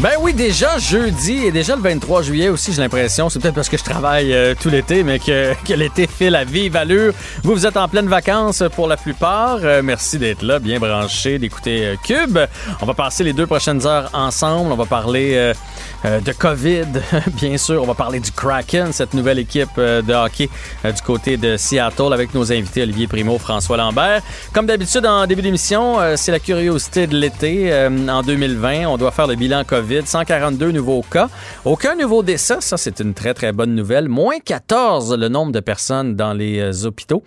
Ben oui, déjà jeudi et déjà le 23 juillet aussi, j'ai l'impression. C'est peut-être parce que je travaille euh, tout l'été, mais que, l'été file à vive allure. Vous, vous êtes en pleine vacances pour la plupart. Euh, merci d'être là, bien branché, d'écouter euh, Cube. On va passer les deux prochaines heures ensemble. On va parler de COVID, bien sûr. On va parler du Kraken, cette nouvelle équipe de hockey du côté de Seattle avec nos invités Olivier Primo, François Lambert. Comme d'habitude, en début d'émission, c'est la curiosité de l'été. en 2020, on doit faire le bilan COVID 142 nouveaux cas. Aucun nouveau décès, ça c'est une très très bonne nouvelle. Moins 14 le nombre de personnes dans les euh, hôpitaux.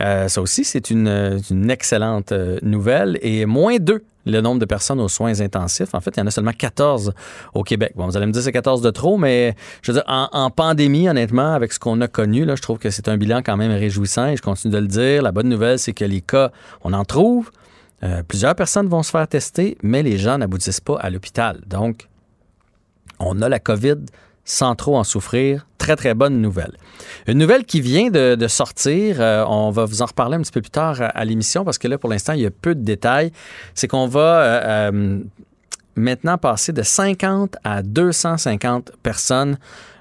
Euh, ça aussi, c'est une, excellente euh, nouvelle. Et moins 2 le nombre de personnes aux soins intensifs. En fait, il y en a seulement 14 au Québec. Bon, vous allez me dire c'est 14 de trop, mais je veux dire, en, pandémie, honnêtement, avec ce qu'on a connu, je trouve que c'est un bilan quand même réjouissant et je continue de le dire. La bonne nouvelle, c'est que les cas, on en trouve, euh, plusieurs personnes vont se faire tester, mais les gens n'aboutissent pas à l'hôpital. Donc, on a la COVID sans trop en souffrir. Très, très bonne nouvelle. Une nouvelle qui vient de, sortir, euh, on va vous en reparler un petit peu plus tard à, l'émission parce que là, pour l'instant, il y a peu de détails. C'est qu'on va euh, maintenant passer de 50 à 250 personnes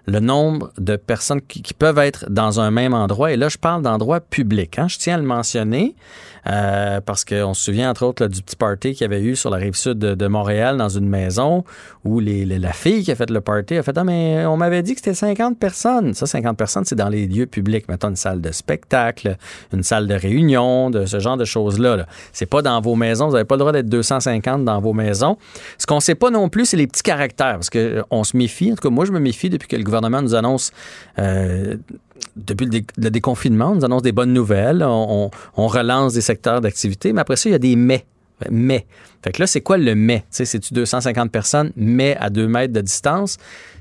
le nombre de personnes qui, peuvent être dans un même endroit. Et là, je parle d'endroits publics. Hein. Je tiens à le mentionner. Euh, parce qu'on se souvient entre autres du petit party qu'il y avait eu sur la rive sud de, Montréal dans une maison où les, la fille qui a fait le party a fait Ah, mais on m'avait dit que c'était 50 personnes. Ça, 50 personnes, c'est dans les lieux publics. Mettons une salle de spectacle, une salle de réunion, de ce genre de choses-là. -là, c'est pas dans vos maisons. Vous n'avez pas le droit d'être 250 dans vos maisons. Ce qu'on sait pas non plus, c'est les petits caractères parce qu'on se méfie. En tout cas, moi, je me méfie depuis que le gouvernement nous annonce euh, depuis le, déconfinement, on nous annonce des bonnes nouvelles, on, relance des secteurs d'activité, mais après ça, il y a des mais. Mais. Fait que là, c'est quoi le mais? C'est-tu 250 personnes, mais à 2 mètres de distance?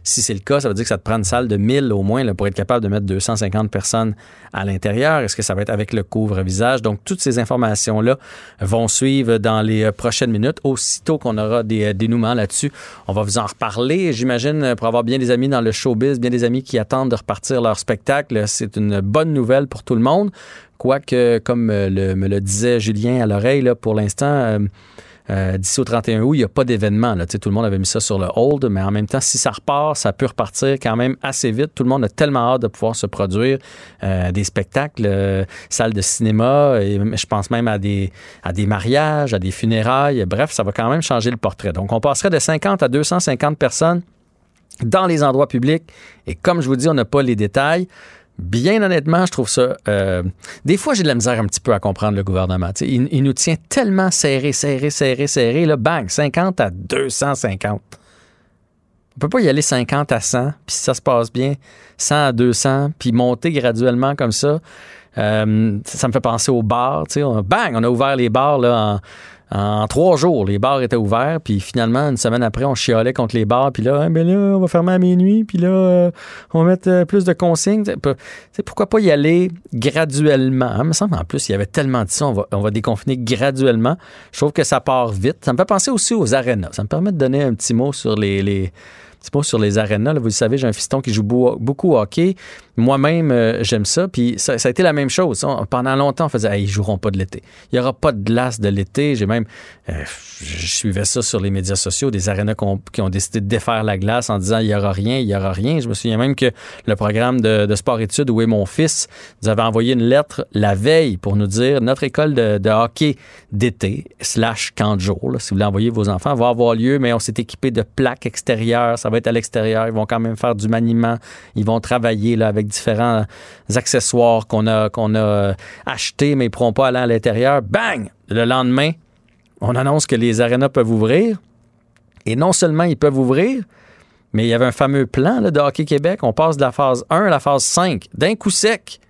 Si c'est le cas, ça veut dire que ça te prend une salle de 1000 au moins pour être capable de mettre 250 personnes à l'intérieur. Est-ce que ça va être avec le couvre-visage? Donc, toutes ces informations-là vont suivre dans les euh, prochaines minutes. Aussitôt qu'on aura des euh, dénouements là-dessus, on va vous en reparler. J'imagine, euh, pour avoir bien des amis dans le showbiz, bien des amis qui attendent de repartir leur spectacle, c'est une bonne nouvelle pour tout le monde. Quoique, comme me le disait Julien à l'oreille, pour l'instant, d'ici au 31 août, il n'y a pas d'événement. Tout le monde avait mis ça sur le hold, mais en même temps, si ça repart, ça peut repartir quand même assez vite. Tout le monde a tellement hâte de pouvoir se produire euh, des spectacles, euh, salles de cinéma, je pense même à des, à des mariages, à des funérailles. Bref, ça va quand même changer le portrait. Donc, on passerait de 50 à 250 personnes dans les endroits publics. Et comme je vous dis, on n'a pas les détails. Bien honnêtement, je trouve ça. Euh, des fois, j'ai de la misère un petit peu à comprendre le gouvernement. Il, nous tient tellement serré, serré, serré, serré. Là, bang, 50 à 250. On peut pas y aller 50 à 100, puis si ça se passe bien, 100 à 200, puis monter graduellement comme ça. Euh, ça me fait penser aux bars. bang, on a ouvert les bars là, en en trois jours, les bars étaient ouverts, puis finalement, une semaine après, on chialait contre les bars, puis là, hein, ben là, on va fermer à minuit, puis là, euh, on va mettre euh, plus de consignes. C'est pourquoi pas y aller graduellement? Il me semble en plus, il y avait tellement dit ça, on va, on va déconfiner graduellement. Je trouve que ça part vite. Ça me fait penser aussi aux arénas. Ça me permet de donner un petit mot sur les pas sur les arénas. vous savez, j'ai un fiston qui joue beaucoup au hockey. Moi-même, euh, j'aime ça. Puis ça, a été la même chose. pendant longtemps, on faisait hey, ils joueront pas de l'été. Il n'y aura pas de glace de l'été. J'ai même, euh, je suivais ça sur les médias sociaux, des arénas qui ont décidé de défaire la glace en disant il n'y aura rien, il n'y aura rien. Je me souviens même que le programme de, sport-études où est mon fils nous avait envoyé une lettre la veille pour nous dire notre école de, hockey d'été, slash camp jour, si vous voulez envoyer vos enfants, va avoir lieu, mais on s'est équipé de plaques extérieures. Être à l'extérieur. Ils vont quand même faire du maniement. Ils vont travailler avec différents accessoires qu'on a, a achetés, mais ils ne pourront pas aller à l'intérieur. Bang! Le lendemain, on annonce que les arénas peuvent ouvrir. Et non seulement ils peuvent ouvrir, mais il y avait un fameux plan de Hockey Québec. On passe de la phase 1 à la phase 5 d'un coup sec.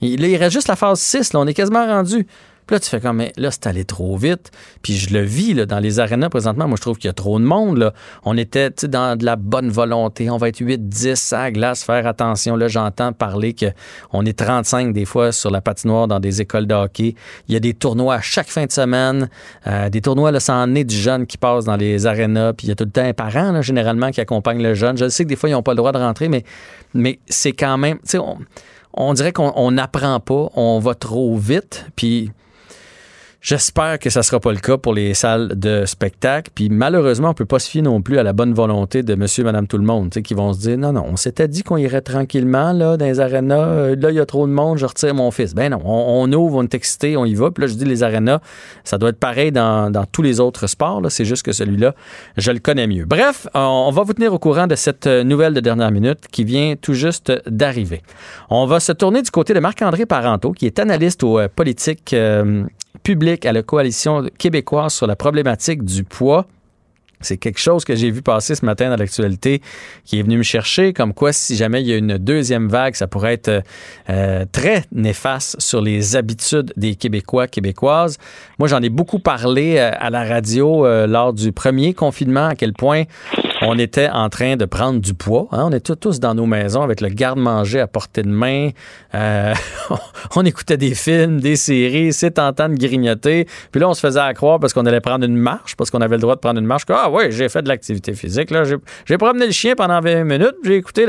Il, il reste juste la phase 6. Là, on est quasiment rendu. Puis là, tu fais comme, mais là, c'est allé trop vite. Puis je le vis là, dans les arénas présentement. Moi, je trouve qu'il y a trop de monde. Là. On était dans de la bonne volonté. On va être 8, 10 à la glace, faire attention. Là, j'entends parler qu'on est 35 des fois sur la patinoire dans des écoles de hockey. Il y a des tournois à chaque fin de semaine. Euh, des tournois, là, ça en est du jeune qui passe dans les arénas. Puis il y a tout le temps un parent, là, généralement, qui accompagne le jeune. Je sais que des fois, ils n'ont pas le droit de rentrer, mais, mais c'est quand même, tu sais, on, on dirait qu'on n'apprend pas, on va trop vite. Puis J'espère que ça sera pas le cas pour les salles de spectacle. Puis malheureusement, on peut pas se fier non plus à la bonne volonté de monsieur, madame, tout le monde, qui vont se dire non, non, on s'était dit qu'on irait tranquillement là, dans les arénas. Euh, là, il y a trop de monde, je retire mon fils. Ben non, on, ouvre, on est excité, on y va. Puis là, je dis les arénas, ça doit être pareil dans, dans tous les autres sports. C'est juste que celui-là, je le connais mieux. Bref, on va vous tenir au courant de cette nouvelle de dernière minute qui vient tout juste d'arriver. On va se tourner du côté de Marc-André Parenteau, qui est analyste aux euh, politiques euh, public à la coalition québécoise sur la problématique du poids. C'est quelque chose que j'ai vu passer ce matin dans l'actualité qui est venu me chercher, comme quoi si jamais il y a une deuxième vague, ça pourrait être euh, très néfaste sur les habitudes des Québécois, Québécoises. Moi, j'en ai beaucoup parlé euh, à la radio euh, lors du premier confinement, à quel point on était en train de prendre du poids. Hein. On était tous dans nos maisons avec le garde-manger à portée de main. Euh, on écoutait des films, des séries, c'est tentant de grignoter. Puis là, on se faisait à parce qu'on allait prendre une marche, parce qu'on avait le droit de prendre une marche. ah ouais, j'ai fait de l'activité physique. J'ai promené le chien pendant 20 minutes. J'ai écouté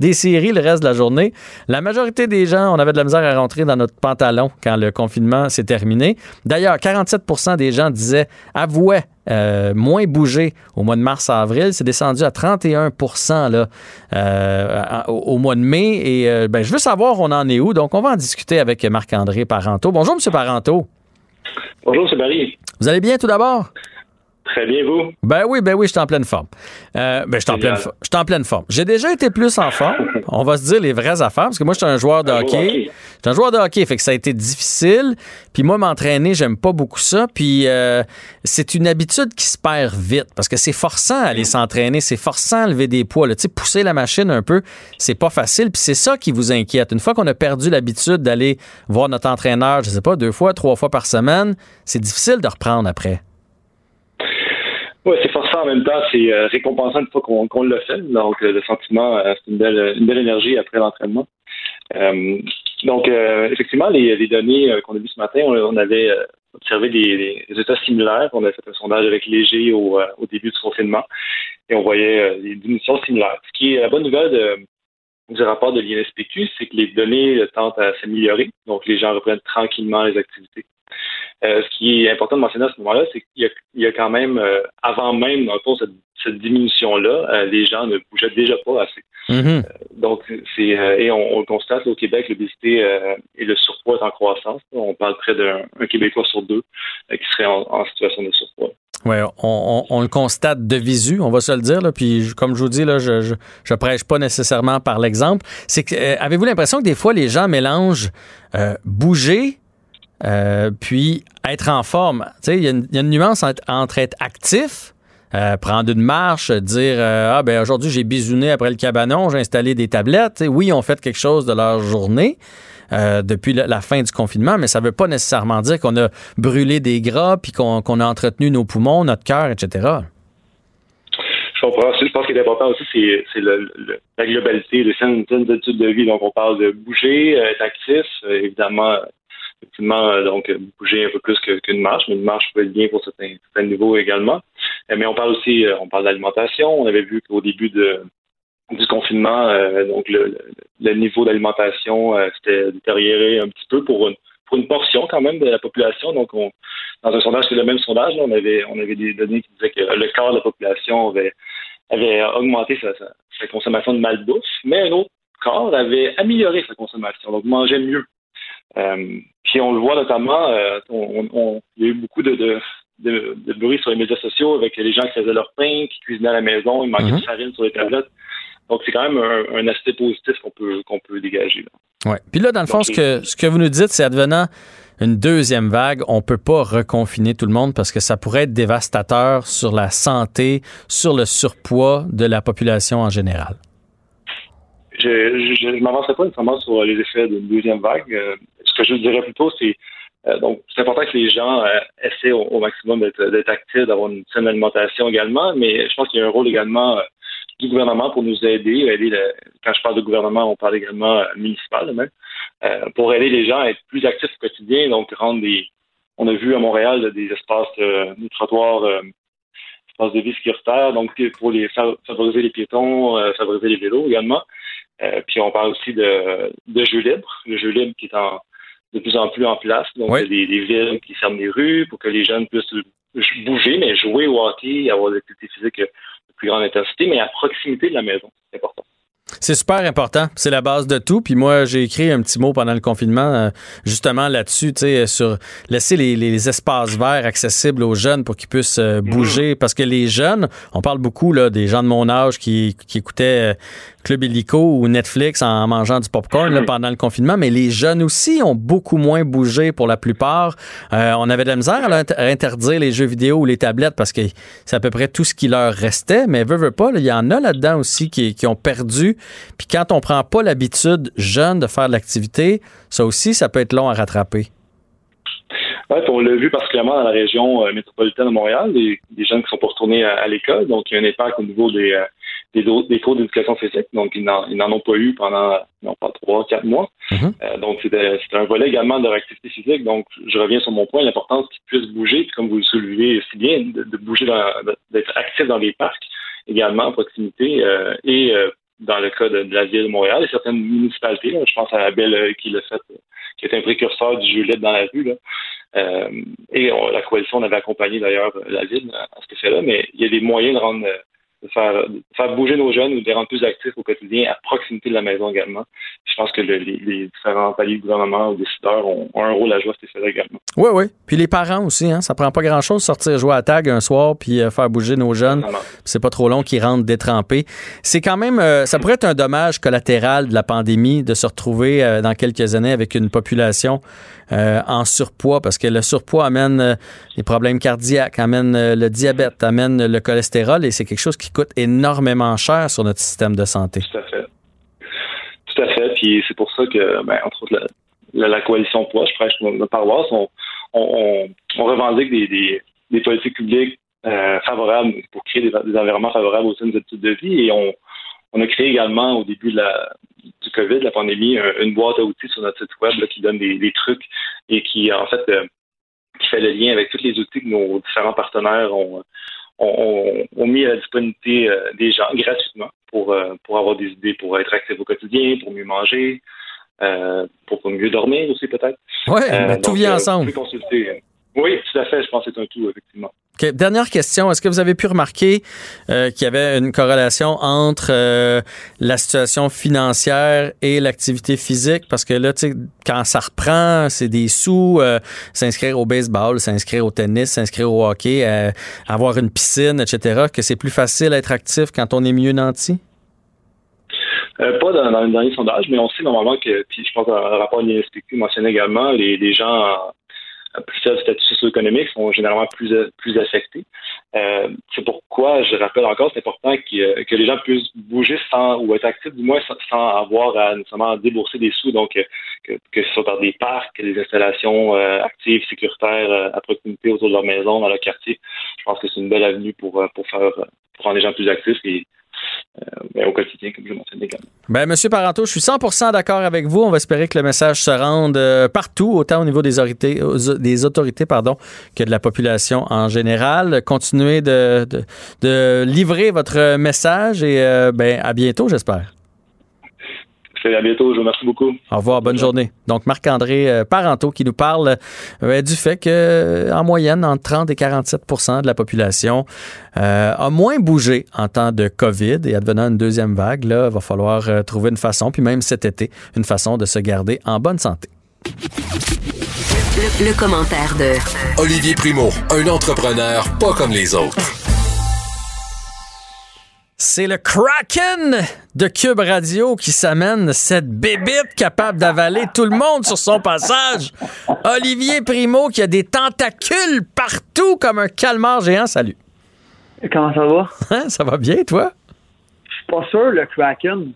des séries le reste de la journée. La majorité des gens, on avait de la misère à rentrer dans notre pantalon quand le confinement s'est terminé. D'ailleurs, 47% des gens disaient, avouaient euh, moins bougé au mois de mars-avril. C'est descendu à 31% là, euh, au, mois de mai. Et euh, ben, je veux savoir on en est où? Donc, on va en discuter avec Marc-André Parenteau. Bonjour, M. Parenteau. Bonjour, M. Barry. Vous allez bien tout d'abord? Très bien, vous? Ben oui, ben oui, je suis en pleine forme. Ben, je suis en, pleine, en pleine forme. J'ai déjà été plus en forme. On va se dire les vraies affaires, parce que moi, je suis un joueur de hockey. Je suis un joueur de hockey, fait que ça a été difficile. Puis moi, m'entraîner, j'aime pas beaucoup ça. Puis euh, c'est une habitude qui se perd vite, parce que c'est forçant à aller s'entraîner, c'est forçant à lever des poids. Tu sais, pousser la machine un peu, c'est pas facile. Puis c'est ça qui vous inquiète. Une fois qu'on a perdu l'habitude d'aller voir notre entraîneur, je sais pas, deux fois, trois fois par semaine, c'est difficile de reprendre après. En même temps, c'est euh, récompensant une fois qu'on qu'on l'a fait. Donc, euh, le sentiment, euh, c'est une belle, énergie après l'entraînement. donc, effectivement, les, données qu'on a vues ce matin, on, avait observé des, résultats similaires. On a fait un sondage avec Léger au, au début du confinement et on voyait des diminutions similaires. Ce qui est la bonne nouvelle de, du rapport de l'INSPQ, c'est que les données tentent à s'améliorer. Donc, les gens reprennent tranquillement les activités. Euh, ce qui est important de mentionner à ce moment-là, c'est qu'il y, a quand même, euh, avant même, dans le cette, cette diminution-là, euh, les gens ne bougeaient déjà pas assez. Mm-hmm. donc, c'est et on, le constate au Québec, l'obésité et le surpoids est en croissance. On parle près d'un Québécois sur deux qui serait en, situation de surpoids. Oui, on, le constate de visu, on va se le dire. Là, puis, comme je vous dis, là, je, je, je prêche pas nécessairement par l'exemple. C'est que avez-vous l'impression que des fois les gens mélangent bouger euh, puis être en forme. Il y, a une nuance entre, être actif, euh, prendre une marche, dire euh, Ah, ben aujourd'hui, j'ai bisouné après le cabanon, j'ai installé des tablettes. oui, ils ont fait quelque chose de leur journée. depuis la, fin du confinement, mais ça ne veut pas nécessairement dire qu'on a brûlé des gras puis qu'on a entretenu nos poumons, notre cœur, etc. Je comprends. Je pense qu'il est important aussi, c'est la globalité, saines études de vie. Donc, on parle de bouger, être actif, évidemment, effectivement, euh, donc, bouger un peu plus qu'une marche, mais une marche peut être bien pour certains, niveaux également. Euh, mais on parle aussi, euh, on parle d'alimentation. On avait vu qu'au début du confinement, donc le, niveau d'alimentation s'était détérioré un petit peu pour une, portion quand même de la population. Donc, on, dans un sondage, c'est le même sondage, on avait on avait des données qui disaient que le quart de la population avait, augmenté sa, consommation de malbouffe, mais un autre quart avait amélioré sa consommation, donc mangeait mieux. Puis on le voit notamment, euh, on, il y a eu beaucoup de, de, de, bruit sur les médias sociaux avec les gens qui faisaient leur pain, qui cuisinaient à la maison, ils manquaient de mhm. farine sur les tablettes. Donc, c'est quand même un, aspect positif qu'on peut, qu'on peut dégager. Oui. Puis là, dans le fond, ce, que, ce que vous nous dites, c'est advenant une deuxième vague, on ne peut pas reconfiner tout le monde parce que ça pourrait être dévastateur sur la santé, sur le surpoids de la population en général. Je ne m'avancerai pas nécessairement sur les effets d'une deuxième vague. Euh, ce que je dirais plutôt, c'est donc, c'est important que les gens essaient au, maximum d'être actifs, d'avoir une saine alimentation également, mais je pense qu'il y a un rôle également du gouvernement pour nous aider. aider quand je parle de gouvernement, on parle également municipal même, pour aider les gens à être plus actifs au quotidien, donc rendre des... On a vu à Montréal des espaces, des trottoirs espaces de vie sécuritaires, donc pour les favoriser les piétons, favoriser les vélos également. Euh, puis on parle aussi de, de jeux libres, le jeu libre qui est en, de plus en plus en place. Donc, il y a des, des, villes qui ferment les rues pour que les jeunes puissent bouger, mais jouer au hockey, avoir des activités physiques de plus grande intensité, mais à proximité de la maison. C'est important. C'est super important. C'est la base de tout. Puis moi, j'ai écrit un petit mot pendant le confinement, euh, justement là-dessus, tu sais, sur laisser les, espaces verts accessibles aux jeunes pour qu'ils puissent euh, bouger. Parce que les jeunes, on parle beaucoup là, des gens de mon âge qui, qui écoutaient Club Illico ou Netflix en mangeant du popcorn pendant le confinement, mais les jeunes aussi ont beaucoup moins bougé pour la plupart. Euh, on avait de la misère à interdire les jeux vidéo ou les tablettes parce que c'est à peu près tout ce qui leur restait, mais veut, veut pas, il y en a là-dedans aussi qui, qui, ont perdu. Puis quand on prend pas l'habitude jeune de faire de l'activité, ça aussi, ça peut être long à rattraper. Oui, on l'a vu particulièrement dans la région euh, métropolitaine de Montréal, des, jeunes qui sont pas retournés à, l'école, donc il y a un impact au niveau des, euh, des, cours d'éducation physique. Donc, ils n'en ont pas eu pendant, non pas trois, quatre mois. Mm-hmm. Euh, donc, c'était un volet également de leur activité physique. Donc, je reviens sur mon point, l'importance qu'ils puissent bouger, comme vous le soulevez si bien, de, bouger, d'être actifs dans les parcs également en proximité euh, et euh, dans le cas de, la ville de Montréal et certaines municipalités. je pense à la Belle qui l'a fait, qui est un précurseur du jeu libre dans la rue. et la coalition avait accompagné d'ailleurs la ville à ce fait-là, mais il y a des moyens de rendre de faire, bouger nos jeunes ou de les rendre plus actifs au quotidien à proximité de la maison également. Je pense que les, différents paliers de gouvernement ou décideurs ont, un rôle à jouer à cet également. Oui, oui. Puis les parents aussi, hein, ça prend pas grand-chose sortir jouer à tag un soir puis euh, faire bouger nos jeunes. C'est pas trop long qu'ils rentrent détrempés. C'est quand même, euh, ça pourrait être un dommage collatéral de la pandémie de se retrouver euh, dans quelques années avec une population en surpoids parce que le surpoids amène les problèmes cardiaques, amène le diabète, amène le cholestérol et c'est quelque chose qui coûte énormément cher sur notre système de santé. Tout à fait. Tout à fait. Puis c'est pour ça que, ben, entre autres, la, coalition Poids, je prêche notre paroisse, on, revendique des, des, politiques publiques euh, favorables pour créer des, environnements favorables aux jeunes études de vie. Et on, on a créé également au début de la, du COVID, la pandémie, une boîte à outils sur notre site web qui donne des, trucs et qui, en fait, euh, qui fait le lien avec tous les outils que nos différents partenaires ont, ont, mis à la disponibilité euh, des gens gratuitement pour, euh, pour avoir des idées pour être actifs au quotidien, pour mieux manger, euh, pour mieux dormir aussi peut-être. Oui, ben, tout vient ensemble. Oui, tout à fait. Je pense que c'est un tout, effectivement. Dernière question. Est-ce que vous avez pu remarquer euh, qu'il y avait une corrélation entre euh, la situation financière et l'activité physique? Parce que là, tu sais, quand ça reprend, c'est des sous, euh, s'inscrire au baseball, s'inscrire au tennis, s'inscrire au hockey, avoir une piscine, etc., que c'est plus facile d'être actif quand on est mieux nanti? pas dans, le dernier sondage, mais on sait normalement que, puis je pense que le rapport de l'INSPQ mentionnait également, les, les gens plus faible statut socio-économique sont généralement plus, plus affectés. Euh, c'est pourquoi, je rappelle encore, c'est important que, que, les gens puissent bouger sans, ou être actifs du moins sans, avoir à nécessairement débourser des sous, donc que, que ce soit par des parcs, des installations euh, actives, sécuritaires euh, à proximité autour de leur maison, dans leur quartier. Je pense que c'est une belle avenue pour, pour faire pour rendre les gens plus actifs euh, au quotidien, comme je. Ben, Monsieur Paranto, je suis 100% d'accord avec vous. On va espérer que le message se rende euh, partout, autant au niveau des autorités, que de la population en général. Continuez de, de, livrer votre message et euh, ben, à bientôt, j'espère. À bientôt. Je vous remercie beaucoup. Au revoir. Bonne journée. Donc, Marc-André euh, Parenteau qui nous parle euh, du fait que, euh, en moyenne, entre 30 et 47% de la population a moins bougé en temps de COVID et advenant une deuxième vague, là, il va falloir trouver une façon, puis même cet été, une façon de se garder en bonne santé. le commentaire de Olivier Primo, un entrepreneur pas comme les autres. C'est le Kraken de Cube Radio qui s'amène cette bébite capable d'avaler tout le monde sur son passage. Olivier Primo qui a des tentacules partout comme un calmar géant. Salut. Comment ça va? Hein, ça va bien, toi? Je suis pas sûr, le Kraken.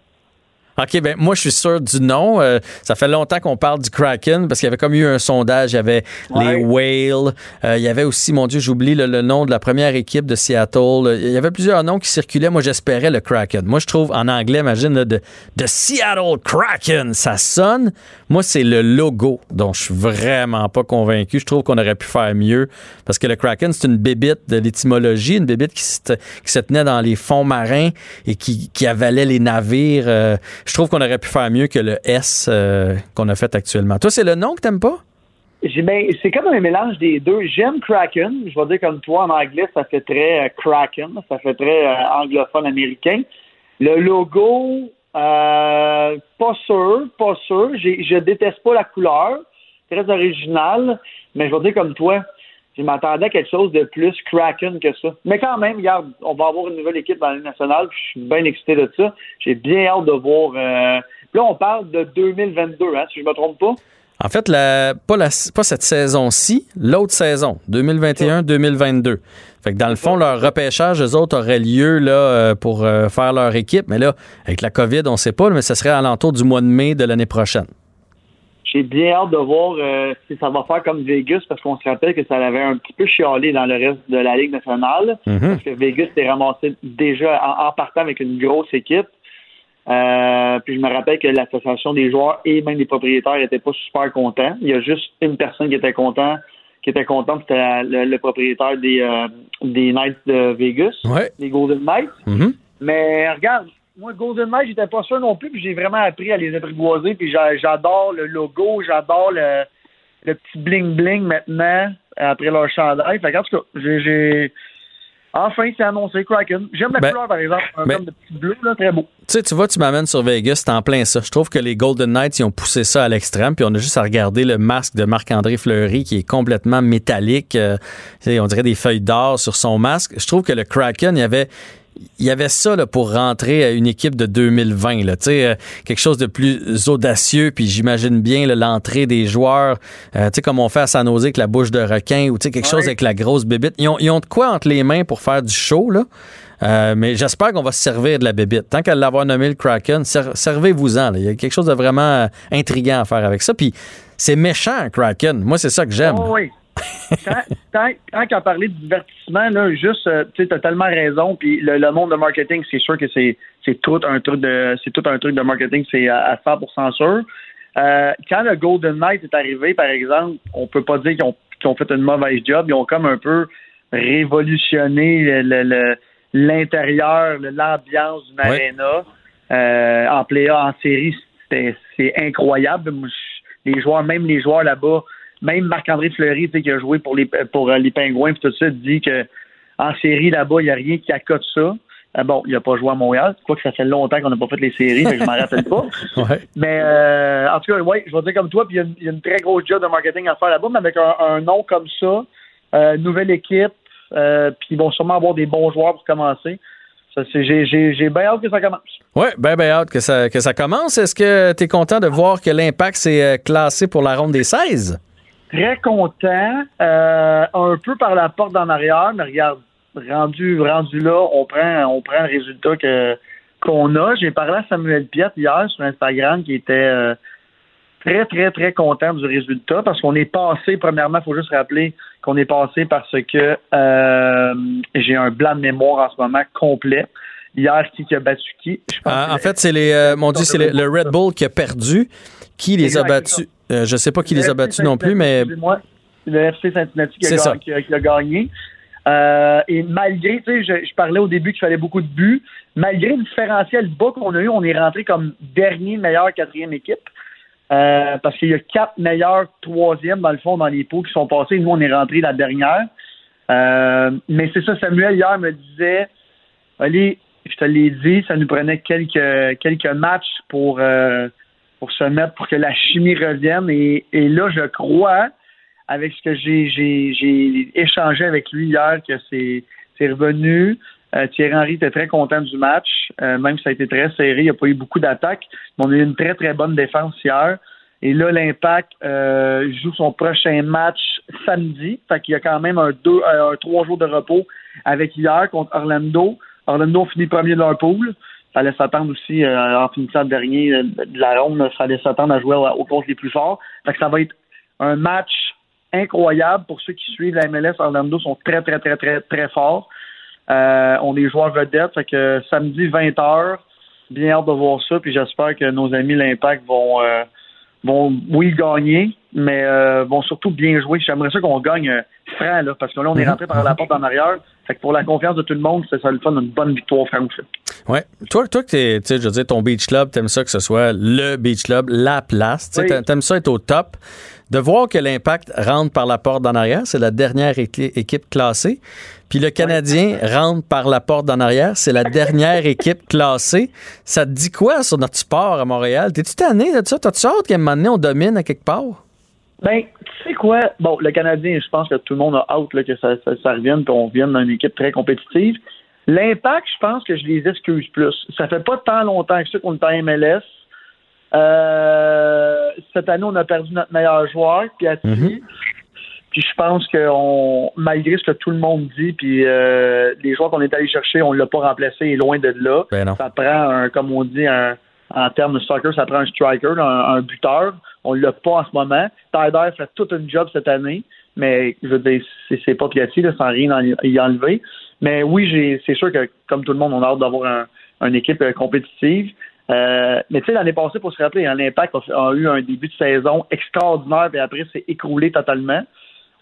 OK, ben moi, je suis sûr du nom. Euh, ça fait longtemps qu'on parle du Kraken parce qu'il y avait comme eu un sondage. Il y avait les Whales. Euh, il y avait aussi, mon Dieu, j'oublie le, nom de la première équipe de Seattle. Il y avait plusieurs noms qui circulaient. Moi, j'espérais le Kraken. Moi, je trouve en anglais, imagine, de, de Seattle Kraken, ça sonne. Moi, c'est le logo dont je suis vraiment pas convaincu. Je trouve qu'on aurait pu faire mieux parce que le Kraken, c'est une bébite de l'étymologie, une bébite qui se, qui se tenait dans les fonds marins et qui, qui avalait les navires. Euh, je trouve qu'on aurait pu faire mieux que le S euh, qu'on a fait actuellement. Toi, c'est le nom que t'aimes pas? Ben, c'est comme un mélange des deux. J'aime Kraken. Je vais dire comme toi en anglais, ça fait très euh, Kraken. Ça fait très anglophone américain. Le logo, pas sûr, pas sûr. Je déteste pas la couleur. Très original. Mais je vais dire comme toi, je m'attendais à quelque chose de plus Kraken que ça. Mais quand même, regarde, on va avoir une nouvelle équipe dans la nationale. Je suis bien excité de ça. J'ai bien hâte de voir. Euh, là, on parle de 2022, hein, si je ne me trompe pas. En fait, pas cette saison-ci, l'autre saison, 2021-2022. Fait que dans le fond, leur repêchage, eux autres, aurait lieu là, euh, pour euh, faire leur équipe. Mais là, avec la COVID, on ne sait pas, mais ce serait à l'entour du mois de mai de l'année prochaine. J'ai bien hâte de voir euh, si ça va faire comme Vegas, parce qu'on se rappelle que ça avait un petit peu chialé dans le reste de la Ligue nationale. Mhm. Parce que Vegas s'est ramassé déjà en, partant avec une grosse équipe. Euh, puis je me rappelle que l'association des joueurs et même des propriétaires n'étaient pas super contents. Il y a juste une personne qui était content, qui était contente, c'était le, propriétaire des, euh, des Knights de Vegas, des Golden Knights. Mhm. Mais regarde, moi, Golden Knight, j'étais pas sûr non plus, puis j'ai vraiment appris à les apprivoiser, puis j'adore le logo, j'adore le, le petit bling-bling maintenant, après leur chandail. Fait en tout cas, j'ai... Enfin, c'est annoncé, Kraken. J'aime la ben, couleur, par exemple. Un ben, de petit bleu, là, très beau. Tu sais, tu vois, tu m'amènes sur Vegas, c'est en plein ça. Je trouve que les Golden Knights, ils ont poussé ça à l'extrême, puis on a juste à regarder le masque de Marc-André Fleury qui est complètement métallique. Euh, on dirait des feuilles d'or sur son masque. Je trouve que le Kraken, il y avait il y avait ça là, pour rentrer à une équipe de 2020, là, euh, quelque chose de plus audacieux, puis j'imagine bien l'entrée des joueurs, euh, comme on fait à San Jose avec la bouche de requin, ou quelque chose avec la grosse bébite. Ils ont, ils ont, de quoi entre les mains pour faire du show, là? Euh, mais j'espère qu'on va se servir de la bébite. Tant qu'à l'avoir nommé le Kraken, servez-vous-en. Il y a quelque chose de vraiment intriguant à faire avec ça. Puis c'est méchant, Kraken. Moi, c'est ça que j'aime. Oh oui tant, tant, qu'à parler de divertissement, là, juste, euh, tu as tellement raison. Puis le, monde de marketing, c'est sûr que c'est, tout un truc de, c'est tout un truc de marketing, c'est à, 100% sûr. Euh, quand le Golden Knight est arrivé, par exemple, on peut pas dire qu'ils ont, fait une mauvaise job. Ils ont comme un peu révolutionné l'intérieur, l'ambiance d'une arena euh, en play en série. C'est incroyable. Les joueurs, même les joueurs là-bas, même Marc-André Fleury, qui a joué pour les pour euh, les Pingouins, puis tout ça, dit que en série là-bas, il n'y a rien qui accote ça. Euh, bon, il n'a pas joué à Montréal. Quoi que ça fait longtemps qu'on n'a pas fait les séries, mais je m'en rappelle pas. Mais euh, en tout cas, ouais, je vais dire comme toi, puis il y, a une très grosse job de marketing à faire là-bas, mais avec un, nom comme ça, nouvelle équipe, puis ils vont sûrement avoir des bons joueurs pour commencer. J'ai bien hâte que ça commence. Oui, bien, bien hâte que ça, que ça commence. Est-ce que tu es content de voir que l'impact s'est classé pour la ronde des 16? Très content, euh, un peu par la porte d'en arrière, mais regarde, rendu, rendu là, on prend, on prend le résultat que qu'on a. J'ai parlé à Samuel Piette hier sur Instagram qui était euh, très, très, très content du résultat parce qu'on est passé, premièrement, il faut juste rappeler qu'on est passé parce que euh, j'ai un blanc de mémoire en ce moment complet. Hier, qui a battu qui? Ah, en fait, c'est les, mon Dieu, c'est le Red Bull qui a perdu. Qui les a battus? Euh, je ne sais pas qui les a battus non plus, mais. C'est le FC Cincinnati qui a, qui, a, gagné. Euh, et malgré, tu sais, je, parlais au début qu'il fallait beaucoup de buts. Malgré le différentiel bas qu'on a eu, on est rentré comme dernier meilleur quatrième équipe. Euh, parce qu'il y a quatre meilleurs troisièmes, dans le fond, dans les pots qui sont passés. Nous, on est rentré la dernière. mais c'est ça, Samuel, hier, me disait Allez, je te l'ai dit, ça nous prenait quelques, quelques matchs pour pour se mettre, pour que la chimie revienne. Et, et là, je crois, avec ce que j'ai échangé avec lui hier, que c'est revenu. Euh, Thierry Henry était très content du match, euh, même si ça a été très serré, il n'y a pas eu beaucoup d'attaques, mais on a eu une très, très bonne défense hier. Et là, l'Impact euh, joue son prochain match samedi. Fait qu'il y a quand même un, deux, un trois jours de repos avec hier contre Orlando. Orlando finit premier de leur pool. Ça allait s'attendre aussi euh, en finissant dernier euh, de la ronde, ça allait s'attendre à jouer aux contre les plus forts. Fait que ça va être un match incroyable pour ceux qui suivent la MLS. Orlando sont très, très, très, très, très forts. Euh, on est joueurs vedettes. Fait que samedi 20h, bien hâte de voir ça. Puis j'espère que nos amis l'Impact vont, vont, oui, gagner, mais vont surtout bien jouer. J'aimerais ça qu'on gagne franc, là, parce que là, on est mhm. rentré par la porte en arrière. Fait que pour la confiance de tout le monde, c'est ça le fun d'une bonne victoire franc Ouais. Toi, toi que tu sais, je veux dire, ton beach club, t'aimes ça que ce soit le beach club, la place. Tu T'aimes ça être au top. De voir que l'impact rentre par la porte d'en arrière, c'est la dernière équipe classée. Puis le Canadien rentre par la porte d'en arrière, c'est la dernière équipe classée. Ça te dit quoi sur notre sport à Montréal? T'es-tu tanné de ça? T'as-tu hâte qu'à un moment donné, on domine à quelque part? Ben, tu sais quoi? Bon, le Canadien, je pense que tout le monde a hâte là, que ça, ça, revienne, qu'on vienne dans une équipe très compétitive. L'impact, je pense que je les excuse plus. Ça fait pas tant longtemps que ça qu'on est en MLS. Euh, cette année, on a perdu notre meilleur joueur, Piatti. Mm Puis je pense que on, malgré ce que tout le monde dit, puis euh, les joueurs qu'on est allé chercher, on l'a pas remplacé et loin de là. Ben ça prend, un, comme on dit, un, en termes de soccer, ça prend un striker, un, buteur. On l'a pas en ce moment. Tyler fait tout un job cette année, mais je veux dire, c'est pas Piatti, là, sans rien y enlever. Mais oui, c'est sûr que, comme tout le monde, on a hâte d'avoir une équipe euh, compétitive. Euh, mais tu sais, l'année passée, pour se rappeler, hein, l'Impact a, eu un début de saison extraordinaire, et après, c'est écroulé totalement.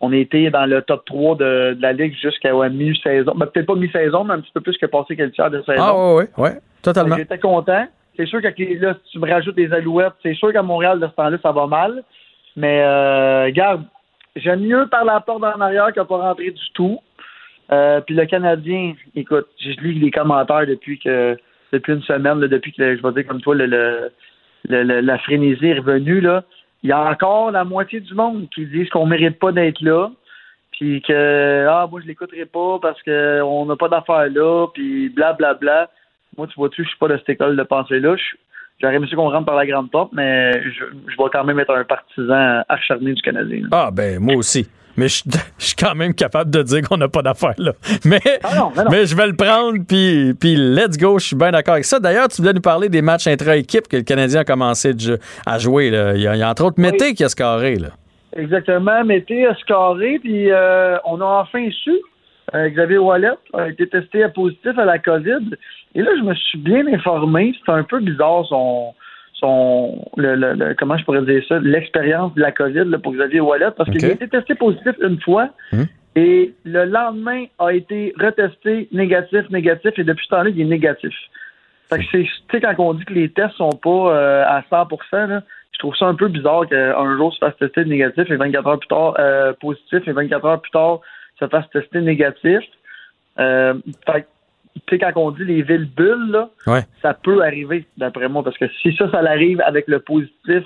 On a été dans le top 3 de, la Ligue jusqu'à mi-saison. Ben, peut-être pas mi-saison, mais un petit peu plus que passé quelques tiers de saison. Ah oui, oui, ouais, totalement. J'étais content. C'est sûr que là, si tu me rajoutes des alouettes, c'est sûr qu'à Montréal, de ce temps-là, ça va mal. Mais euh, regarde, j'aime mieux par la porte en arrière qu'à pas rentrer du tout. Euh, puis le Canadien, écoute, je lis les commentaires depuis que depuis une semaine, depuis que je vais dire comme toi, le, la frénésie est revenue. Là. Il y a encore la moitié du monde qui disent qu'on mérite pas d'être là. Puis que ah moi je l'écouterai pas parce qu'on n'a pas d'affaires là, puis blablabla. Bla, bla. Moi, tu vois-tu, je suis pas de cette école de pensée-là. J'aurais aimé qu'on rentre par la grande porte, mais je, je vais quand même être un partisan acharné du Canadien. Ah ben moi aussi mais je, suis quand même capable de dire qu'on n'a pas d'affaires là. Mais, ah mais je vais le prendre, puis, puis let's go, je suis bien d'accord avec ça. D'ailleurs, tu voulais nous parler des matchs intra-équipe que le Canadien a commencé à jouer. Là. Il, y a, entre autres Mété qui a scoré. Là. Exactement, Mété a scoré, puis euh, on a enfin su. Euh, Xavier Wallet a été testé positif à la COVID. Et là, je me suis bien informé. C'est un peu bizarre son son le, comment je pourrais dire ça, l'expérience de la COVID là, pour Xavier Wallet, parce qu'il a été testé positif une fois hum. et le lendemain a été retesté négatif, négatif, et depuis ce temps-là, il est négatif. Fait que c'est, tu sais, quand on dit que les tests sont pas euh, à 100%, là, je trouve ça un peu bizarre qu'un jour se fasse tester négatif et 24 heures plus tard euh, positif et 24 heures plus tard se fasse tester négatif. Euh, fait tu sais, quand on dit les villes bulles, ça peut arriver, d'après moi, parce que si ça, ça arrive avec le positif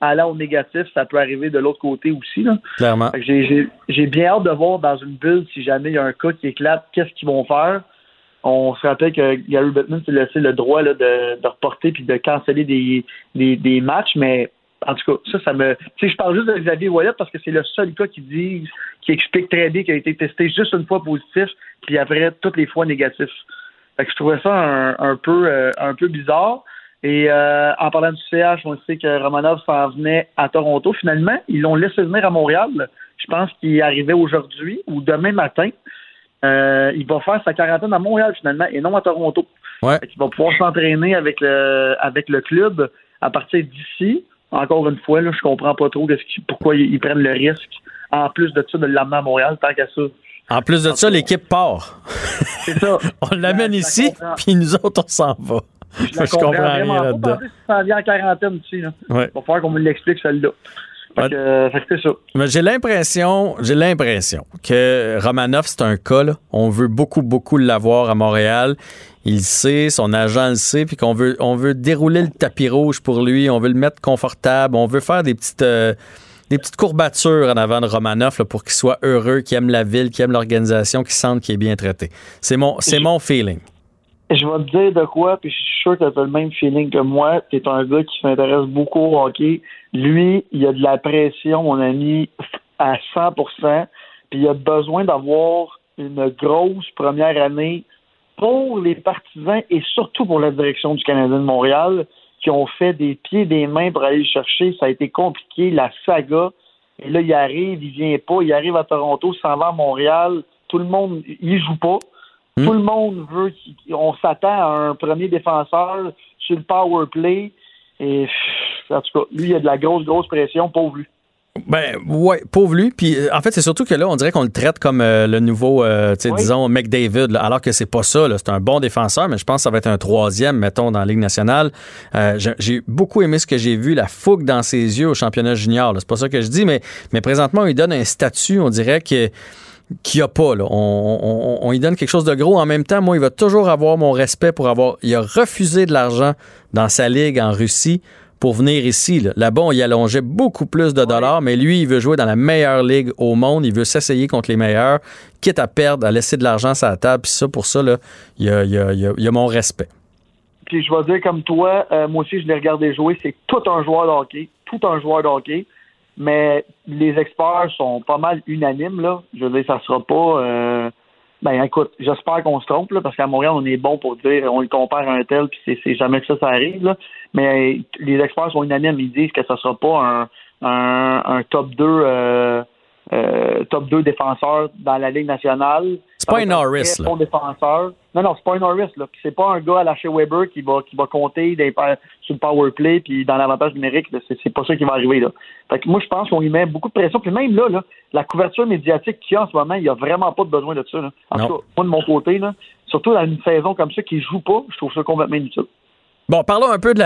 allant au négatif, ça peut arriver de l'autre côté aussi. Là. Clairement. J'ai bien hâte de voir dans une bulle, si jamais il y a un cas qui éclate, qu'est-ce qu'ils vont faire. On se rappelle que Gary Bettman s'est laissé le droit là, de, de reporter puis de canceller des, des, des matchs, mais en tout cas, ça, ça me. Tu sais, je parle juste de Xavier Wallet parce que c'est le seul cas qui dit, qui explique très bien qu'il a été testé juste une fois positif, puis après toutes les fois négatif. Fait que je trouvais ça un, peu euh, un peu bizarre. Et euh, en parlant du CH, on sait que Romanov s'en venait à Toronto. Finalement, ils l'ont laissé venir à Montréal. Je pense qu'il arrivait aujourd'hui ou demain matin. Euh, il va faire sa quarantaine à Montréal finalement et non à Toronto. Ouais. Il va pouvoir s'entraîner avec le avec le club à partir d'ici encore une fois, là, je comprends pas trop pourquoi ils, prennent le risque, en plus de ça, de l'amener à Montréal, tant qu'à ça. En plus de ça, l'équipe part. C'est ça. on l'amène ici, puis nous autres, on s'en va. Je, je comprends rien là-dedans. Vient en quarantaine là. Ouais. il va falloir qu'on me l'explique, celle-là. Euh, c'est ça. j'ai l'impression, j'ai l'impression que Romanov, c'est un cas, là. On veut beaucoup, beaucoup l'avoir à Montréal il sait, son agent le sait, puis qu'on veut, on veut dérouler le tapis rouge pour lui, on veut le mettre confortable, on veut faire des petites, euh, des petites courbatures en avant de Romanoff pour qu'il soit heureux, qu'il aime la ville, qu'il aime l'organisation, qu'il sente qu'il est bien traité. C'est mon, c'est mon feeling. Je vais te dire de quoi, puis je suis sûr que tu as le même feeling que moi. Tu es un gars qui s'intéresse beaucoup au hockey. Lui, il a de la pression, mon ami, à 100% puis il a besoin d'avoir une grosse première année pour les partisans et surtout pour la direction du Canadien de Montréal, qui ont fait des pieds et des mains pour aller le chercher. Ça a été compliqué, la saga. Et là, il arrive, il vient pas, il arrive à Toronto, s'en va à Montréal. Tout le monde, il joue pas. Hmm. Tout le monde veut, on s'attend à un premier défenseur sur le power play. Et en tout cas, lui, il a de la grosse, grosse pression, pauvre lui. Ben ouais, pauvre lui. Puis euh, en fait, c'est surtout que là, on dirait qu'on le traite comme euh, le nouveau, euh, disons, McDavid, alors que c'est pas ça. C'est un bon défenseur, mais je pense que ça va être un troisième, mettons, dans la Ligue nationale. j'ai beaucoup aimé ce que j'ai vu, la fougue dans ses yeux au championnat junior. C'est pas ça que je dis, mais, mais présentement, on lui donne un statut, on dirait que qu'il n'y a pas. Là. On, on, lui donne quelque chose de gros. En même temps, moi, il va toujours avoir mon respect pour avoir. Il a refusé de l'argent dans sa ligue en Russie pour venir ici. Là-bas, on y allongeait beaucoup plus de dollars, mais lui, il veut jouer dans la meilleure ligue au monde. Il veut s'essayer contre les meilleurs, quitte à perdre, à laisser de l'argent sur la table. Puis ça, pour ça, là, il y a, y a, mon respect. Puis je vais dire comme toi, euh, moi aussi, je l'ai regardé jouer. C'est tout un joueur de hockey. Tout un joueur de hockey. Mais les experts sont pas mal unanimes, là. Je veux dire, ça sera pas... Euh, ben écoute, j'espère qu'on se trompe, là, parce qu'à Montréal, on est bon pour dire on le compare à un tel, puis c'est jamais que ça, ça arrive. Là. Mais les experts sont unanimes, ils disent que ce sera pas un, un, un top 2 euh, euh, top 2 défenseur dans la Ligue nationale. C'est pas un Norris, là. défenseur. Non, non, c'est pas un Norris, là. C'est pas un gars à lâcher Weber qui va, qui va compter des, sur le power play puis dans l'avantage numérique. C'est pas ça qui va arriver, là. Fait que moi, je pense qu'on lui met beaucoup de pression. Puis même là, là la couverture médiatique qu'il y a en ce moment, il n'y a vraiment pas de besoin de ça, là. En tout cas, moi, de mon côté, là, surtout dans une saison comme ça qui joue pas, je trouve ça complètement inutile. Bon, parlons un peu de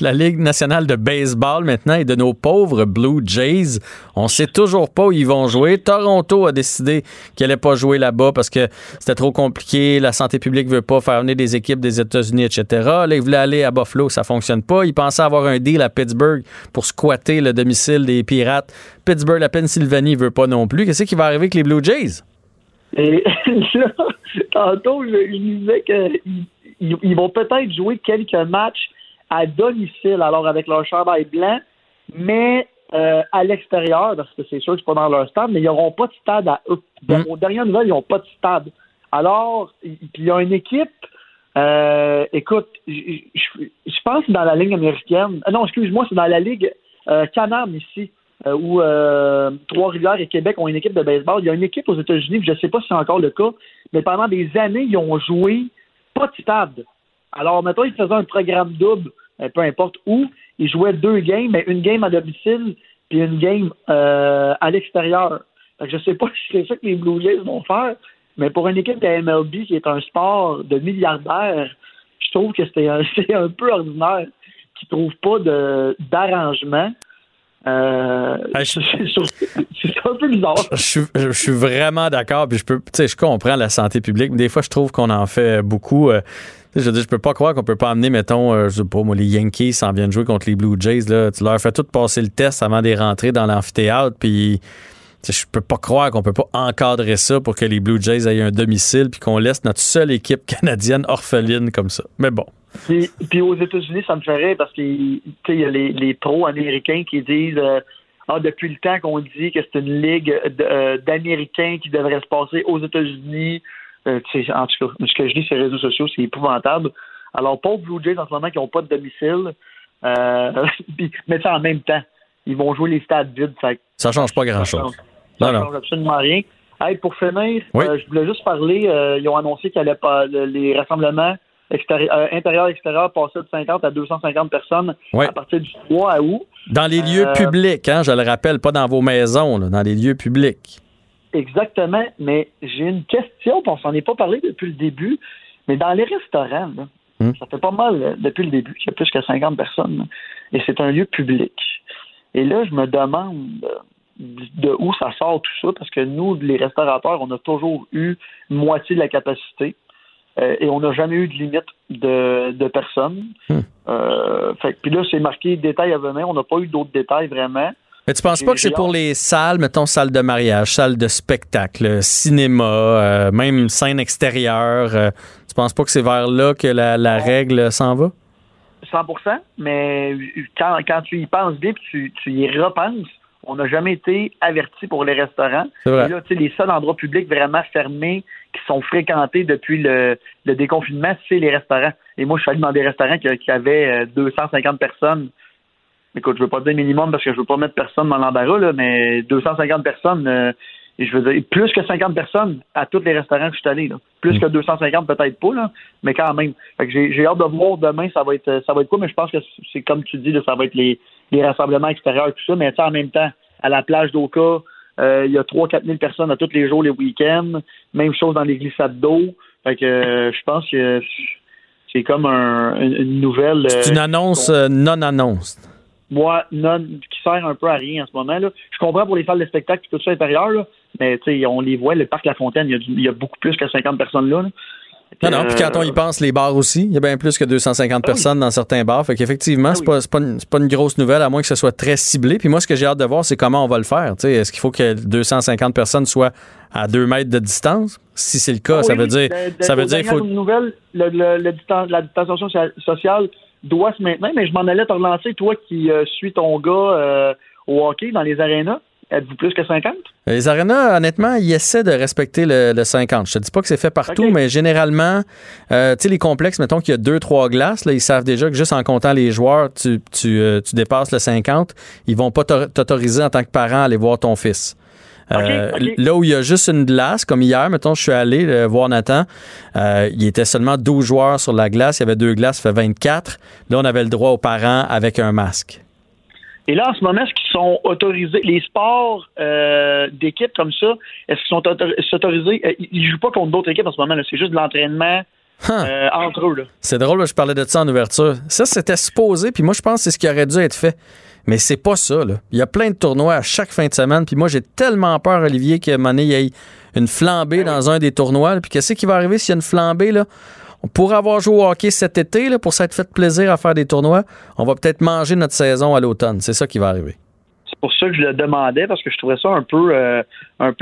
la, Ligue nationale de baseball maintenant et de nos pauvres Blue Jays. On sait toujours pas où ils vont jouer. Toronto a décidé qu'ils n'allaient pas jouer là-bas parce que c'était trop compliqué. La santé publique veut pas faire venir des équipes des États-Unis, etc. Là, ils voulaient aller à Buffalo, ça fonctionne pas. Ils pensaient avoir un deal à Pittsburgh pour squatter le domicile des Pirates. Pittsburgh, la Pennsylvanie veut pas non plus. Qu'est-ce qui va arriver avec les Blue Jays? Et là, tantôt, je disais que ils, vont peut-être jouer quelques matchs à domicile, alors avec leur chandail blanc, mais euh, à l'extérieur, parce que c'est sûr que c'est pas dans leur stade, mais ils n'auront pas de stade à eux. Mm. Aux dernières nouvelles, ils n'ont pas de stade. Alors, il y a une équipe, euh, écoute, je pense que dans la Ligue américaine, euh, non, excuse-moi, c'est dans la Ligue euh, Canam ici, où Trois-Rivières et Québec ont une équipe de baseball. Il y a une équipe aux États-Unis, je ne sais pas si c'est encore le cas, mais pendant des années, ils ont joué pas stade. Alors, maintenant, il faisait un programme double, euh, peu importe où. Il jouait deux games, mais une game à domicile puis une game euh, à l'extérieur. Je sais pas si c'est ça que les Blue Jays vont faire, mais pour une équipe de MLB qui est un sport de milliardaires, je trouve que c'est un, peu ordinaire qui trouve pas d'arrangement. Euh, c'est un peu bizarre. Je, suis vraiment d'accord. Puis je peux, je comprends la santé publique, mais des fois, je trouve qu'on en fait beaucoup. Euh, je veux je peux pas croire qu'on peut pas amener, mettons, euh, je sais pas, moi, les Yankees s'en viennent jouer contre les Blue Jays. Là. Tu leur fais tout passer le test avant de rentrer dans l'amphithéâtre. Puis je peux pas croire qu'on peut pas encadrer ça pour que les Blue Jays aient un domicile puis qu'on laisse notre seule équipe canadienne orpheline comme ça. Mais bon. Puis, aux États-Unis, ça me ferait parce qu'il y a les, les pros américains qui disent euh, Ah, depuis le temps qu'on dit que c'est une ligue euh, d'Américains qui devrait se passer aux États-Unis. Euh, en tout cas, ce que je dis sur les réseaux sociaux, c'est épouvantable. Alors, pauvres Blue Jays en ce moment qui n'ont pas de domicile, mais ça en même temps, ils vont jouer les stades vides. Ça, ça change pas grand-chose. Ça, ne change absolument rien. Hey, pour finir, je voulais juste parler, ils ont annoncé qu'il allait pas les rassemblements euh, intérieur-extérieur passait de 50 à 250 personnes à partir du 3 août. Dans les lieux euh, publics, hein, je le rappelle, pas dans vos maisons, dans les lieux publics. Exactement, mais j'ai une question, on s'en est pas parlé depuis le début, mais dans les restaurants, hmm. ça fait pas mal euh, depuis le début, il y a plus que 50 personnes, et c'est un lieu public. Et là, je me demande de où ça sort tout ça, parce que nous, les restaurateurs, on a toujours eu moitié de la capacité. Euh, et on n'a jamais eu de limite de, personnes. Hmm. Euh, puis là, c'est marqué détails à venir. On n'a pas eu d'autres détails vraiment. Mais tu penses pas que c'est pour les salles, mettons salle de mariage, salle de spectacle, cinéma, euh, même scène extérieure, tu penses pas que c'est vers là que la, règle s'en va? 100 mais quand, tu y penses bien tu, tu y repenses, on n'a jamais été averti pour les restaurants. Vrai. Et là, tu sais, les seuls endroits publics vraiment fermés qui sont fréquentés depuis le, le déconfinement, c'est les restaurants. Et moi, je suis allé dans des restaurants qui, qui avaient euh, 250 personnes. Écoute, je veux pas dire minimum parce que je veux pas mettre personne dans l'embarras, là, mais 250 personnes, euh, et je veux dire, plus que 50 personnes à tous les restaurants que je suis allé. Là. Plus que 250, peut-être pas, là, mais quand même. J'ai, hâte de voir demain, ça va être ça va être quoi, mais je pense que c'est comme tu dis, là, ça va être les, les rassemblements extérieurs, tout ça, mais en même temps, à la plage d'Oka, euh, il y a 3-4 000 personnes à tous les jours, les week-ends. Même chose dans les glissades d'eau. Fait que euh, je pense que c'est comme un, une, nouvelle. C'est une euh, annonce euh, non-annonce. moi, non, qui sert un peu à rien en ce moment. Là. Je comprends pour les salles de spectacle et tout ça intérieur, là, mais tu sais, on les voit, le parc La Fontaine, il y a, y beaucoup plus que 50 personnes là. là. Non, non, puis quand on y Euh, pense, les bars aussi, il y a bien plus que 250 Ah oui. personnes dans certains bars. Fait qu'effectivement, Ah c'est pas, pas, une- pas une grosse nouvelle, à moins que ce soit très ciblé. Puis moi, ce que j'ai hâte de voir, c'est comment on va le faire. Est-ce qu'il faut que 250 personnes soient à 2 mètres de distance? Si c'est le cas, Ah ça veut dire, de- de- ça veut dire qu'il faut. dernières nouvelles, le, le- le distan- la distanciation so- sociale doit se maintenir, mais je m'en allais te relancer, toi qui euh, suis ton gars euh, au hockey dans les arénas. Êtes-vous plus que 50? Les arénas, honnêtement, ils essaient de respecter le, le 50. Je te dis pas que c'est fait partout, mais généralement, euh, tu sais, les complexes, mettons qu'il y a deux, trois glaces, là, ils savent déjà que juste en comptant les joueurs, tu, tu, euh, tu dépasses le 50. Ils vont pas t'au- t'autoriser en tant que parent à aller voir ton fils. Euh. Là où il y a juste une glace, comme hier, mettons, je suis allé euh, voir Nathan, euh, il était seulement 12 joueurs sur la glace, il y avait deux glaces, ça fait 24. Là, on avait le droit aux parents avec un masque. Et là, en ce moment, est-ce qu'ils sont autorisés, les sports euh, d'équipe comme ça, est-ce qu'ils sont autor- autorisés, euh, ils jouent pas contre d'autres équipes en ce moment, c'est juste de l'entraînement Huh. euh, entre eux. C'est drôle, là, je parlais de ça en ouverture. Ça, c'était supposé, puis moi, je pense que c'est ce qui aurait dû être fait. Mais c'est pas ça, là. Il y a plein de tournois à chaque fin de semaine, puis moi, j'ai tellement peur, Olivier, qu'à un moment donné, il y ait une flambée dans un des tournois. Puis qu'est-ce qui va arriver s'il y a une flambée, là? Pourrait avoir joué au hockey cet été, pour s'être fait plaisir à faire des tournois. On va peut-être manger notre saison à l'automne. C'est ça qui va arriver. C'est pour ça que je le demandais parce que je trouvais ça un peu euh,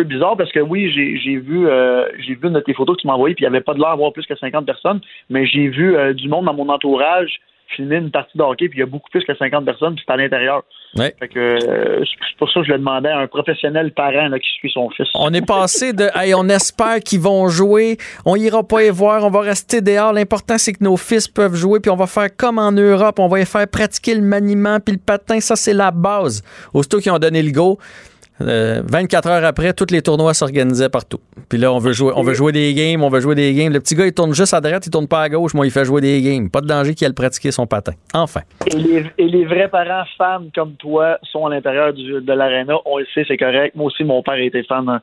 bizarre parce que oui j'ai vu euh, j'ai vu une de tes photos que tu m'as envoyées puis il n'y avait pas de l'air d'avoir plus que 50 personnes mais j'ai vu euh, du monde dans mon entourage filmer une partie de hockey puis il y a beaucoup plus que 50 personnes puis c'est à l'intérieur. Ouais. Fait que euh, c'est pour ça que je le demandais à un professionnel parent là, qui suit son fils. On est passé de hey, on espère qu'ils vont jouer, on ira pas les voir, on va rester dehors. L'important c'est que nos fils peuvent jouer puis on va faire comme en Europe, on va les faire pratiquer le maniement puis le patin, ça c'est la base. Aussitôt qu'ils ont donné le go, euh, 24 heures après, tous les tournois s'organisaient partout. Puis là, on veut jouer, on veut jouer des games, on veut jouer des games. Le petit gars, il tourne juste à droite, il tourne pas à gauche. Moi, il fait jouer des games. Pas de danger qu'il aille pratiquer son patin. Enfin. Et les, et les vrais parents fans comme toi sont à l'intérieur de l'aréna. On le sait, c'est correct. Moi aussi, mon père était fan euh,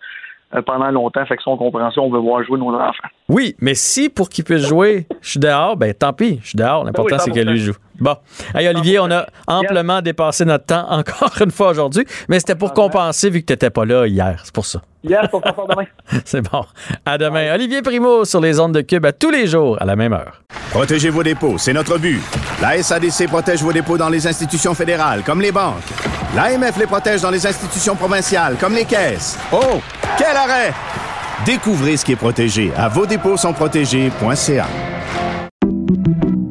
pendant longtemps. Fait que si on comprend ça, on veut voir jouer nos enfants. Oui, mais si pour qu'il puisse jouer, je suis dehors, ben tant pis, je suis dehors. L'important, Ben oui, c'est que lui joue. Bon. Hey, Olivier, on a amplement dépassé notre temps encore une fois aujourd'hui, mais c'était pour compenser vu que tu n'étais pas là hier. C'est pour ça. Demain. C'est bon. À demain. Olivier Primo sur les ondes de Cube à tous les jours à la même heure. Protégez vos dépôts, c'est notre but. La SADC protège vos dépôts dans les institutions fédérales, comme les banques. L'AMF les protège dans les institutions provinciales, comme les caisses. Oh, quel arrêt! Découvrez ce qui est protégé à vos dépôts sont protégés.ca.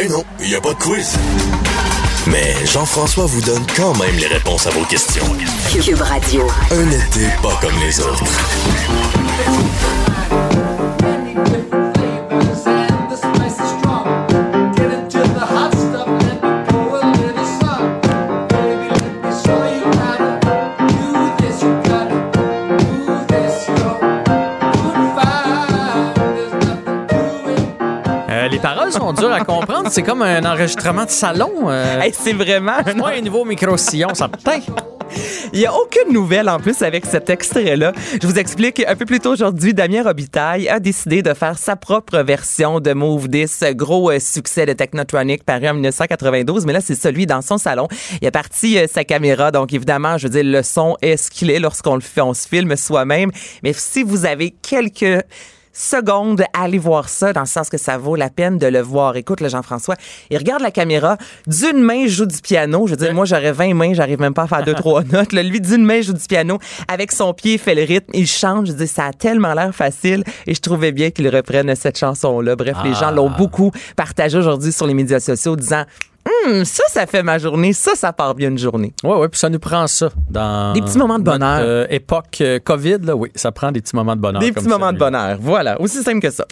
Ben non, il n'y a pas de quiz. Mais Jean-François vous donne quand même les réponses à vos questions. Cube Radio. Un été pas comme les autres. Euh, les paroles sont dures à comprendre. C'est comme un enregistrement de salon. euh. Hey, c'est vraiment C'est pas un nouveau micro-sillon, ça putain. Il n'y a aucune nouvelle en plus avec cet extrait-là. Je vous explique. Un peu plus tôt aujourd'hui, Damien Robitaille a décidé de faire sa propre version de Move This, gros euh, succès de Technotronic paru en 1992. Mais là, c'est celui dans son salon. Il a parti euh, sa caméra. Donc, évidemment, je veux dire, le son est ce qu'il est lorsqu'on le fait. On se filme soi-même. Mais si vous avez quelques secondes, allez voir ça, dans le sens que ça vaut la peine de le voir. Écoute, le Jean-François, il regarde la caméra, d'une main, joue du piano. Je veux dire, moi, j'aurais 20 mains, j'arrive même pas à faire deux, trois notes. Là, lui, d'une main, joue du piano. Avec son pied, il fait le rythme, il chante. Je dis, ça a tellement l'air facile. Et je trouvais bien qu'il reprenne cette chanson-là. Bref, les gens l'ont beaucoup partagé aujourd'hui sur les médias sociaux, disant, Hum, ça, ça fait ma journée. Ça, ça part bien une journée. Oui, oui, puis ça nous prend ça dans. Des petits moments de bonheur. notre, euh, époque euh, COVID, là, oui, ça prend des petits moments de bonheur. Des petits moments de bonheur. Voilà, aussi simple que ça.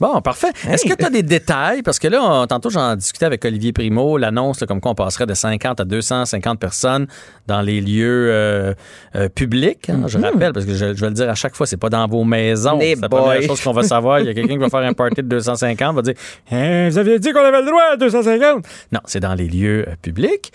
Bon, parfait. Est-ce que tu as des détails? Parce que là, on- tantôt, j'en discutais avec Olivier Primo, l'annonce, là, comme quoi on passerait de 50 à 250 personnes dans les lieux euh, euh, publics. hein, Je rappelle, parce que je, je vais le dire à chaque fois, c'est pas dans vos maisons. Les C'est la première boys. chose qu'on va savoir. Il y a quelqu'un qui va faire un party de 250, va dire Hein, Vous aviez dit qu'on avait le droit à 250 Non, c'est dans les lieux euh, publics.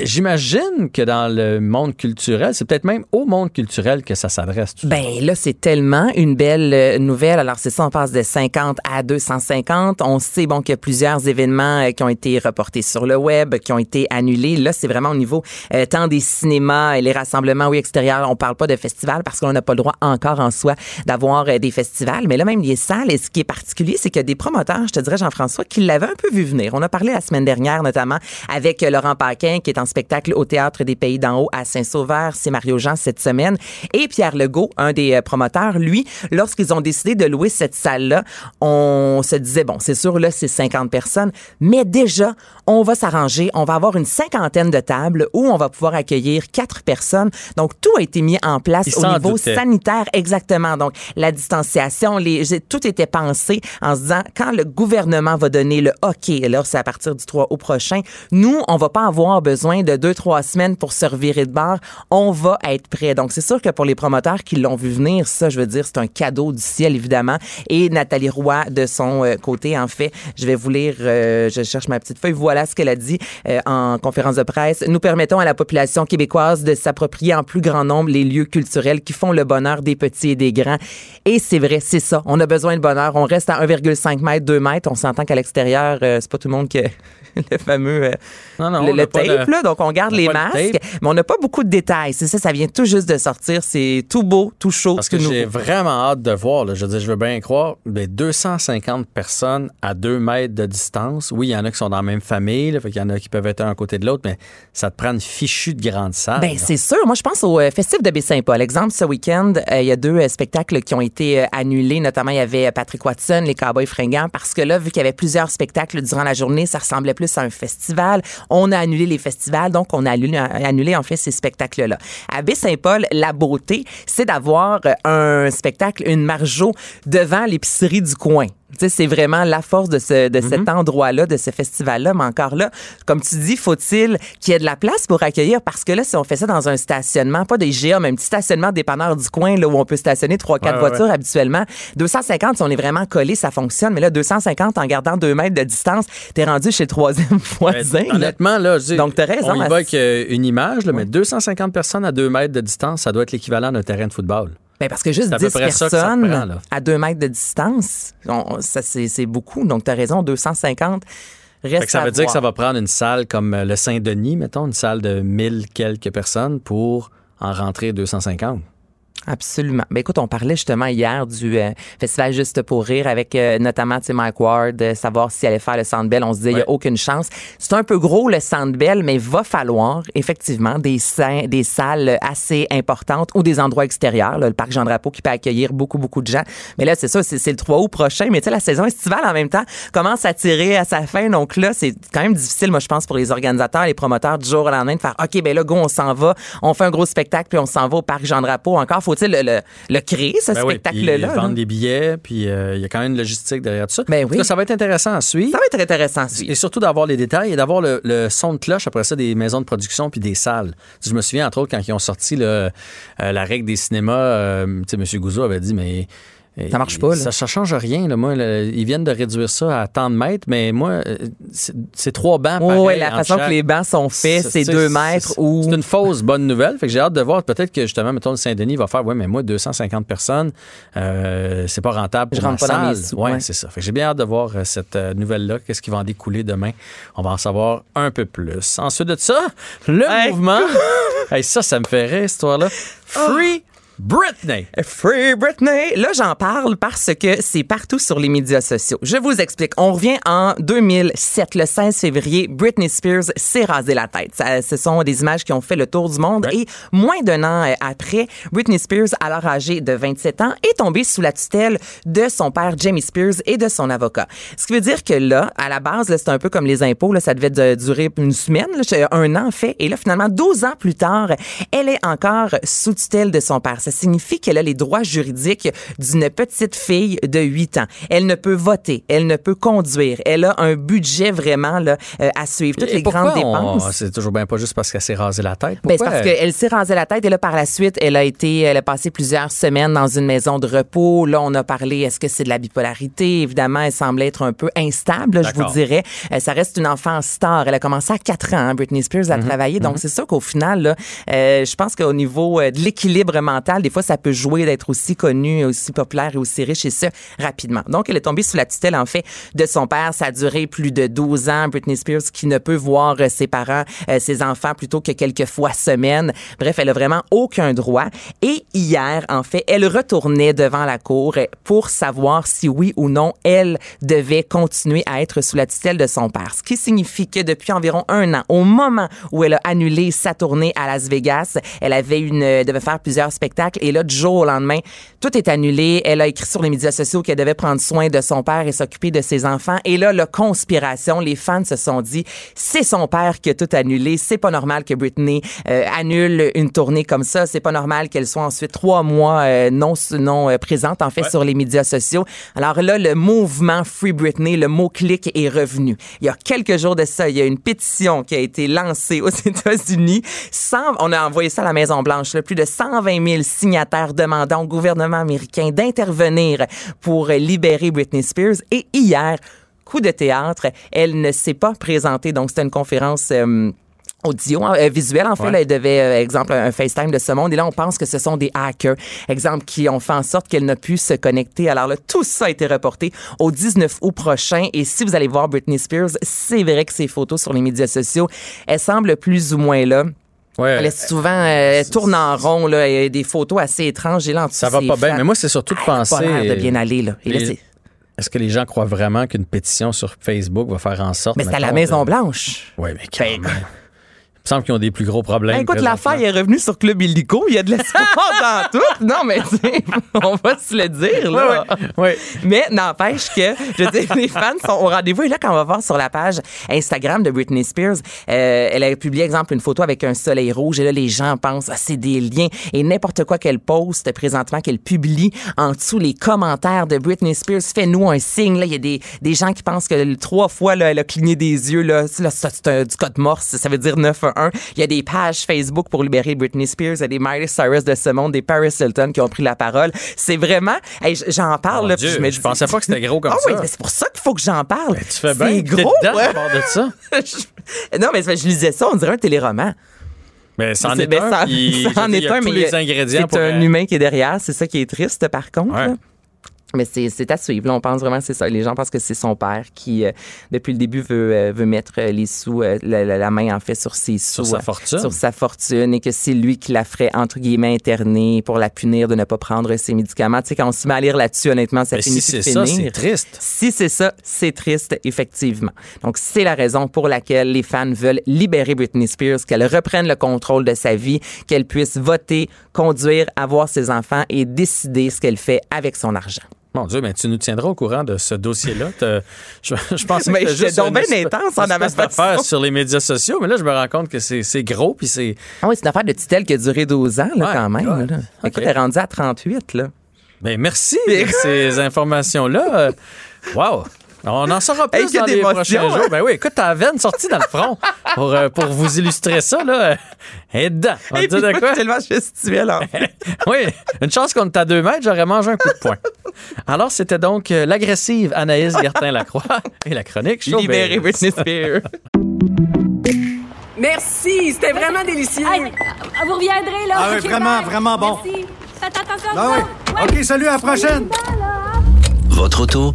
J'imagine que dans le monde culturel, c'est peut-être même au monde culturel que ça s'adresse. tout ça. Ben là, c'est tellement une belle nouvelle. Alors, c'est ça, on de 50 à 250. On sait, bon, qu'il y a plusieurs événements euh, qui ont été reportés sur le web, qui ont été annulés. Là, c'est vraiment au niveau euh, tant des cinémas et les rassemblements, oui, extérieurs. On parle pas de festivals parce qu'on n'a pas le droit encore en soi d'avoir euh, des festivals. Mais là, même les salles, et ce qui est particulier, c'est a des promoteurs, je te dirais, Jean-François, qui l'avaient un peu vu venir. On a parlé la semaine dernière, notamment, avec Laurent Paquin, qui est en spectacle au Théâtre des Pays d'en haut à Saint-Sauveur. C'est Mario Jean cette semaine. Et Pierre Legault, un des promoteurs, lui, lorsqu'ils ont décidé de louer cette salle-là, on se disait, bon, c'est sûr, là, c'est 50 personnes, mais déjà, on va s'arranger. On va avoir une cinquantaine de tables où on va pouvoir accueillir quatre personnes. Donc, tout a été mis en place Ils au niveau sanitaire, exactement. Donc, la distanciation, les, tout était pensé en se disant, quand le gouvernement va donner le OK, là, c'est à partir du 3 août prochain, nous, on va pas avoir besoin de deux, trois semaines pour se revirer de bar. On va être prêt. Donc, c'est sûr que pour les promoteurs qui l'ont vu venir, ça, je veux dire, c'est un cadeau du ciel, évidemment. Et Nathalie Roy, de son euh, côté, en fait, je vais vous lire, euh, je cherche ma petite feuille, voilà ce qu'elle a dit euh, en conférence de presse. Nous permettons à la population québécoise de s'approprier en plus grand nombre les lieux culturels qui font le bonheur des petits et des grands. Et c'est vrai, c'est ça. On a besoin de bonheur. On reste à 1,5 mètre, 2 mètres. On s'entend qu'à l'extérieur, euh, c'est pas tout le monde qui a le fameux Non, non, le, le tape, de- là. Donc, on garde on les masques, mais on n'a pas beaucoup de détails. C'est ça, ça vient tout juste de sortir. C'est tout beau, tout chaud, Parce que j'ai vraiment hâte de voir. là. Je veux dire, je veux bien croire. Mais 250 personnes à 2 mètres de distance. Oui, il y en a qui sont dans la même famille. Là, fait qu'il y en a qui peuvent être un à côté de l'autre, mais ça te prend une fichue de grande salle. Ben, c'est sûr. Moi, je pense au euh, Festif de Baie-Saint-Paul. Exemple, ce week-end, euh, il y a deux euh, spectacles qui ont été euh, annulés. Notamment, il y avait Patrick Watson, les Cowboys fringants, parce que là, vu qu'il y avait plusieurs spectacles durant la journée, ça ressemblait plus à un festival. On a annulé les festivals, donc on a annulé, annulé en fait, ces spectacles-là. À Baie-Saint-Paul, la beauté, c'est d'avoir un spectacle, une margeau devant l'épicerie du coin. C'est vraiment la force de, ce, de cet endroit-là, de ce festival-là. Mais encore là, comme tu dis, faut-il qu'il y ait de la place pour accueillir? Parce que là, si on fait ça dans un stationnement, pas des GA, mais un petit stationnement dépanneur du coin, là, où on peut stationner trois, quatre Ouais, ouais, voitures ouais. habituellement, 250, si on est vraiment collé, ça fonctionne. Mais là, 250 en gardant deux mètres de distance, t'es rendu chez le troisième voisin. Là. Honnêtement, là, je dis, Donc, t'as raison, On va avec euh, une image, là, mais 250 personnes à 2 mètres de distance, ça doit être l'équivalent d'un terrain de football. Ben parce que juste C'est à peu 10 près ça que ça personnes prend, à deux mètres de distance, on- ça c'est beaucoup. Donc, t'as raison, 250 reste ça à veut dire que ça va prendre une salle comme euh, le Saint-Denis, mettons, une salle de 1000 quelques personnes pour en rentrer 250. Absolument. Ben écoute, on parlait justement hier du euh, festival Juste pour rire avec euh, notamment tu sais, Mike Ward, euh, savoir s'il allait faire le Centre Bell. On se disait il n'y Ouais. a aucune chance. C'est un peu gros le Centre Bell, mais il va falloir effectivement des, sa- des salles assez importantes ou des endroits extérieurs. là, le parc Jean Drapeau qui peut accueillir beaucoup beaucoup de gens. Mais là c'est ça, c'est le 3 août prochain. Mais tu sais la saison estivale en même temps commence à tirer à sa fin. Donc là c'est quand même difficile, moi je pense pour les organisateurs, les promoteurs du jour au lendemain de faire ok ben là go on s'en va, on fait un gros spectacle puis on s'en va au parc Jean Drapeau. Encore faut-il le, le, le créer ce Ben oui, spectacle-là. Là. vendent des billets, puis euh, il y a quand même une logistique derrière tout ça. Ben oui. cas, ça va être intéressant à suivre. Ça va être intéressant à suivre. Et surtout d'avoir les détails et d'avoir le, le son de cloche après ça des maisons de production puis des salles. Je me souviens, entre autres, quand ils ont sorti le, euh, la règle des cinémas, euh, M. Gouzeau avait dit, mais Ça marche pas, là. Ça, ça change rien. Là. Moi, là, ils viennent de réduire ça à tant de mètres, mais moi, euh, c'est trois bancs. Oui, ouais, la façon chaque. que les bancs sont faits, c'est deux mètres c'est- ou. C'est une fausse bonne nouvelle. Fait que j'ai hâte de voir. Peut-être que justement, mettons, le Saint-Denis va faire, ouais, mais moi, 250 personnes, euh, c'est pas rentable. Je pour rentre ma pas dans mes salle. Ouais, ouais. c'est ça. Fait que j'ai bien hâte de voir euh, cette euh, nouvelle-là. Qu'est-ce qui va en découler demain? On va en savoir un peu plus. Ensuite de ça, le Hey. mouvement. hey, ça, ça me fait rire, cette histoire-là. Free Britney. Free Britney. Là, j'en parle parce que c'est partout sur les médias sociaux. Je vous explique. On revient en 2007, le 16 février. Britney Spears s'est rasé la tête. Ça, ce sont des images qui ont fait le tour du monde. Et moins d'un an euh, après, Britney Spears, alors âgée de 27 ans, est tombée sous la tutelle de son père Jamie Spears et de son avocat. Ce qui veut dire que là, à la base, c'est un peu comme les impôts. Là, ça devait de- durer une semaine, là, un an en fait. Et là, finalement, 12 ans plus tard, elle est encore sous tutelle de son père. Ça signifie qu'elle a les droits juridiques d'une petite fille de 8 ans. Elle ne peut voter, elle ne peut conduire, elle a un budget vraiment là, euh, à suivre. Toutes Et les grandes dépenses. C'est toujours bien pas juste parce qu'elle s'est rasé la tête? Ben, parce qu'elle s'est rasé la tête et là, par la suite, elle a été, elle a passé plusieurs semaines dans une maison de repos. Là, on a parlé, est-ce que c'est de la bipolarité? Évidemment, elle semblait être un peu instable, je vous dirais. Euh, ça reste une enfant star. Elle a commencé à 4 ans, hein, Britney Spears, à travailler. Donc, c'est sûr qu'au final, là, euh, je pense qu'au niveau de l'équilibre mental, des fois, ça peut jouer d'être aussi connue, aussi populaire et aussi riche et ça, rapidement. Donc, elle est tombée sous la tutelle, en fait, de son père. Ça a duré plus de 12 ans. Britney Spears qui ne peut voir euh, ses parents, euh, ses enfants plutôt que quelques fois semaine. Bref, elle a vraiment aucun droit. Et hier, en fait, elle retournait devant la cour euh, pour savoir si oui ou non elle devait continuer à être sous la tutelle de son père. Ce qui signifie que depuis environ un an, au moment où elle a annulé sa tournée à Las Vegas, elle avait une, euh, devait faire plusieurs spectacles et là, du jour au lendemain, tout est annulé. Elle a écrit sur les médias sociaux qu'elle devait prendre soin de son père et s'occuper de ses enfants. Et là, la conspiration, les fans se sont dit, c'est son père qui a tout annulé. C'est pas normal que Britney euh, annule une tournée comme ça. C'est pas normal qu'elle soit ensuite trois mois euh, non non euh, présente en fait sur les médias sociaux. Alors là, le mouvement Free Britney, le mot clic est revenu. Il y a quelques jours de ça, il y a une pétition qui a été lancée aux États-Unis. 100 On a envoyé ça à la Maison Blanche. là, plus de 120 000 signataires demandant au gouvernement américain d'intervenir pour libérer Britney Spears. Et hier, coup de théâtre, elle ne s'est pas présentée. Donc c'était une conférence. euh, audio, euh, visuel en fait. Ouais. Là, elle devait, euh, exemple, un FaceTime de ce monde. Et là, on pense que ce sont des hackers, exemple, qui ont fait en sorte qu'elle n'a pu se connecter. Alors là, tout ça a été reporté au 19 août prochain. Et si vous allez voir Britney Spears, c'est vrai que ses photos sur les médias sociaux, elle semble plus ou moins là. Ouais, Elle est souvent euh, elle tourne en rond là, et des photos assez étranges. Et là, en ça va pas bien. Mais moi, c'est surtout de a penser. pas l'air de bien aller là. Et là, les- c'est- Est-ce que les gens croient vraiment qu'une pétition sur Facebook va faire en sorte. mais c'est à la mettons, Maison de- Blanche. Oui, mais quand Ben, même. Me semble qu'ils ont des plus gros problèmes. Ben, écoute, l'affaire est revenue sur Club Illico. Il y a de l'espoir dans tout. Non, mais tu sais, on va se le dire, là. Oui. Mais n'empêche que, je veux dire, les fans sont au rendez-vous. Et là, quand on va voir sur la page Instagram de Britney Spears, euh, elle a publié, exemple, une photo avec un soleil rouge. Et là, les gens pensent, ah, c'est des liens. Et n'importe quoi qu'elle poste présentement, qu'elle publie en dessous les commentaires de Britney Spears, fais-nous un signe. Là, il y a des, des gens qui pensent que trois fois, là, elle a cligné des yeux. Là, c'est du code morse. Ça veut dire 911. Il y a des pages Facebook pour libérer Britney Spears. Il y a des Miley Cyrus de ce monde, des Paris Hilton qui ont pris la parole. C'est vraiment, hey, j'en parle. Là, Dieu, puis je me je pensais pas que c'était gros comme ah ça. oui, c'est pour ça qu'il faut que j'en parle. Ben, tu fais bien. C'est gros. dedans ouais. de ça. Je- non, mais je lisais ça, on dirait un téléroman. Mais c'en est ben, un. ça- puis, ça je en veux dire, il y est a un, mais c'est un humain qui est derrière. C'est ça qui est triste, par contre. Ouais. Mais c'est à suivre. Là, on pense vraiment que c'est ça. Les gens pensent que c'est son père qui, euh, depuis le début, veut, euh, veut mettre euh, les sous, euh, la, main en fait sur ses sous, Sur sa euh, fortune. sur sa fortune, et que c'est lui qui la ferait entre guillemets interner pour la punir de ne pas prendre ses médicaments. Tu sais, quand on se met à lire là-dessus, honnêtement, ça Mais finit si c'est ça, c'est triste. Si c'est ça, c'est triste, effectivement. Donc, c'est la raison pour laquelle les fans veulent libérer Britney Spears, qu'elle reprenne le contrôle de sa vie, qu'elle puisse voter, conduire, avoir ses enfants et décider ce qu'elle fait avec son argent. Mon Dieu, mais tu nous tiendras au courant de ce dossier-là. Je, je pensais Mais que c'était donc une bien intense en d'affaire sur les médias sociaux, mais là, je me rends compte que c'est gros, puis c'est... Ah oui, c'est une affaire de tutelle qui a duré 12 ans, là, Ouais, quand même. Là. OK. Écoute, elle est rendue à 38, là. Ben, merci de ces informations-là. Euh, Wow! On en saura plus Hey, dans les prochains hein? jours. Ben oui, écoute, ta veine sortie dans le front pour, euh, pour vous illustrer ça, là. Et dedans. On va Et te dire puis, de quoi? tellement gestuel, en fait. Oui, une chance qu'on est à deux mètres, j'aurais mangé un coup de poing. Alors, c'était donc euh, l'agressive Anaïs Gertin-Lacroix et la chronique Showbiz. Libéré Britney Spears. Merci, c'était vraiment délicieux. Vous reviendrez, là. Ah oui, vraiment, bye. vraiment bon. Merci. Faites attention. Ah oui. OK, salut, à la prochaine. Votre auto,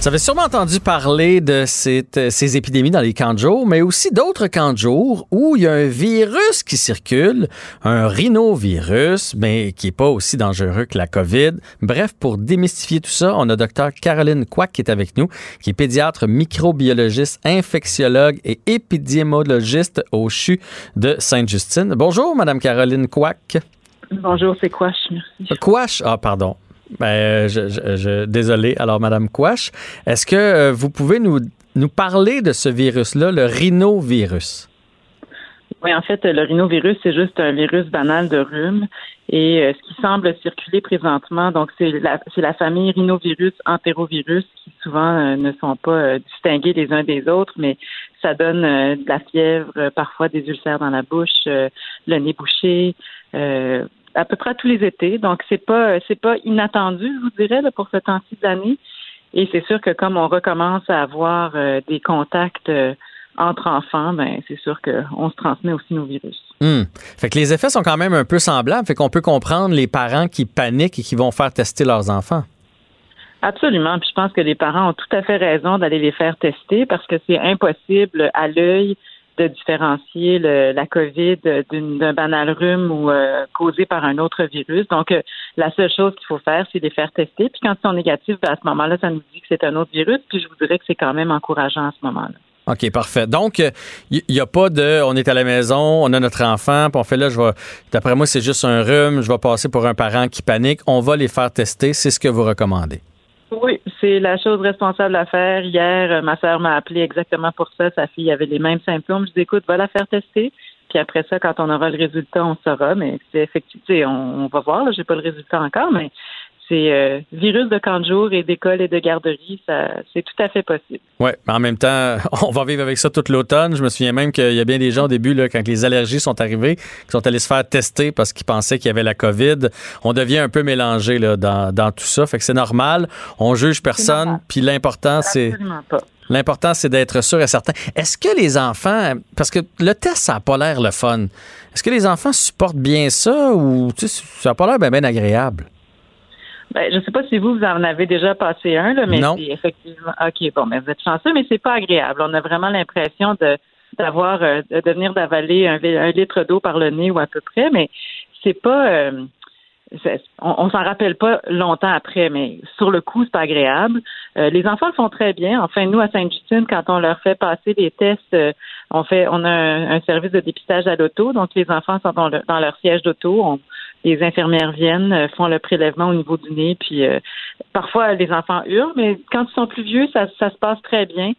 Vous avez sûrement entendu parler de cette- euh, ces épidémies dans les camps de jour, mais aussi d'autres camps de jour où il y a un virus qui circule, un rhinovirus, mais qui est pas aussi dangereux que la COVID. Bref, pour démystifier tout ça, on a Dr Caroline Quack qui est avec nous, qui est pédiatre, microbiologiste, infectiologue et épidémiologiste au CHU de Sainte-Justine. Bonjour, Madame Caroline Quack. Bonjour, c'est quoi? Merci. Quash, ah pardon. Ben, je, je- désolé. Alors, Madame Quash, est-ce que euh, vous pouvez nous, nous parler de ce virus-là, le rhinovirus? Oui, en fait, le rhinovirus, c'est juste un virus banal de rhume. Et euh, ce qui semble circuler présentement, donc c'est la, c'est la famille rhinovirus, entérovirus, qui souvent euh, ne sont pas distingués les uns des autres, mais ça donne de la fièvre, parfois des ulcères dans la bouche, le nez bouché, à peu près tous les étés. Donc c'est pas c'est pas inattendu, je vous dirais, là, pour ce temps-ci de l'année. Et c'est sûr que comme on recommence à avoir euh, des contacts euh, entre enfants, ben c'est sûr qu'on se transmet aussi nos virus. Hmm. Fait que les effets sont quand même un peu semblables. Fait qu'on peut comprendre les parents qui paniquent et qui vont faire tester leurs enfants. Absolument. Puis je pense que les parents ont tout à fait raison d'aller les faire tester parce que c'est impossible à l'œil de différencier le- la COVID d'un banal rhume ou euh, causé par un autre virus. Donc, euh, la seule chose qu'il faut faire, c'est les faire tester. Puis quand ils sont négatifs, ben, à ce moment-là, ça nous dit que c'est un autre virus. Puis je vous dirais que c'est quand même encourageant à ce moment-là. OK, parfait. Donc, il n'y a pas de on est à la maison, on a notre enfant, puis on fait là, je vais. D'après moi, c'est juste un rhume, je vais passer pour un parent qui panique. On va les faire tester. C'est ce que vous recommandez. Oui, c'est la chose responsable à faire. Hier, euh, ma sœur m'a appelé exactement pour ça. Sa fille avait les mêmes symptômes. Je dis, écoute, va la faire tester. Puis après ça, quand on aura le résultat, on saura. Mais c'est effectivement, on, on va voir. Là, j'ai pas le résultat encore, mais c'est euh, virus de camp de jour et d'école et de garderie, ça, c'est tout à fait possible. Oui, mais en même temps, on va vivre avec ça toute l'automne. Je me souviens même qu'il y a bien des gens au début, là, quand les allergies sont arrivées, qui sont allés se faire tester parce qu'ils pensaient qu'il y avait la COVID. On devient un peu mélangé là, dans, dans tout ça. Fait que c'est normal. On juge personne. Puis l'important, c'est. L'important, c'est d'être sûr et certain. Est-ce que les enfants, parce que le test, ça n'a pas l'air le fun. Est-ce que les enfants supportent bien ça ou ça n'a pas l'air bien, bien agréable? Ben, je sais pas si vous, vous en avez déjà passé un, là, mais Non. c'est effectivement. OK, bon, mais vous êtes chanceux, mais c'est pas agréable. On a vraiment l'impression de d'avoir euh, de venir d'avaler un, un litre d'eau par le nez ou à peu près, mais c'est pas euh, c'est- on, on s'en rappelle pas longtemps après, mais sur le coup, c'est pas agréable. Euh, les enfants le font très bien. Enfin, nous, à Sainte-Justine, quand on leur fait passer les tests, on fait on a un, un service de dépistage à l'auto, donc les enfants sont dans, le- dans leur siège d'auto. On- les infirmières viennent, euh, font le prélèvement au niveau du nez, puis euh, parfois les enfants hurlent, mais quand ils sont plus vieux, ça, ça se passe très bien.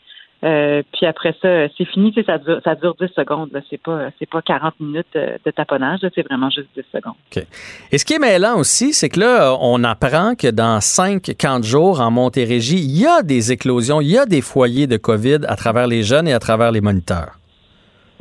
Euh, puis après ça, c'est fini, ça dure, ça dure 10 secondes. Là. C'est pas c'est pas 40 minutes de taponnage, c'est vraiment juste 10 secondes. OK. Et ce qui est mêlant aussi, c'est que là, on apprend que dans cinq camps de jour en Montérégie, il y a des éclosions, il y a des foyers de COVID à travers les jeunes et à travers les moniteurs.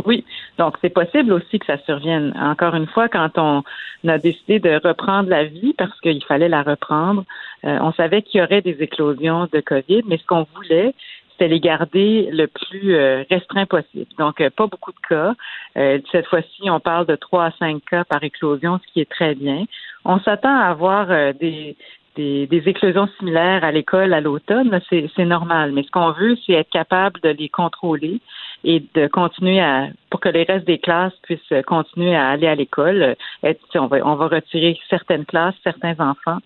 Oui, donc c'est possible aussi que ça survienne. Encore une fois, quand on a décidé de reprendre la vie parce qu'il fallait la reprendre, euh, on savait qu'il y aurait des éclosions de COVID, mais ce qu'on voulait, c'était les garder le plus euh, restreint possible. Donc, euh, pas beaucoup de cas. Euh, cette fois-ci, on parle de 3 à 5 cas par éclosion, ce qui est très bien. On s'attend à avoir des, des, des éclosions similaires à l'école à l'automne, c'est normal. Mais ce qu'on veut, c'est être capable de les contrôler et de continuer à pour que les restes des classes puissent continuer à aller à l'école. Euh, On va, on va retirer certaines classes, certains enfants.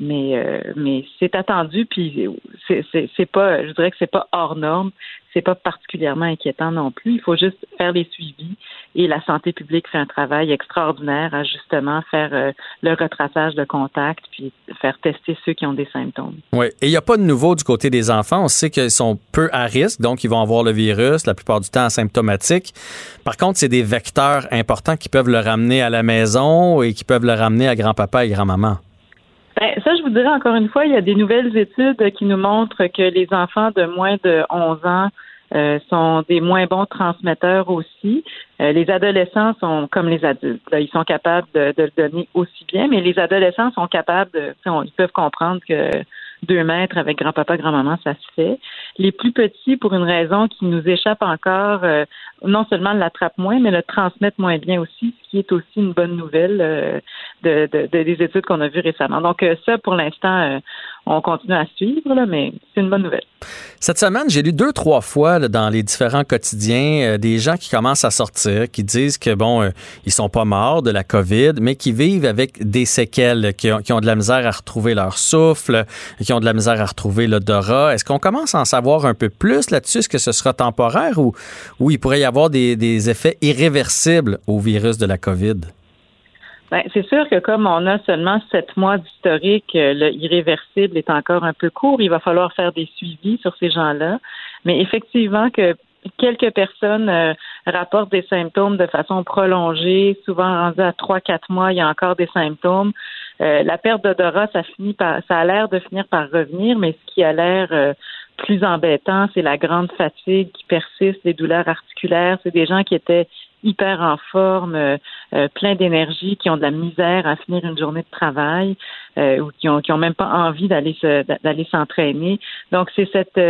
Mais euh, mais c'est attendu puis c'est pas je dirais que c'est pas hors norme c'est pas particulièrement inquiétant non plus il faut juste faire les suivis et la santé publique fait un travail extraordinaire à justement faire euh, le retraçage de contact puis faire tester ceux qui ont des symptômes Oui, et il n'y a pas de nouveau du côté des enfants. On sait qu'ils sont peu à risque, donc ils vont avoir le virus, la plupart du temps asymptomatique. Par contre, c'est des vecteurs importants qui peuvent le ramener à la maison et qui peuvent le ramener à grand-papa et grand-maman. Ben, ça, je vous dirais encore une fois, il y a des nouvelles études qui nous montrent que les enfants de moins de 11 ans euh, sont des moins bons transmetteurs aussi. Euh, les adolescents sont comme les adultes. Ils sont capables de, de, le donner aussi bien, mais les adolescents sont capables de, ils peuvent comprendre que deux mètres avec grand-papa, grand-maman, ça se fait. Les plus petits, pour une raison qui nous échappe encore, euh, non seulement l'attrapent moins, mais le transmettent moins bien aussi, ce qui est aussi une bonne nouvelle euh, de, de, de, des études qu'on a vues récemment. Donc euh, ça, pour l'instant, on continue à suivre, mais c'est une bonne nouvelle. Cette semaine, j'ai lu deux, trois fois dans les différents quotidiens des gens qui commencent à sortir, qui disent que, bon, ils sont pas morts de la COVID, mais qui vivent avec des séquelles, qui ont, de la misère à retrouver leur souffle, ont de la misère à retrouver l'odorat. Est-ce qu'on commence à en savoir un peu plus là-dessus? Est-ce que ce sera temporaire ou, il pourrait y avoir des, effets irréversibles au virus de la COVID? Ben, c'est sûr que comme on a seulement sept mois d'historique, le irréversible est encore un peu court. Il va falloir faire des suivis sur ces gens-là. Mais effectivement que quelques personnes euh, rapportent des symptômes de façon prolongée, souvent rendues à trois, quatre mois, il y a encore des symptômes. Euh, la perte d'odorat, ça finit par, ça a l'air de finir par revenir, mais ce qui a l'air euh, plus embêtant, c'est la grande fatigue qui persiste, les douleurs articulaires. C'est des gens qui étaient hyper en forme, euh, euh, plein d'énergie, qui ont de la misère à finir une journée de travail euh, ou qui ont qui ont même pas envie d'aller se, d'aller s'entraîner. Donc c'est cette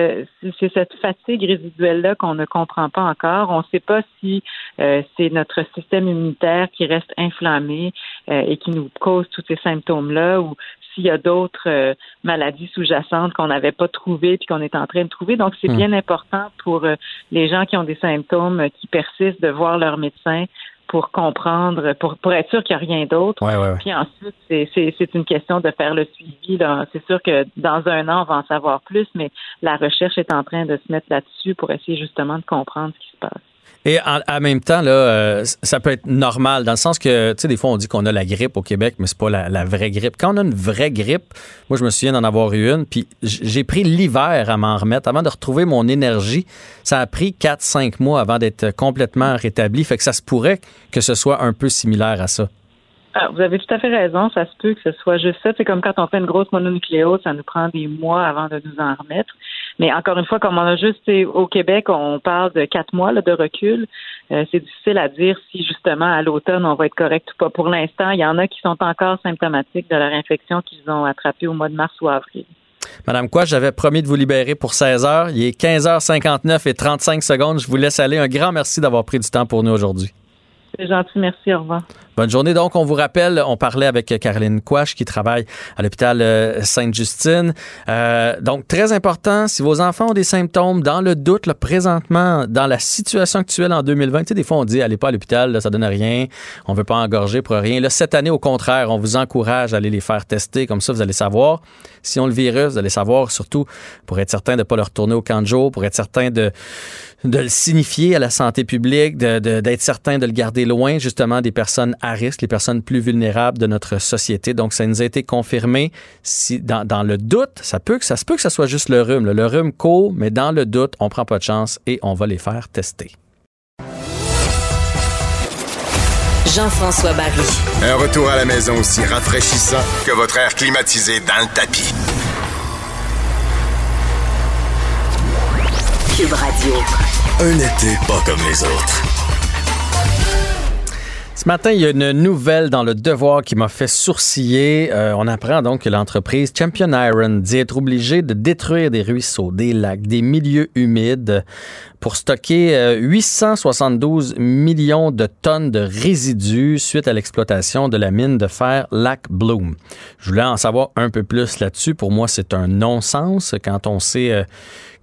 c'est cette fatigue résiduelle là qu'on ne comprend pas encore. On ne sait pas si c'est notre système immunitaire qui reste inflammé et qui nous cause tous ces symptômes là ou s'il y a d'autres maladies sous-jacentes qu'on n'avait pas trouvées puis qu'on est en train de trouver. Donc, c'est Hmm. bien important pour les gens qui ont des symptômes qui persistent de voir leur médecin pour comprendre, pour, pour être sûr qu'il n'y a rien d'autre. Ouais, ouais, ouais. Puis ensuite, c'est, c'est, c'est une question de faire le suivi. Là. C'est sûr que dans un an, on va en savoir plus, mais la recherche est en train de se mettre là-dessus pour essayer justement de comprendre ce qui se passe. Et en, même temps, là, euh, ça peut être normal dans le sens que, tu sais, des fois, on dit qu'on a la grippe au Québec, mais c'est pas la, vraie grippe. Quand on a une vraie grippe, moi, je me souviens d'en avoir eu une, puis j'ai pris l'hiver à m'en remettre, avant de retrouver mon énergie. Ça a pris 4-5 mois avant d'être complètement rétabli. Fait que ça se pourrait que ce soit un peu similaire à ça. Ah, vous avez tout à fait raison. Ça se peut que ce soit juste ça. C'est comme quand on fait une grosse mononucléose, ça nous prend des mois avant de nous en remettre. Mais encore une fois, comme on a juste au Québec, on parle de quatre mois là, de recul. Euh, c'est difficile à dire si justement à l'automne on va être correct ou pas. Pour l'instant, il y en a qui sont encore symptomatiques de leur infection qu'ils ont attrapée au mois de mars ou avril. Madame Quoi, j'avais promis de vous libérer pour 16 heures. Il est 15h59 et 35 secondes. Je vous laisse aller. Un grand merci d'avoir pris du temps pour nous aujourd'hui. C'est gentil, merci, au revoir. Bonne journée. Donc, on vous rappelle, on parlait avec Caroline Quash qui travaille à l'hôpital euh, Sainte-Justine. Euh, donc, très important, si vos enfants ont des symptômes, dans le doute, là, présentement, dans la situation actuelle en 2020, tu sais, des fois, on dit, allez pas à l'hôpital, là, ça donne rien, on veut pas engorger pour rien. Là, cette année, au contraire, on vous encourage à aller les faire tester. Comme ça, vous allez savoir si on le virus, vous allez savoir surtout pour être certain de ne pas le retourner au camp de jour, pour être certain de, de le signifier à la santé publique, de- d'être certain de le garder loin justement des personnes risque, les personnes plus vulnérables de notre société. Donc, ça nous a été confirmé. Si dans, dans le doute, ça peut que ça se peut que ça soit juste le rhume. là. Le rhume court, mais dans le doute, on prend pas de chance et on va les faire tester. Jean-François Barry. Un retour à la maison aussi rafraîchissant que votre air climatisé dans le tapis. Cube Radio. Un été pas comme les autres. Ce matin, il y a une nouvelle dans le Devoir qui m'a fait sourciller. Euh, on apprend donc que l'entreprise Champion Iron dit être obligée de détruire des ruisseaux, des lacs, des milieux humides pour stocker euh, 872 millions de tonnes de résidus suite à l'exploitation de la mine de fer Lac Bloom. Je voulais en savoir un peu plus là-dessus. Pour moi, c'est un non-sens quand on sait euh,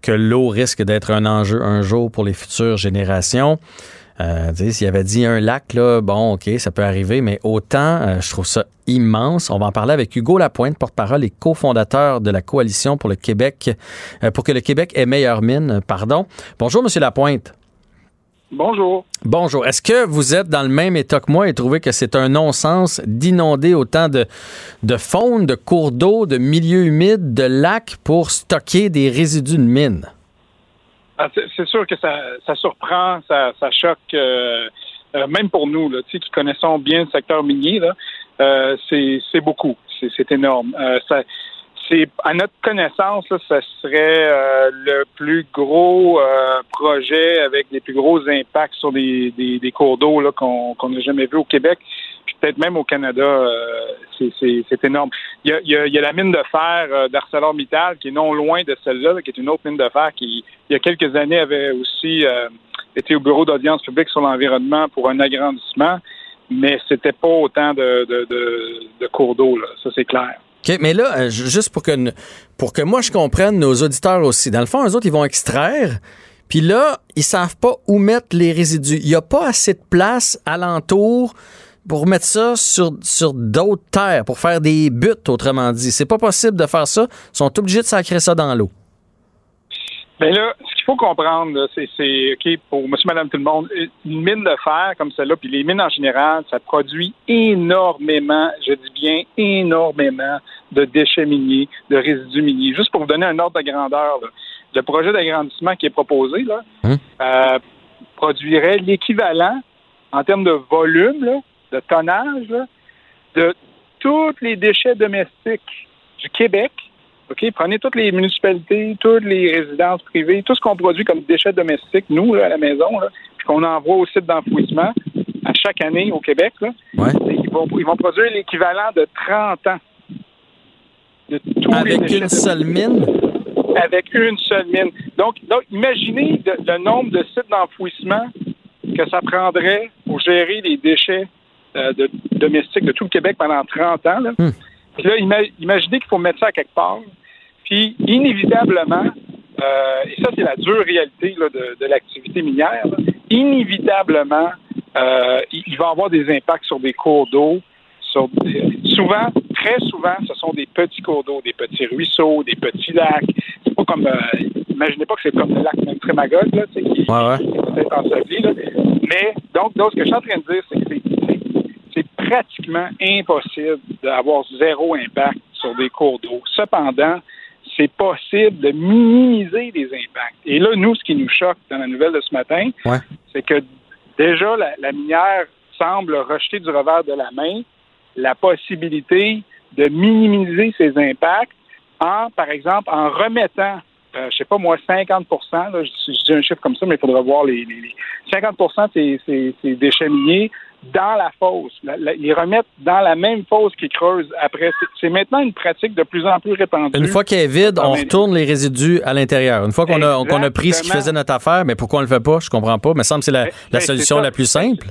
que l'eau risque d'être un enjeu un jour pour les futures générations. Euh, S'il avait dit un lac, là, bon, OK, ça peut arriver, mais autant, euh, je trouve ça immense. On va en parler avec Hugo Lapointe, porte-parole et cofondateur de la Coalition pour le Québec, euh, pour que le Québec ait meilleure mine. Pardon. Bonjour, Monsieur Lapointe. Bonjour. Bonjour. Est-ce que vous êtes dans le même état que moi et trouvez que c'est un non-sens d'inonder autant de, de faune, de cours d'eau, de milieux humides, de lacs pour stocker des résidus de mine? Ah, c'est sûr que ça, ça surprend, ça, ça choque, euh, euh, même pour nous, là, qui connaissons bien le secteur minier, euh, c'est beaucoup, c'est énorme. Euh, ça, à notre connaissance, là, ça serait euh, le plus gros projet avec les plus gros impacts sur des, des, cours d'eau qu'on qu'on n'a jamais vu au Québec, peut-être même au Canada. euh, c'est- énorme. Il y, a, la mine de fer euh, d'ArcelorMittal qui est non loin de celle-là, là, qui est une autre mine de fer qui, il y a quelques années, avait aussi euh, été au bureau d'audience publique sur l'environnement pour un agrandissement, mais c'était pas autant de, cours d'eau, ça c'est clair. OK, mais là, ju- juste pour que, pour que moi je comprenne, nos auditeurs aussi, dans le fond, eux autres, ils vont extraire, puis là, ils savent pas où mettre les résidus. Il n'y a pas assez de place alentour pour mettre ça sur, sur d'autres terres, pour faire des buts, autrement dit. C'est pas possible de faire ça. Ils sont obligés de sacrer ça dans l'eau. Mais là, ce qu'il faut comprendre, c'est, OK, pour monsieur, madame, tout le monde, une mine de fer comme celle-là, puis les mines en général, ça produit énormément, je dis bien énormément, de déchets miniers, de résidus miniers. Juste pour vous donner un ordre de grandeur, là, le projet d'agrandissement qui est proposé, là, euh, produirait l'équivalent, en termes de volume, là, de tonnage, là, de tous les déchets domestiques du Québec. OK, prenez toutes les municipalités, toutes les résidences privées, tout ce qu'on produit comme déchets domestiques, nous, là, à la maison, là, puis qu'on envoie au site d'enfouissement à chaque année au Québec, là, ils, vont, ils vont produire l'équivalent de 30 ans. De tous Avec une seule mine? avec une seule mine. Donc, donc imaginez le nombre de sites d'enfouissement que ça prendrait pour gérer les déchets de- domestiques de tout le Québec pendant 30 ans. Là. Puis là, ima- imaginez qu'il faut mettre ça à quelque part. Puis, inévitablement, euh, et ça, c'est la dure réalité là, de, de l'activité minière, là, inévitablement, euh, il il va avoir des impacts sur des cours d'eau. Sur des- souvent, très souvent, ce sont des petits cours d'eau, des petits ruisseaux, des petits lacs. C'est pas comme, euh, imaginez pas que c'est comme le lac même là, qui, Ouais, ouais. qui est peut-être enseveli, là. Mais, donc, donc, ce que je suis en train de dire, c'est que c'est- c'est pratiquement impossible d'avoir zéro impact sur des cours d'eau. Cependant, c'est possible de minimiser les impacts. Et là, nous, ce qui nous choque dans la nouvelle de ce matin, Ouais. c'est que déjà, la, la minière semble rejeter du revers de la main la possibilité de minimiser ses impacts en, par exemple, en remettant, euh, je sais pas moi, 50 là, je, je dis un chiffre comme ça, mais il faudra voir les, les- les 50 de ces, ces- ces déchets miniers dans la fosse, La- la- les remettre dans la même fosse qu'ils creusent après. C'est- maintenant une pratique de plus en plus répandue. Une fois qu'elle est vide, on retourne les résidus à l'intérieur. Une fois qu'on a, qu'on a pris ce qui faisait notre affaire, mais pourquoi on le fait pas? Je comprends pas. Mais me semble que c'est la, la ben, c'est solution la plus simple.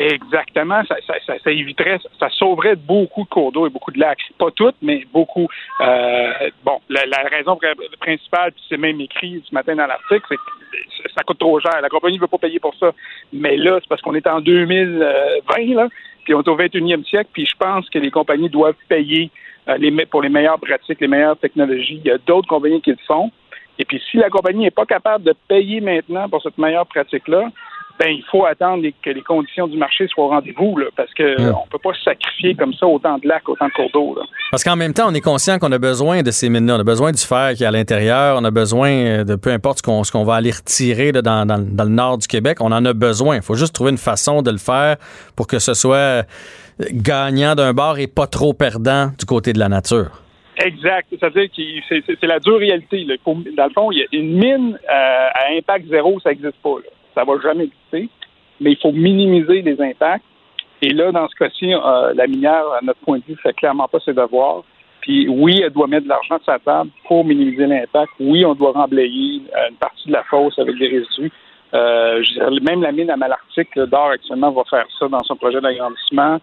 Exactement, ça, ça, ça, ça éviterait, ça sauverait beaucoup de cours d'eau et beaucoup de lacs. Pas toutes, mais beaucoup. Euh, bon, la, la raison pr- principale, puis c'est même écrit ce matin dans l'article, c'est que ça coûte trop cher. La compagnie ne veut pas payer pour ça. Mais là, c'est parce qu'on est en 2020, là, puis on est au 21e siècle, puis je pense que les compagnies doivent payer euh, les, pour les meilleures pratiques, les meilleures technologies. Il y a d'autres compagnies qui le font. Et puis, si la compagnie n'est pas capable de payer maintenant pour cette meilleure pratique-là, ben il faut attendre les- que les conditions du marché soient au rendez-vous, là, parce que Mm. on peut pas se sacrifier comme ça autant de lacs, autant de cours d'eau. là. Parce qu'en même temps, on est conscient qu'on a besoin de ces mines-là. On a besoin du fer qui est à l'intérieur. On a besoin euh, de peu importe ce qu'on, ce qu'on va aller retirer là, dans, dans- dans le nord du Québec. On en a besoin. Il faut juste trouver une façon de le faire pour que ce soit euh, gagnant d'un bord et pas trop perdant du côté de la nature. Exact. C'est-à-dire que c'est, la dure réalité. là. Dans le fond, il y a une mine euh, à impact zéro, ça n'existe pas. là. Ça va jamais exister. Mais il faut minimiser les impacts. Et là, dans ce cas-ci, euh, la minière, à notre point de vue, fait clairement pas ses devoirs. Puis oui, elle doit mettre de l'argent sur sa table pour minimiser l'impact. Oui, on doit remblayer une partie de la fosse avec des résidus. Euh, même la mine à Malartic, d'or actuellement, va faire ça dans son projet d'agrandissement.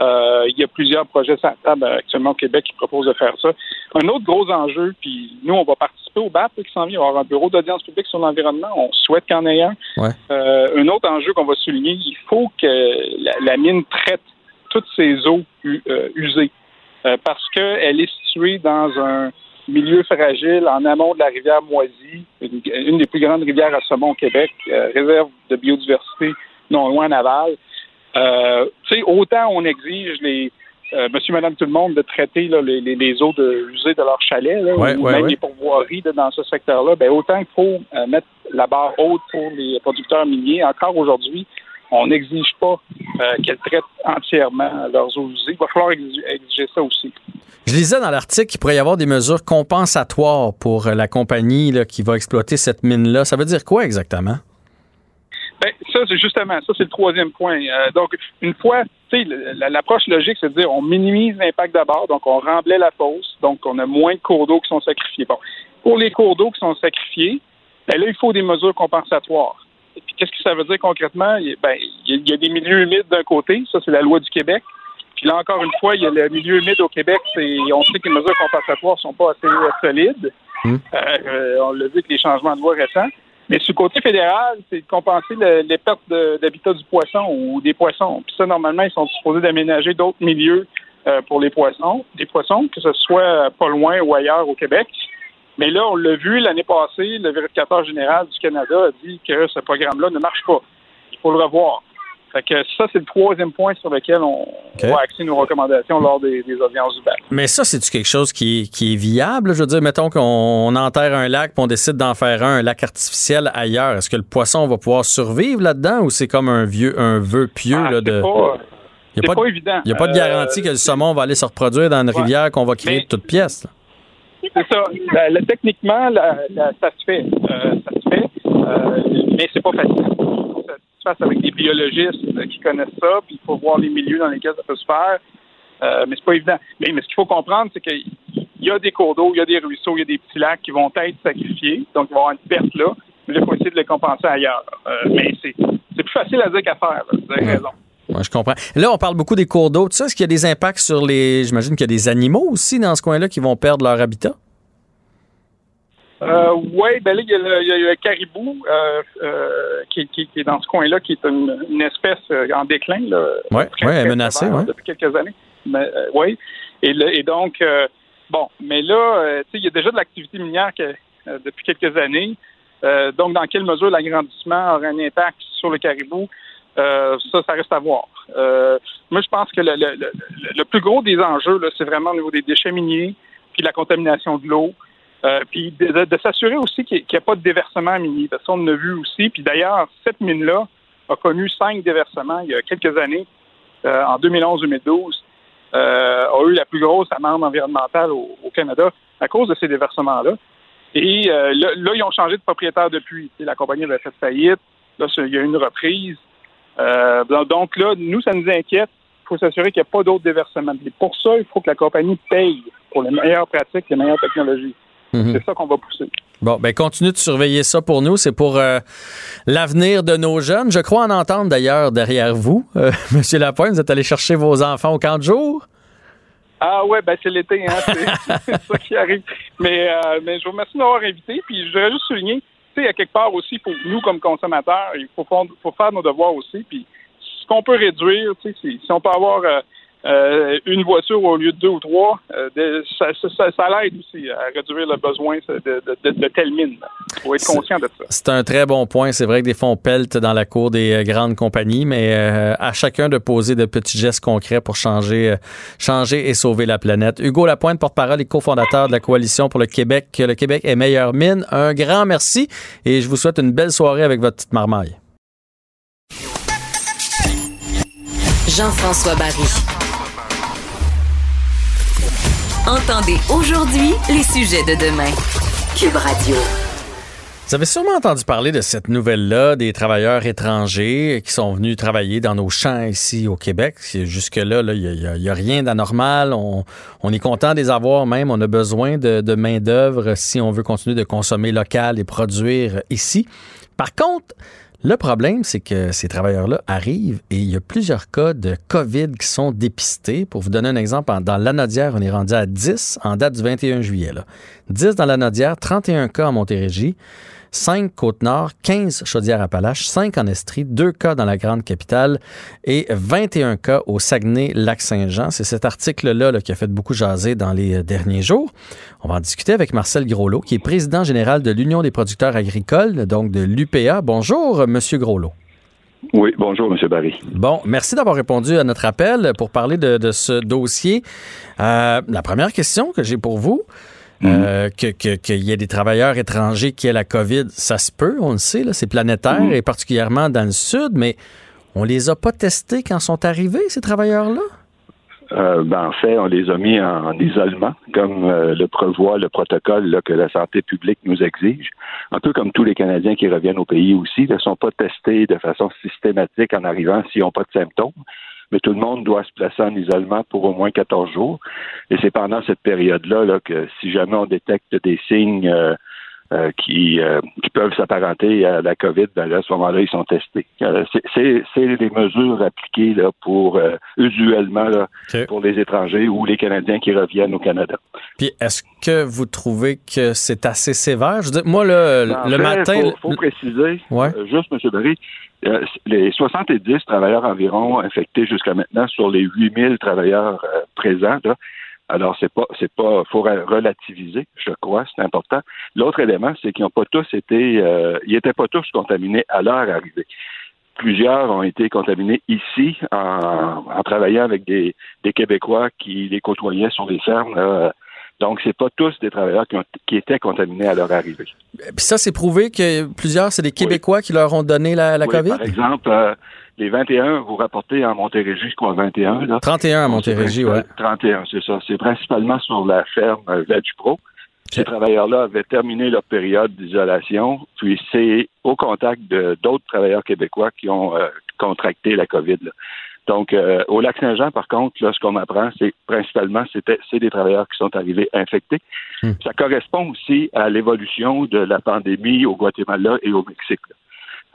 Euh, il y a plusieurs projets sur la table actuellement au Québec qui proposent de faire ça. Un autre gros enjeu, puis nous, on va participer au BAP qui s'en vient, on va avoir un bureau d'audience publique sur l'environnement. On souhaite qu'il y en ait un. Ouais. Euh, un autre enjeu qu'on va souligner, il faut que la, la mine traite toutes ces eaux euh, usées euh, parce qu'elle est située dans un milieu fragile en amont de la rivière Moisy, une, une des plus grandes rivières à saumon au Québec, euh, réserve de biodiversité non loin en aval. Euh, tu sais, autant on exige les euh, monsieur, madame, tout le monde de traiter là, les, les, les eaux de, usées de leur chalet, là, Ouais, ou ouais, même ouais. les pourvoiries là, dans ce secteur-là, ben, autant qu'il faut euh, mettre la barre haute pour les producteurs miniers. Encore aujourd'hui, on n'exige pas euh, qu'elles traitent entièrement leurs eaux usées. Il va falloir exiger, ça aussi. Je lisais dans l'article qu'il pourrait y avoir des mesures compensatoires pour la compagnie là, qui va exploiter cette mine-là. Ça veut dire quoi exactement? Ça, c'est justement, ça, c'est le troisième point. Euh, donc, une fois, tu sais, l'approche logique, c'est de dire on minimise l'impact d'abord, donc on remblait la fosse, donc on a moins de cours d'eau qui sont sacrifiés. Bon, pour les cours d'eau qui sont sacrifiés, ben là, il faut des mesures compensatoires. Et puis, qu'est-ce que ça veut dire concrètement? Il y a- Ben, il y a- des milieux humides d'un côté, ça, c'est la loi du Québec. Puis là, encore une fois, il y a le milieu humide au Québec, c'est, on sait que les mesures compensatoires sont pas assez solides. Euh, euh, on l'a vu avec les changements de loi récents. Mais sur le côté fédéral, c'est de compenser le- les pertes d'habitat du poisson ou des poissons. Puis ça, normalement, ils sont supposés d'aménager d'autres milieux euh, pour les poissons, des poissons, que ce soit pas loin ou ailleurs au Québec. Mais là, on l'a vu l'année passée, le vérificateur général du Canada a dit que ce programme-là ne marche pas. Il faut le revoir. Fait que ça, c'est le troisième point sur lequel on va axer nos recommandations lors des, des audiences du BAC. Mais ça, c'est-tu quelque chose qui est, qui est viable? Je veux dire, mettons qu'on on enterre un lac puis on décide d'en faire un, un lac artificiel ailleurs. Est-ce que le poisson va pouvoir survivre là-dedans ou c'est comme un vieux un vœu pieux là, de. Ah, C'est pas, Il n'y a, pas de- évident. y a pas de garantie Euh, que le saumon va aller se reproduire dans une rivière qu'on va créer de toutes pièces. là. C'est ça. La- la- techniquement, la- ça se fait. Euh, ça se fait. Euh, mais c'est pas facile. Avec des biologistes euh, qui connaissent ça, puis il faut voir les milieux dans lesquels ça peut se faire. Euh, mais c'est pas évident. Mais, mais ce qu'il faut comprendre, c'est qu'il y a des cours d'eau, il y a des ruisseaux, il y a des petits lacs qui vont être sacrifiés. Donc, il va y avoir une perte là. Mais là, il faut essayer de les compenser ailleurs. Euh, mais c'est c'est plus facile à dire qu'à faire. là. Vous avez raison. Ouais, je comprends. Là, on parle beaucoup des cours d'eau. tout ça. Est-ce qu'il y a des impacts sur les. J'imagine qu'il y a des animaux aussi dans ce coin-là qui vont perdre leur habitat? Euh, oui, ben là, il y a le, il y a le caribou euh, euh, qui, qui- qui est dans ce coin-là, qui est une, une espèce euh, en déclin. Là, Oui, ouais, menacée, ouais. Depuis quelques années. Mais, euh, oui. Et, et donc, euh, bon, mais là, euh, tu sais, il y a déjà de l'activité minière que, euh, depuis quelques années. Euh, donc, dans quelle mesure l'agrandissement aura un impact sur le caribou? Euh, ça, ça reste à voir. Euh, moi, je pense que le, le- le- plus gros des enjeux, c'est vraiment au niveau des déchets miniers, puis de la contamination de l'eau, euh, puis de, de- s'assurer aussi qu'il n'y a pas de déversement minier. Parce qu'on l'a vu aussi. Puis d'ailleurs, cette mine-là a connu cinq déversements il y a quelques années, euh, en 2011-2012, euh, a eu la plus grosse amende environnementale au, au Canada à cause de ces déversements-là. Et euh, là, là, ils ont changé de propriétaire depuis. La compagnie avait fait faillite. Là, il y a eu une reprise. Euh, donc là, nous, ça nous inquiète. Il faut s'assurer qu'il n'y a pas d'autres déversements. Et pour ça, il faut que la compagnie paye pour les meilleures pratiques, les meilleures technologies. Mhm. C'est ça qu'on va pousser. Bon, ben continue de surveiller ça pour nous. C'est pour euh, l'avenir de nos jeunes. Je crois en entendre d'ailleurs derrière vous, euh, Monsieur Lapointe. Vous êtes allé chercher vos enfants au camp de jour? Ah ouais, ben c'est l'été, hein, c'est ça qui arrive. Mais, euh, mais je vous remercie de m'avoir invité. Puis je voudrais juste souligner, tu sais, à quelque part aussi, pour nous comme consommateurs, il faut, faire- faut faire nos devoirs aussi. Puis ce qu'on peut réduire, tu sais, si, si on peut avoir euh, une voiture au lieu de deux ou trois, euh, de- ça, ça, ça, ça l'aide aussi à réduire le besoin de, de, de, de telle mine. Il faut être conscient de ça. C'est un très bon point. C'est vrai que des fois, on pelte dans la cour des euh, grandes compagnies, mais euh, à chacun de poser de petits gestes concrets pour changer, euh, changer et sauver la planète. Hugo Lapointe, porte-parole et cofondateur de la Coalition pour le Québec. que Le Québec est meilleure mine. Un grand merci et je vous souhaite une belle soirée avec votre petite marmaille. Jean-François Barry. Entendez aujourd'hui les sujets de demain. Cube Radio. Vous avez sûrement entendu parler de cette nouvelle-là des travailleurs étrangers qui sont venus travailler dans nos champs ici au Québec. Jusque-là, là, il n'y a, rien d'anormal. On, est content de les avoir même. On a besoin de, de main-d'œuvre si on veut continuer de consommer local et produire ici. Par contre, Le problème, c'est que ces travailleurs-là arrivent et il y a plusieurs cas de COVID qui sont dépistés. Pour vous donner un exemple, dans l'Anodière, on est rendu à 10 en date du 21 juillet. Là. 10 dans l'Anodière, 31 cas en Montérégie, 5 Côte-Nord, 15 Chaudière-Appalaches, 5 en Estrie, 2 cas dans la grande capitale et 21 cas au Saguenay-Lac-Saint-Jean. C'est cet article-là là, qui a fait beaucoup jaser dans les euh, derniers jours. On va en discuter avec Marcel Groslot, qui est président général de l'Union des producteurs agricoles, donc de l'UPA. Bonjour, Monsieur Groslot. Oui, bonjour, M. Barry. Bon, merci d'avoir répondu à notre appel pour parler de, de ce dossier. Euh, la première question que j'ai pour vous, euh, que- que- qu'il y ait des travailleurs étrangers qui aient la COVID, ça se peut, on le sait, c'est planétaire et particulièrement dans le sud, mais on les a pas testés quand sont arrivés, ces travailleurs-là? Euh, ben, en fait, on les a mis en, isolement, comme euh, le prévoit le protocole là, que la santé publique nous exige. Un peu comme tous les Canadiens qui reviennent au pays aussi, ne sont pas testés de façon systématique en arrivant s'ils n'ont pas de symptômes. Mais tout le monde doit se placer en isolement pour au moins 14 jours. Et c'est pendant cette période-là là, que si jamais on détecte des signes euh, euh, qui, euh, qui peuvent s'apparenter à la COVID, ben là, à ce moment-là, ils sont testés. Euh, c'est- des mesures appliquées là, pour euh, usuellement là, pour les étrangers ou les Canadiens qui reviennent au Canada. Puis est-ce que vous trouvez que c'est assez sévère? Je veux dire, moi, En le fait, matin... faut, faut préciser, Ouais. euh, juste, M. Barry, euh, les 70 travailleurs environ infectés jusqu'à maintenant sur les 8000 travailleurs présents, là, alors c'est pas, c'est pas, faut re- relativiser, je crois, c'est important. L'autre élément, c'est qu'ils n'ont pas tous été, euh, ils n'étaient pas tous contaminés à leur arrivée. Plusieurs ont été contaminés ici en, en travaillant avec des, des Québécois qui les côtoyaient sur les fermes. là. Donc, c'est pas tous des travailleurs qui, ont- qui étaient contaminés à leur arrivée. Puis ça, c'est prouvé que plusieurs, c'est des Québécois qui leur ont donné la, la Oui, COVID? Par exemple, euh, les 21, vous rapportez en Montérégie, je crois, 21. Là. 31 à Montérégie, ouais. 31, c'est ça. C'est principalement sur la ferme euh, Vladupro. Ces travailleurs-là avaient terminé leur période d'isolation, puis c'est au contact de d'autres travailleurs québécois qui ont euh, contracté la COVID. là. Donc, euh, au lac Saint-Jean, par contre, là, ce qu'on apprend, c'est principalement, c'était, c'est des travailleurs qui sont arrivés infectés. Ça correspond aussi à l'évolution de la pandémie au Guatemala et au Mexique. là.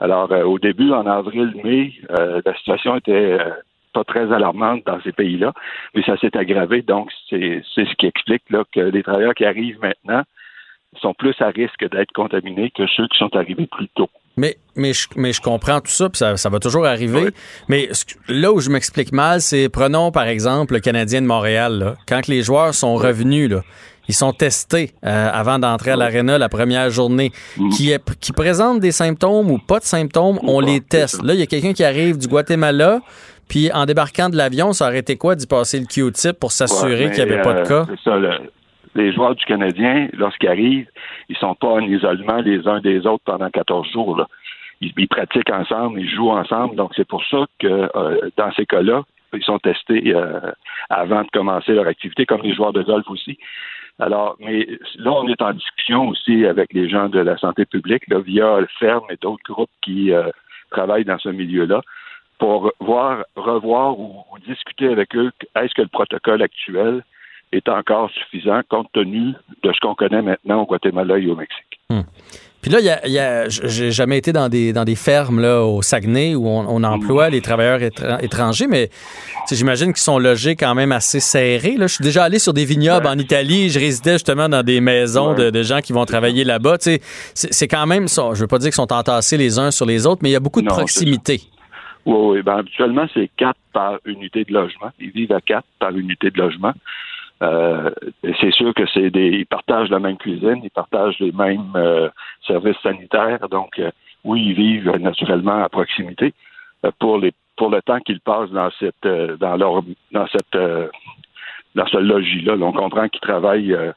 Alors, euh, au début, en avril-mai, euh, la situation était euh, pas très alarmante dans ces pays-là, mais ça s'est aggravé. Donc, c'est ce qui explique là, que les travailleurs qui arrivent maintenant sont plus à risque d'être contaminés que ceux qui sont arrivés plus tôt. Mais, mais, je, mais je comprends tout ça, puis ça, ça va toujours arriver. Mais là où je m'explique mal, c'est prenons par exemple le Canadien de Montréal. là. Quand les joueurs sont revenus, là, ils sont testés euh, avant d'entrer à l'aréna la première journée, qui, est, qui présentent des symptômes ou pas de symptômes, on les teste. Là, il y a quelqu'un qui arrive du Guatemala, puis en débarquant de l'avion, ça aurait été quoi d'y passer le Q-tip pour s'assurer Ouais, qu'il n'y avait pas de euh, cas? C'est ça, le- les joueurs du Canadien, lorsqu'ils arrivent, ils sont pas en isolement les uns des autres pendant 14 jours. là. Ils, ils pratiquent ensemble, ils jouent ensemble. Donc, c'est pour ça que euh, dans ces cas-là, ils sont testés euh, avant de commencer leur activité, comme les joueurs de golf aussi. Alors, mais là, on est en discussion aussi avec les gens de la santé publique, là, via le FERM et d'autres groupes qui euh, travaillent dans ce milieu-là, pour voir, revoir ou, ou discuter avec eux, est-ce que le protocole actuel est encore suffisant compte tenu de ce qu'on connaît maintenant au Guatemala et au Mexique? Puis là, il y a- y a- j'ai jamais été dans des, dans des fermes là, au Saguenay où on, on emploie les travailleurs étran- étrangers, mais j'imagine qu'ils sont logés quand même assez serrés. Là. Je suis déjà allé sur des vignobles en Italie. Je résidais justement dans des maisons de, de gens qui vont travailler là-bas. C'est quand même ça. Je veux pas dire qu'ils sont entassés les uns sur les autres, mais il y a beaucoup de Non, proximité. Oui, oui. Ben, habituellement, c'est quatre par unité de logement. Ils vivent à quatre par unité de logement. Euh, c'est sûr que c'est des. Ils partagent la même cuisine, ils partagent les mêmes euh, services sanitaires. Donc, euh, oui, ils vivent naturellement à proximité euh, pour les pour le temps qu'ils passent dans cette euh, dans leur dans cette euh, dans ce logis-là. Là, on comprend qu'ils travaillent euh,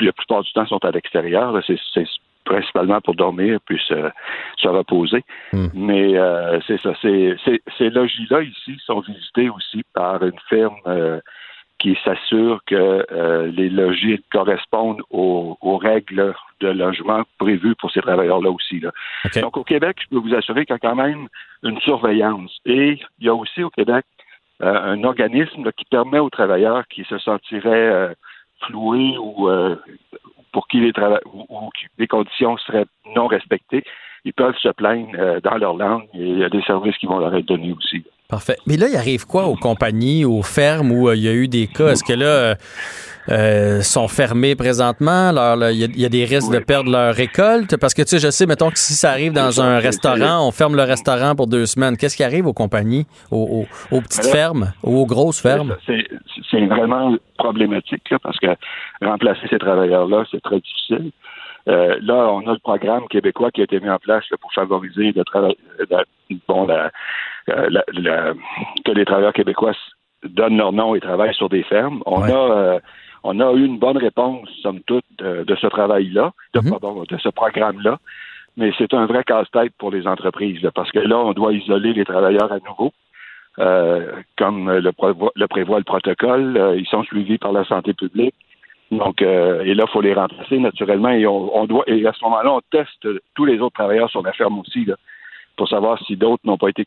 la plupart du temps sont à l'extérieur. C'est c'est principalement pour dormir puis se, se reposer. Mais euh, c'est ça. c'est- c'est- ces logis-là ici sont visités aussi par une firme euh, qui s'assure que euh, les logis correspondent aux, aux règles de logement prévues pour ces travailleurs-là aussi. là. Donc au Québec, je peux vous assurer qu'il y a quand même une surveillance. Et il y a aussi au Québec euh, un organisme là, qui permet aux travailleurs qui se sentiraient euh, floués ou pour qui les, ou, les conditions seraient non respectées ils peuvent se plaindre dans leur langue et il y a des services qui vont leur être donnés aussi. Parfait. Mais là, il arrive quoi aux compagnies, aux fermes où euh, il y a eu des cas? Est-ce que là, euh, euh, sont fermés présentement? Là, Il y, a- il y a des risques de perdre leur récolte? Parce que, tu sais, je sais, mettons que si ça arrive dans un restaurant, on ferme le restaurant pour deux semaines. Qu'est-ce qui arrive aux compagnies, aux, aux- aux petites là, fermes, ou aux grosses fermes? C'est vraiment problématique là, parce que remplacer ces travailleurs-là, c'est très difficile. Euh, là, on a le programme québécois qui a été mis en place là, pour favoriser le travail, la- bon, la- la- la- que les travailleurs québécois donnent leur nom et travaillent sur des fermes. On a euh, on a eu une bonne réponse, somme toute, de, de ce travail-là, de, pardon, de ce programme-là. Mais c'est un vrai casse-tête pour les entreprises, là, parce que là, on doit isoler les travailleurs à nouveau. Euh, comme le, prévoit, le prévoit le protocole, euh, ils sont suivis par la santé publique. Donc, euh, et là, il faut les remplacer naturellement. Et on, on doit, et à ce moment-là, on teste tous les autres travailleurs sur la ferme aussi, là, pour savoir si d'autres n'ont pas été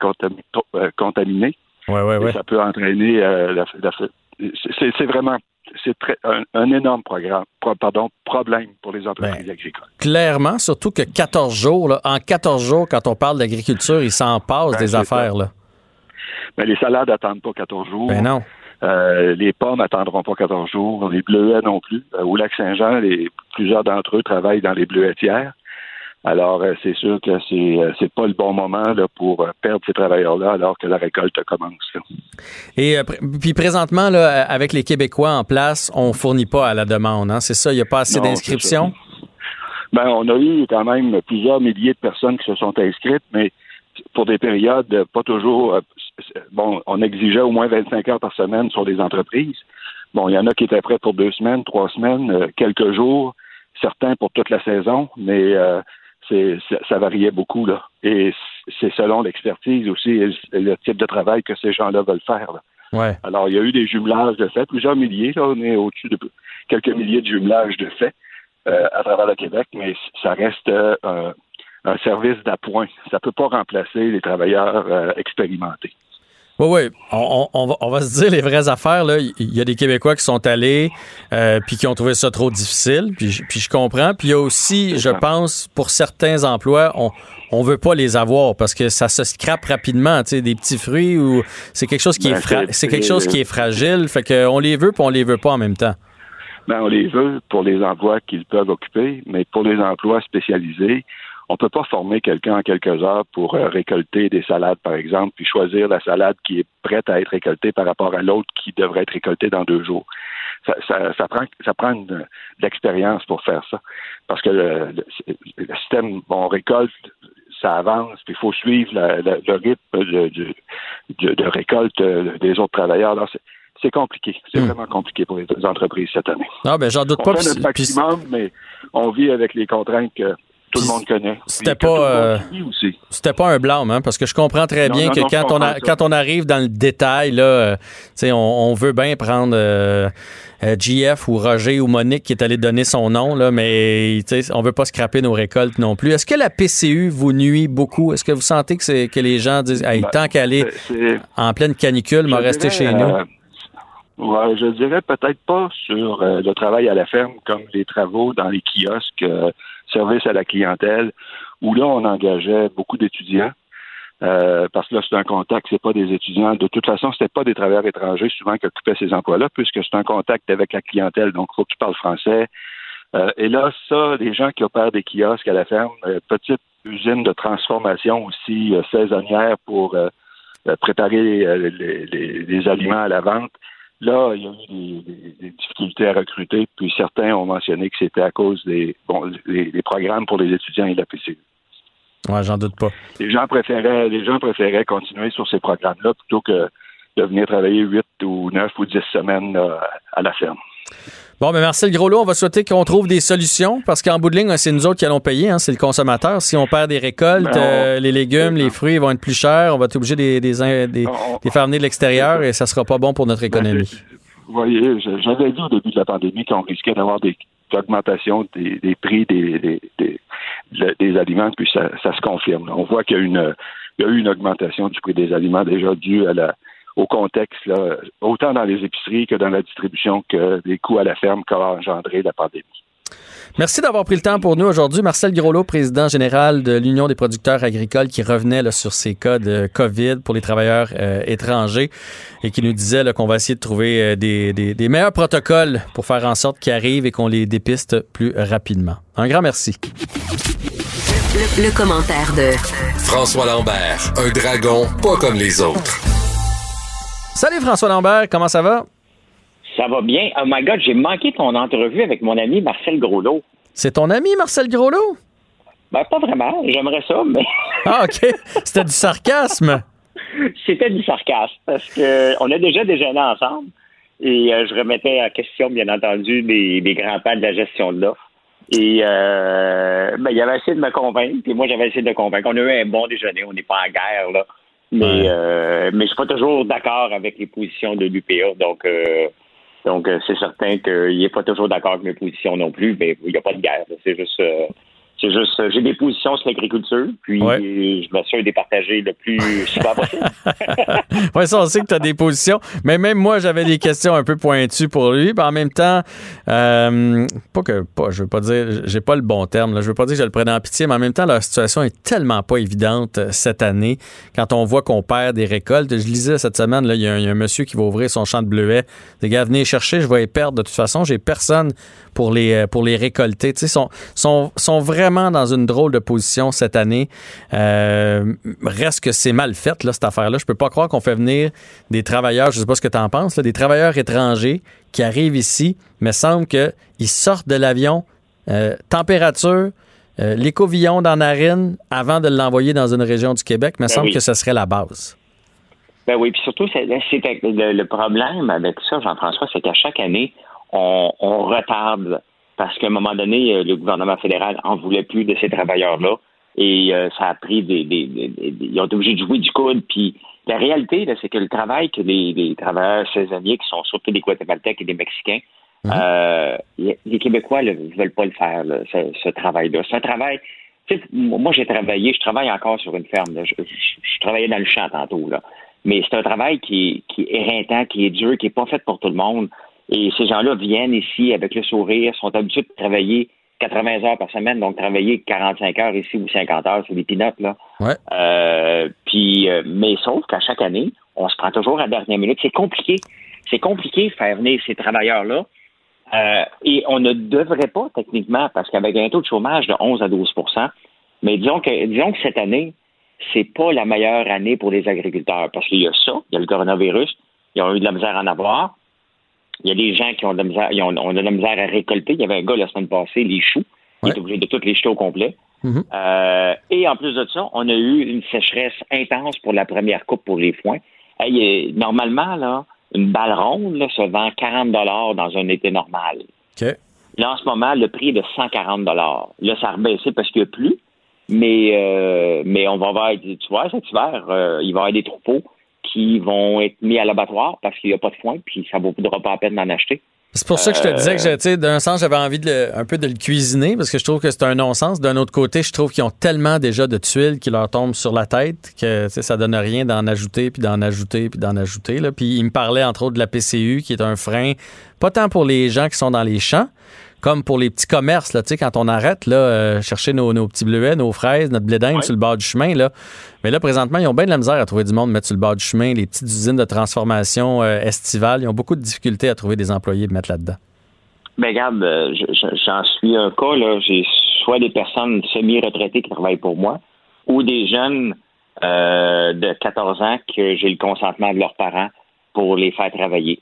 euh, contaminés. Ouais, ouais, Et ouais. ça peut entraîner euh, la, la- c'est, vraiment c'est un, un énorme programme, pro- pardon, problème pour les entreprises agricoles. Clairement, surtout que 14 jours, là, en 14 jours, quand on parle d'agriculture, il s'en passe Ben, des affaires. ça. Là. Mais les salades n'attendent pas 14 jours. Ben non. Euh, les pommes n'attendront pas 14 jours. Les bleuets non plus. Euh, au lac Saint-Jean, plusieurs d'entre eux travaillent dans les bleuetières. Alors, euh, c'est sûr que c'est euh, c'est pas le bon moment là, pour euh, perdre ces travailleurs-là alors que la récolte commence. là. Et euh, puis présentement, là, avec les Québécois en place, on fournit pas à la demande. Hein? C'est ça, il n'y a pas assez d'inscriptions? Ben, on a eu quand même plusieurs milliers de personnes qui se sont inscrites, mais pour des périodes pas toujours. Bon, on exigeait au moins 25 heures par semaine sur les entreprises. Bon, il y en a qui étaient prêts pour deux semaines, trois semaines, quelques jours, certains pour toute la saison, mais euh, c'est, ça, ça variait beaucoup là. Et c'est selon l'expertise aussi et le, type de travail que ces gens-là veulent faire. là. Ouais. Alors, il y a eu des jumelages de fait, plusieurs milliers, là, on est au-dessus de quelques milliers de jumelages de fait euh, à travers le Québec, mais ça reste euh, un, un service d'appoint. Ça ne peut pas remplacer les travailleurs euh, expérimentés. Oui, oui. On, on- on va, on va se dire les vraies affaires. Là. Il y a des Québécois qui sont allés euh, puis qui ont trouvé ça trop difficile. Puis, je- puis je comprends. Puis il y a aussi, je pense, pour certains emplois, on on veut pas les avoir parce que ça se scrape rapidement. Tu sais, des petits fruits ou c'est quelque chose qui Ben, est fra- c'est- quelque chose qui est fragile. Fait que on les veut puis on les veut pas en même temps. Ben, on les veut pour les emplois qu'ils peuvent occuper, mais pour les emplois spécialisés, on ne peut pas former quelqu'un en quelques heures pour euh, récolter des salades, par exemple, puis choisir la salade qui est prête à être récoltée par rapport à l'autre qui devrait être récoltée dans deux jours. Ça, ça, ça prend, ça prend une- de l'expérience pour faire ça. Parce que le, le- le système, bon, on récolte, ça avance, puis il faut suivre la- la- le rythme de, de- de- de récolte euh, des autres travailleurs. Alors, c'est- compliqué. C'est vraiment compliqué pour les entreprises cette année. Ah ben j'en doute On pas. fait notre maximum, mais on vit avec les contraintes que tout le monde connaît. C'était pas, euh. C'était pas un blâme, hein, parce que je comprends très Non, bien non, que non, quand, on a- quand on arrive dans le détail, là, euh, on, on veut bien prendre euh, euh, GF ou Roger ou Monique qui est allé donner son nom, là, mais on veut pas scraper nos récoltes non plus. Est-ce que la PCU vous nuit beaucoup? Est-ce que vous sentez que, c'est, que les gens disent hey, Ben, tant qu'elle est en pleine canicule, m'a rester chez nous? ouais, je dirais peut-être pas sur euh, le travail à la ferme comme les travaux dans les kiosques, service à la clientèle, où là, on engageait beaucoup d'étudiants. Euh, parce que là, c'est un contact, c'est pas des étudiants. De toute façon, c'était pas des travailleurs étrangers souvent qui occupaient ces emplois-là, puisque c'est un contact avec la clientèle. Donc, il faut que tu parles français. Euh, et là, ça, les gens qui opèrent des kiosques à la ferme, euh, petite usine de transformation aussi euh, saisonnière pour euh, préparer les, les- les aliments à la vente. Là, il y a eu des, des- des difficultés à recruter, puis certains ont mentionné que c'était à cause des, bon, programmes pour les étudiants et la PCU. Ouais, j'en doute pas. Les gens préféraient, les gens préféraient continuer sur ces programmes-là plutôt que de venir travailler 8 ou 9 ou 10 semaines là, à la ferme. Bon, ben Marcel Groslot, on va souhaiter qu'on trouve des solutions parce qu'en bout de ligne, c'est nous autres qui allons payer, hein, c'est le consommateur. Si on perd des récoltes, Ben, euh, les légumes, les fruits vont être plus chers, on va être obligé de les, faire venir de l'extérieur et ça sera pas bon pour notre économie. Vous voyez, j'avais dit au début de la pandémie qu'on risquait d'avoir des augmentations des, des prix des, des, des aliments, puis ça, ça se confirme. On voit qu'il y a une il y a eu une augmentation du prix des aliments déjà due à la au contexte, là, autant dans les épiceries que dans la distribution que des coûts à la ferme qu'a engendré la pandémie. Merci d'avoir pris le temps pour nous aujourd'hui. Marcel Groslo, président général de l'Union des producteurs agricoles, qui revenait là, sur ces cas de COVID pour les travailleurs euh, étrangers et qui nous disait là, qu'on va essayer de trouver euh, des, des- des meilleurs protocoles pour faire en sorte qu'ils arrivent et qu'on les dépiste plus rapidement. Un grand merci. Le, le commentaire de François Lambert, un dragon pas comme les autres. Salut François Lambert, comment ça va? Ça va bien. Oh my God, j'ai manqué ton entrevue avec mon ami Marcel Groslot. C'est ton ami Marcel Groslo? Ben, pas vraiment. J'aimerais ça, mais Ah, OK. C'était du sarcasme. c'était du sarcasme parce que on a déjà déjeuné ensemble et euh, je remettais en question, bien entendu, les grands pas de la gestion de l'offre. Et euh, ben, il avait essayé de me convaincre, puis moi j'avais essayé de le convaincre. On a eu un bon déjeuner, on n'est pas en guerre, là. Mais, euh, mais je suis pas toujours d'accord avec les positions de l'UPA. Donc, euh, donc euh, c'est certain qu'il n'est pas toujours d'accord avec mes positions non plus, mais il n'y a pas de guerre. C'est juste. euh, c'est juste, euh, j'ai des positions sur l'agriculture, puis je m'assure de les partager le plus souvent possible. Oui, ça, on sait que tu as des positions. Mais même moi, j'avais des questions un peu pointues pour lui. Puis en même temps, euh, pas que, pas, je veux pas dire, j'ai pas le bon terme. Là, je veux pas dire que je le prenne en pitié, mais en même temps, la situation est tellement pas évidente euh, cette année. Quand on voit qu'on perd des récoltes, je lisais cette semaine, là, il y, a un- il y a un monsieur qui va ouvrir son champ de bleuets. Les gars, venez chercher, je vais les perdre de toute façon. J'ai personne pour les, pour les récolter. Tu sais, sont, sont, sont vraiment dans une drôle de position cette année. Euh, reste que c'est mal fait, là, cette affaire-là. Je peux pas croire qu'on fait venir des travailleurs, je sais pas ce que tu en penses, là, des travailleurs étrangers qui arrivent ici, mais semble qu'ils sortent de l'avion, euh, température, euh, l'écovillon dans la narine avant de l'envoyer dans une région du Québec, me Ben semble oui. que ce serait la base. Ben oui, puis surtout, c'est, que le, le problème avec ça, Jean-François, c'est qu'à chaque année, on, on retarde parce qu'à un moment donné, euh, le gouvernement fédéral en voulait plus de ces travailleurs-là et euh, ça a pris des, des, des- des- Ils ont été obligés de jouer du coude. Puis la réalité, là, c'est que le travail que les, les travailleurs saisonniers, qui sont surtout des Guatémaltèques et des Mexicains, euh, les Québécois ne veulent pas le faire, là, ce, ce travail-là. C'est un travail. moi, j'ai travaillé, je travaille encore sur une ferme. là. Je, je- je travaillais dans le champ tantôt, là. Mais c'est un travail qui, qui est éreintant, qui est dur, qui n'est pas fait pour tout le monde. Et ces gens-là viennent ici avec le sourire, sont habitués de travailler 80 heures par semaine, donc travailler 45 heures ici ou 50 heures, c'est des pinottes, là. Ouais. Euh, puis, euh, mais sauf qu'à chaque année, on se prend toujours à la dernière minute. C'est compliqué. C'est compliqué de faire venir ces travailleurs-là. Euh, et on ne devrait pas, techniquement, parce qu'avec un taux de chômage de 11 à 12% mais disons que, disons que cette année, c'est pas la meilleure année pour les agriculteurs, parce qu'il y a ça, il y a le coronavirus, ils ont eu de la misère à en avoir. Il y a des gens qui ont de la misère, ils ont, de la misère à récolter. Il y avait un gars la semaine passée, les choux, qui est obligé de toutes les jeter au complet. Euh, et en plus de ça, on a eu une sécheresse intense pour la première coupe pour les foins. Hey, euh, normalement, là, une balle ronde là, se vend 40 dans un été normal. Là, en ce moment, le prix est de 140 Là, ça a rebaissé parce qu'il n'y a plus. Mais, euh, mais on va avoir, tu vois, cet hiver, euh, il va y avoir des troupeaux qui vont être mis à l'abattoir parce qu'il n'y a pas de foin, puis ça ne vaudra pas la peine d'en acheter. C'est pour ça que je te Euh, disais que, sais, d'un sens, j'avais envie de le- un peu de le cuisiner parce que je trouve que c'est un non-sens. D'un autre côté, je trouve qu'ils ont tellement déjà de tuiles qui leur tombent sur la tête que ça donne rien d'en ajouter, puis d'en ajouter, puis d'en ajouter. Là. Puis il me parlait entre autres de la PCU qui est un frein, pas tant pour les gens qui sont dans les champs, comme pour les petits commerces, là, tu sais, quand on arrête là, euh, chercher nos, nos petits bleuets, nos fraises, notre blé d'Inde sur le bord du chemin. Là. Mais là, présentement, ils ont bien de la misère à trouver du monde mettre sur le bord du chemin. Les petites usines de transformation euh, estivales, ils ont beaucoup de difficultés à trouver des employés et mettre là-dedans. Ben regarde, euh, je- je- j'en suis un cas, là. J'ai soit des personnes semi-retraitées qui travaillent pour moi, ou des jeunes euh, de 14 ans que j'ai le consentement de leurs parents pour les faire travailler.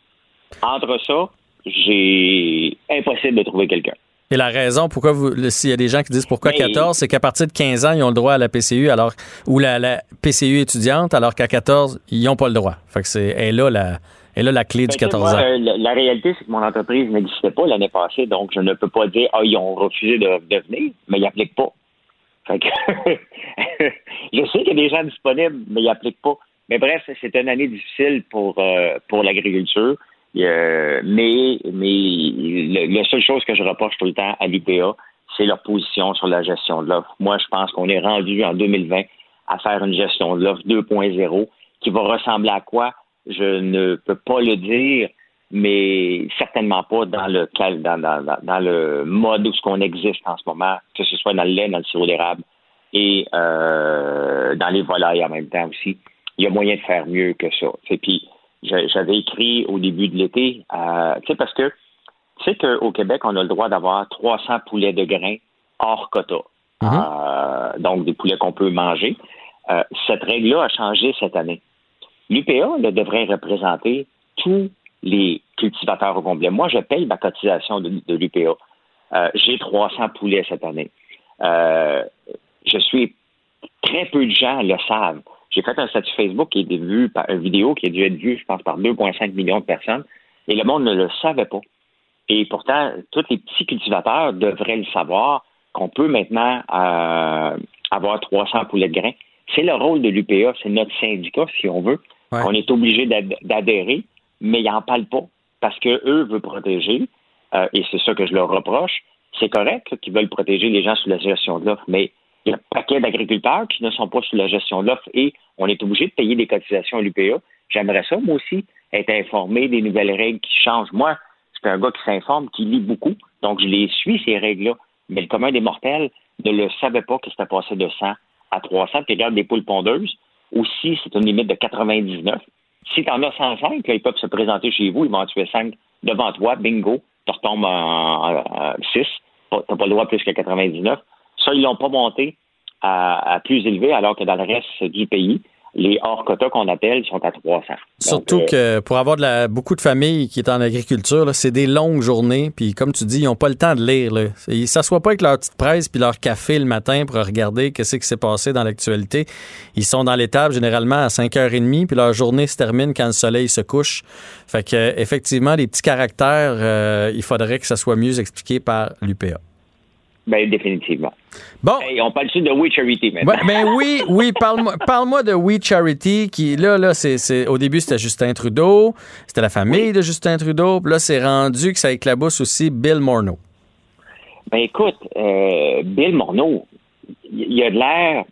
Entre ça, j'ai impossible de trouver quelqu'un. Et la raison pourquoi vous, s'il y a des gens qui disent pourquoi Mais- 14, c'est qu'à partir de 15 ans, ils ont le droit à la PCU, alors, ou la, la PCU étudiante, alors qu'à 14, ils n'ont pas le droit. Fait que c'est, elle est là la, elle là la clé du Ben, tu sais, 14 moi, ans. euh, la, la réalité, c'est que mon entreprise n'existait pas l'année passée, donc je ne peux pas dire ah ils ont refusé de, de venir, mais ils n'appliquent pas. Fait que je sais qu'il y a des gens disponibles, mais ils n'appliquent pas. Mais bref, c'est une année difficile pour euh, pour l'agriculture. Euh, mais mais le- la seule chose que je reproche tout le temps à l'IPA, c'est leur position sur la gestion de l'offre. Moi, je pense qu'on est rendu en 2020 à faire une gestion de l'offre 2.0 qui va ressembler à quoi? Je ne peux pas le dire, mais certainement pas dans le dans, dans, dans- le mode où ce qu'on existe en ce moment, que ce soit dans le lait, dans le sirop d'érable et euh, dans les volailles en même temps aussi. Il y a moyen de faire mieux que ça. Puis j'avais écrit au début de l'été, euh, tu sais parce que tu sais qu'au Québec on a le droit d'avoir 300 poulets de grains hors quota. Euh, donc des poulets qu'on peut manger. Euh, cette règle-là a changé cette année. L'UPA devrait représenter tous les cultivateurs au complet. Moi, je paye ma cotisation de, de l'UPA. Euh, J'ai 300 poulets cette année. Je suis très peu de gens le savent. J'ai fait un statut Facebook qui a été vu par une vidéo qui a dû être vue, je pense, par 2,5 millions de personnes, et le monde ne le savait pas. Et pourtant, tous les petits cultivateurs devraient le savoir qu'on peut maintenant euh, avoir 300 poulets de grains. C'est le rôle de l'UPA, c'est notre syndicat, si on veut. On est obligé d'ad- d'adhérer, mais ils n'en parlent pas parce que eux veulent protéger, euh, et c'est ça que je leur reproche. C'est correct qu'ils veulent protéger les gens sous la gestion de l'offre, mais il y a un paquet d'agriculteurs qui ne sont pas sous la gestion de l'offre et on est obligé de payer des cotisations à l'UPA. J'aimerais ça, moi aussi, être informé des nouvelles règles qui changent. Moi, c'est un gars qui s'informe, qui lit beaucoup, donc je les suis, ces règles-là. Mais le commun des mortels ne le savait pas que c'était passé de 100 à 300. Puis regarde des poules pondeuses, aussi, c'est une limite de 99. Si tu en as 105, là, ils peuvent se présenter chez vous, ils vont en tuer 5 devant toi, bingo, tu retombes en, 6. Tu n'as pas le droit plus que 99. Ça, ils l'ont pas monté à, à plus élevé, alors que dans le reste du pays, les hors quotas qu'on appelle sont à 300. Surtout Donc, euh, que pour avoir de la, beaucoup de familles qui est en agriculture, c'est des longues journées. Puis comme tu dis, ils n'ont pas le temps de lire. Là. Ils s'assoient pas avec leur petite presse puis leur café le matin pour regarder qu'est-ce qui s'est passé dans l'actualité. Ils sont dans l'étable généralement à 5h30 puis leur journée se termine quand le soleil se couche. Fait que effectivement, les petits caractères, euh, il faudrait que ça soit mieux expliqué par l'UPA. Ben, définitivement. Bon. on parle-tu de We Charity maintenant? Ouais, ben oui, oui, parle-moi parle de We Charity, qui là, là, c'est, c'est- au début, c'était Justin Trudeau, c'était la famille de Justin Trudeau, puis là, c'est rendu que ça éclabousse aussi Bill Morneau. Ben écoute, euh, Bill Morneau, il il a de l'air.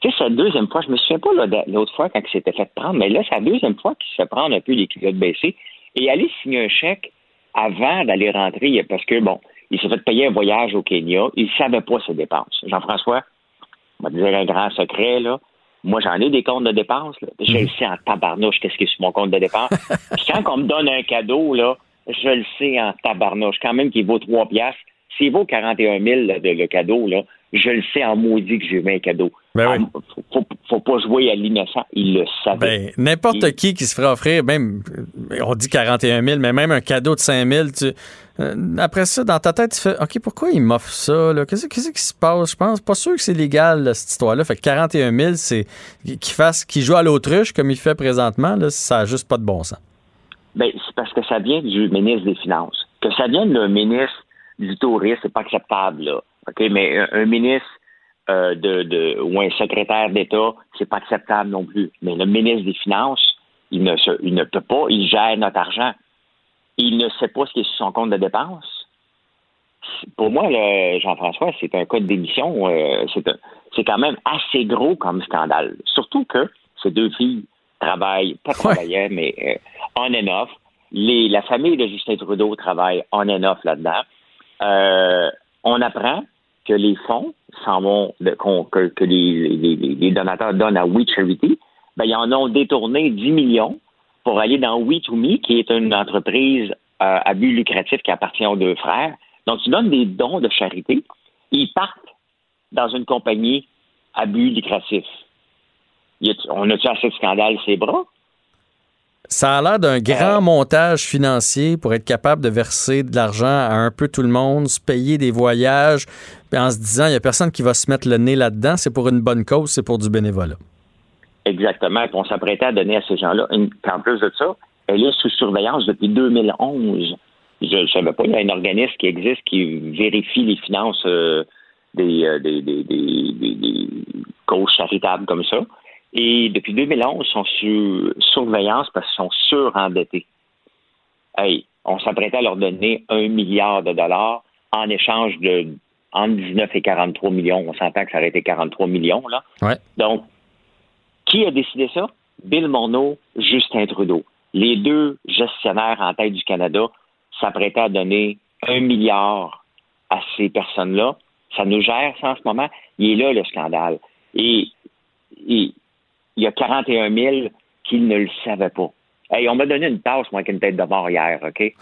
Tu sais, c'est la deuxième fois, je me souviens pas l'autre fois quand il s'était fait prendre, mais là, c'est la deuxième fois qu'il se fait prendre un peu les culottes baissées et aller signer un chèque avant d'aller rentrer, parce que, bon, il s'est fait payer un voyage au Kenya, il savait pas ses dépenses. Jean-François, on va te dire un grand secret, là. Moi, j'en ai des comptes de dépenses. Là. Je le sais en tabarnouche qu'est-ce qui est sur mon compte de dépenses. Puis quand on me donne un cadeau, là, je le sais en tabarnouche. Quand même qu'il vaut 3 piastres. S'il vaut 41 000 là, de, le cadeau, là, je le sais en maudit que j'ai eu un cadeau. Ah, faut, faut, faut pas jouer à l'innocent. Il le savait. Ben, n'importe qui qui se ferait offrir, même, on dit 41 000, mais même un cadeau de 5 000, tu, euh, après ça, dans ta tête, tu fais, OK, pourquoi il m'offre ça? Qu'est-ce, qui se passe? Je pense pas sûr que c'est légal, cette histoire-là. Fait que 41 000, c'est qu'il fasse, qu'il joue à l'autruche comme il fait présentement, ça n'a juste pas de bon sens. Ben, c'est parce que ça vient du ministre des Finances. Que ça vienne le ministre du tourisme, c'est pas acceptable, là. OK, mais un, ministre euh, ou un secrétaire d'État, c'est pas acceptable non plus. Mais le ministre des Finances, il ne peut pas, il gère notre argent. Il ne sait pas ce qui est sur son compte de dépenses. Pour moi, Jean-François, c'est un cas de démission. euh, c'est quand même assez gros comme scandale. Surtout que ces deux filles travaillent, pas travaillaient, mais euh, on and off. Les, la famille de Justin Trudeau travaille on and off là-dedans. Euh, on apprend que les fonds s'en vont, de- que, que les, les- les- les donateurs donnent à We Charity, ben, ils en ont détourné 10 millions pour aller dans We to Me, qui est une entreprise euh, à but lucratif qui appartient aux deux frères. Donc, tu donnes des dons de charité, ils partent dans une compagnie à but lucratif. On a-tu assez de scandales ces bras? Ça a l'air d'un grand montage financier pour être capable de verser de l'argent à un peu tout le monde, se payer des voyages, en se disant, il n'y a personne qui va se mettre le nez là-dedans, c'est pour une bonne cause, c'est pour du bénévolat. Exactement. Puis on s'apprêtait à donner à ces gens-là. En plus de ça, elle est sous surveillance depuis 2011. Je ne savais pas, il y a un organisme qui existe qui vérifie les finances euh, des, euh, des, des, des, des- des causes charitables comme ça. Et depuis 2011, ils sont sous surveillance parce qu'ils sont surendettés. Hey, on s'apprêtait à leur donner un milliard de dollars en échange de entre 19 et 43 millions. On s'entend que ça aurait été 43 millions, là. Ouais. Donc, qui a décidé ça? Bill Morneau, Justin Trudeau. les deux gestionnaires en tête du Canada s'apprêtaient à donner un milliard à ces personnes-là. Ça nous gère ça en ce moment. Il est là, le scandale. Et, et il y a 41 000 qui ne le savaient pas. Hey, on m'a donné une tasse, moi, avec une tête de mort hier, OK?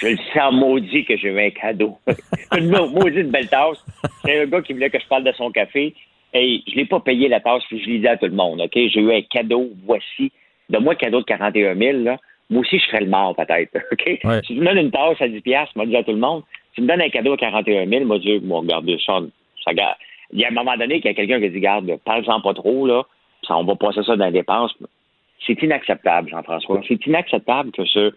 Je le sens maudit que j'ai eu un cadeau. une maudite belle tasse. C'est un gars qui voulait que je parle de son café. Hey, je l'ai pas payé la tasse, puis je l'ai dit à tout le monde, OK? J'ai eu un cadeau, voici. De moi, cadeau de 41 000, là. Moi aussi, je serais le mort, peut-être, OK? Si tu me donnes une tasse à 10 piastres, moi, dit à tout le monde, tu me donnes un cadeau à 41 000, moi, Dieu, moi, regardez ça, ça garde. Il y a un moment donné qu'il y a quelqu'un qui dit, garde, parle-en pas trop, là, ça, on va passer ça dans les dépenses. C'est inacceptable, Jean-François. C'est inacceptable que ce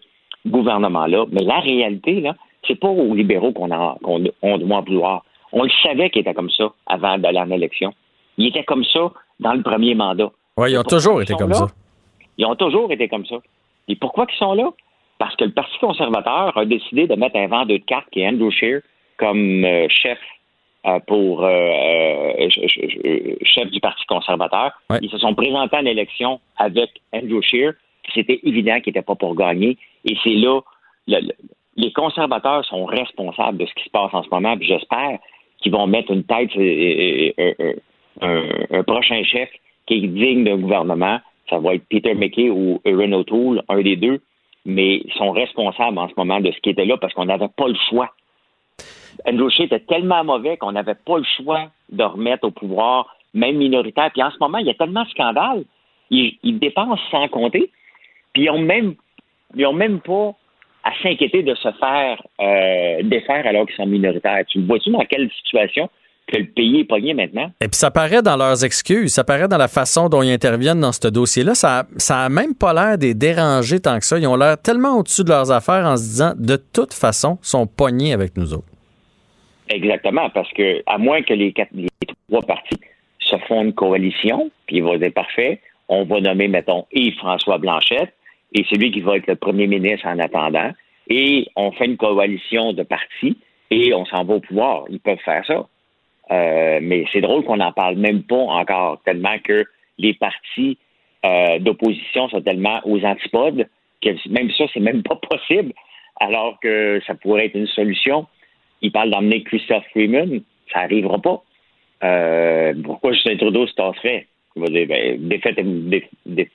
gouvernement-là, mais la réalité, là, c'est pas aux libéraux qu'on qu'on on doit en vouloir. On le savait qu'il était comme ça avant d'aller en élection. Il était comme ça dans le premier mandat. Oui, ils ont toujours été comme là? ça. Ils ont toujours été comme ça. Et pourquoi ils sont là? Parce que le Parti conservateur a décidé de mettre un vendeur de cartes qui est Andrew Scheer comme euh, chef euh, pour euh, chef du Parti conservateur. Ils se sont présentés à l'élection avec Andrew Scheer. C'était évident qu'il n'était pas pour gagner. Et c'est là, le, le, les conservateurs sont responsables de ce qui se passe en ce moment. J'espère qu'ils vont mettre une tête, un, prochain chef qui est digne d'un gouvernement. Ça va être Peter McKay ou Erin O'Toole, un des deux. Mais ils sont responsables en ce moment de ce qui était là parce qu'on n'avait pas le choix. Andrew Scheer était tellement mauvais qu'on n'avait pas le choix de remettre au pouvoir, même minoritaire. Puis en ce moment, il y a tellement de scandales. Ils, ils dépensent sans compter. Puis ils n'ont même, ils ont même pas à s'inquiéter de se faire euh, défaire alors qu'ils sont minoritaires. Tu vois-tu dans quelle situation que le pays est pogné maintenant? Et puis ça paraît dans leurs excuses, ça paraît dans la façon dont ils interviennent dans ce dossier-là. Ça, ça a même pas l'air des déranger tant que ça. Ils ont l'air tellement au-dessus de leurs affaires en se disant, de toute façon, sont pognés avec nous autres. Exactement, parce que à moins que les, quatre, les trois partis se font une coalition, puis il va être parfait, on va nommer, mettons, Yves-François Blanchette, et c'est lui qui va être le premier ministre en attendant, et on fait une coalition de partis, et on s'en va au pouvoir. Ils peuvent faire ça. Euh, mais c'est drôle qu'on n'en parle même pas encore, tellement que les partis euh, d'opposition sont tellement aux antipodes que même ça, c'est même pas possible, alors que ça pourrait être une solution il parle d'emmener Christophe Freeman, ça n'arrivera pas. Euh, pourquoi Justin Trudeau se tasserait? Il va dire, ben, défaite, dé, dé,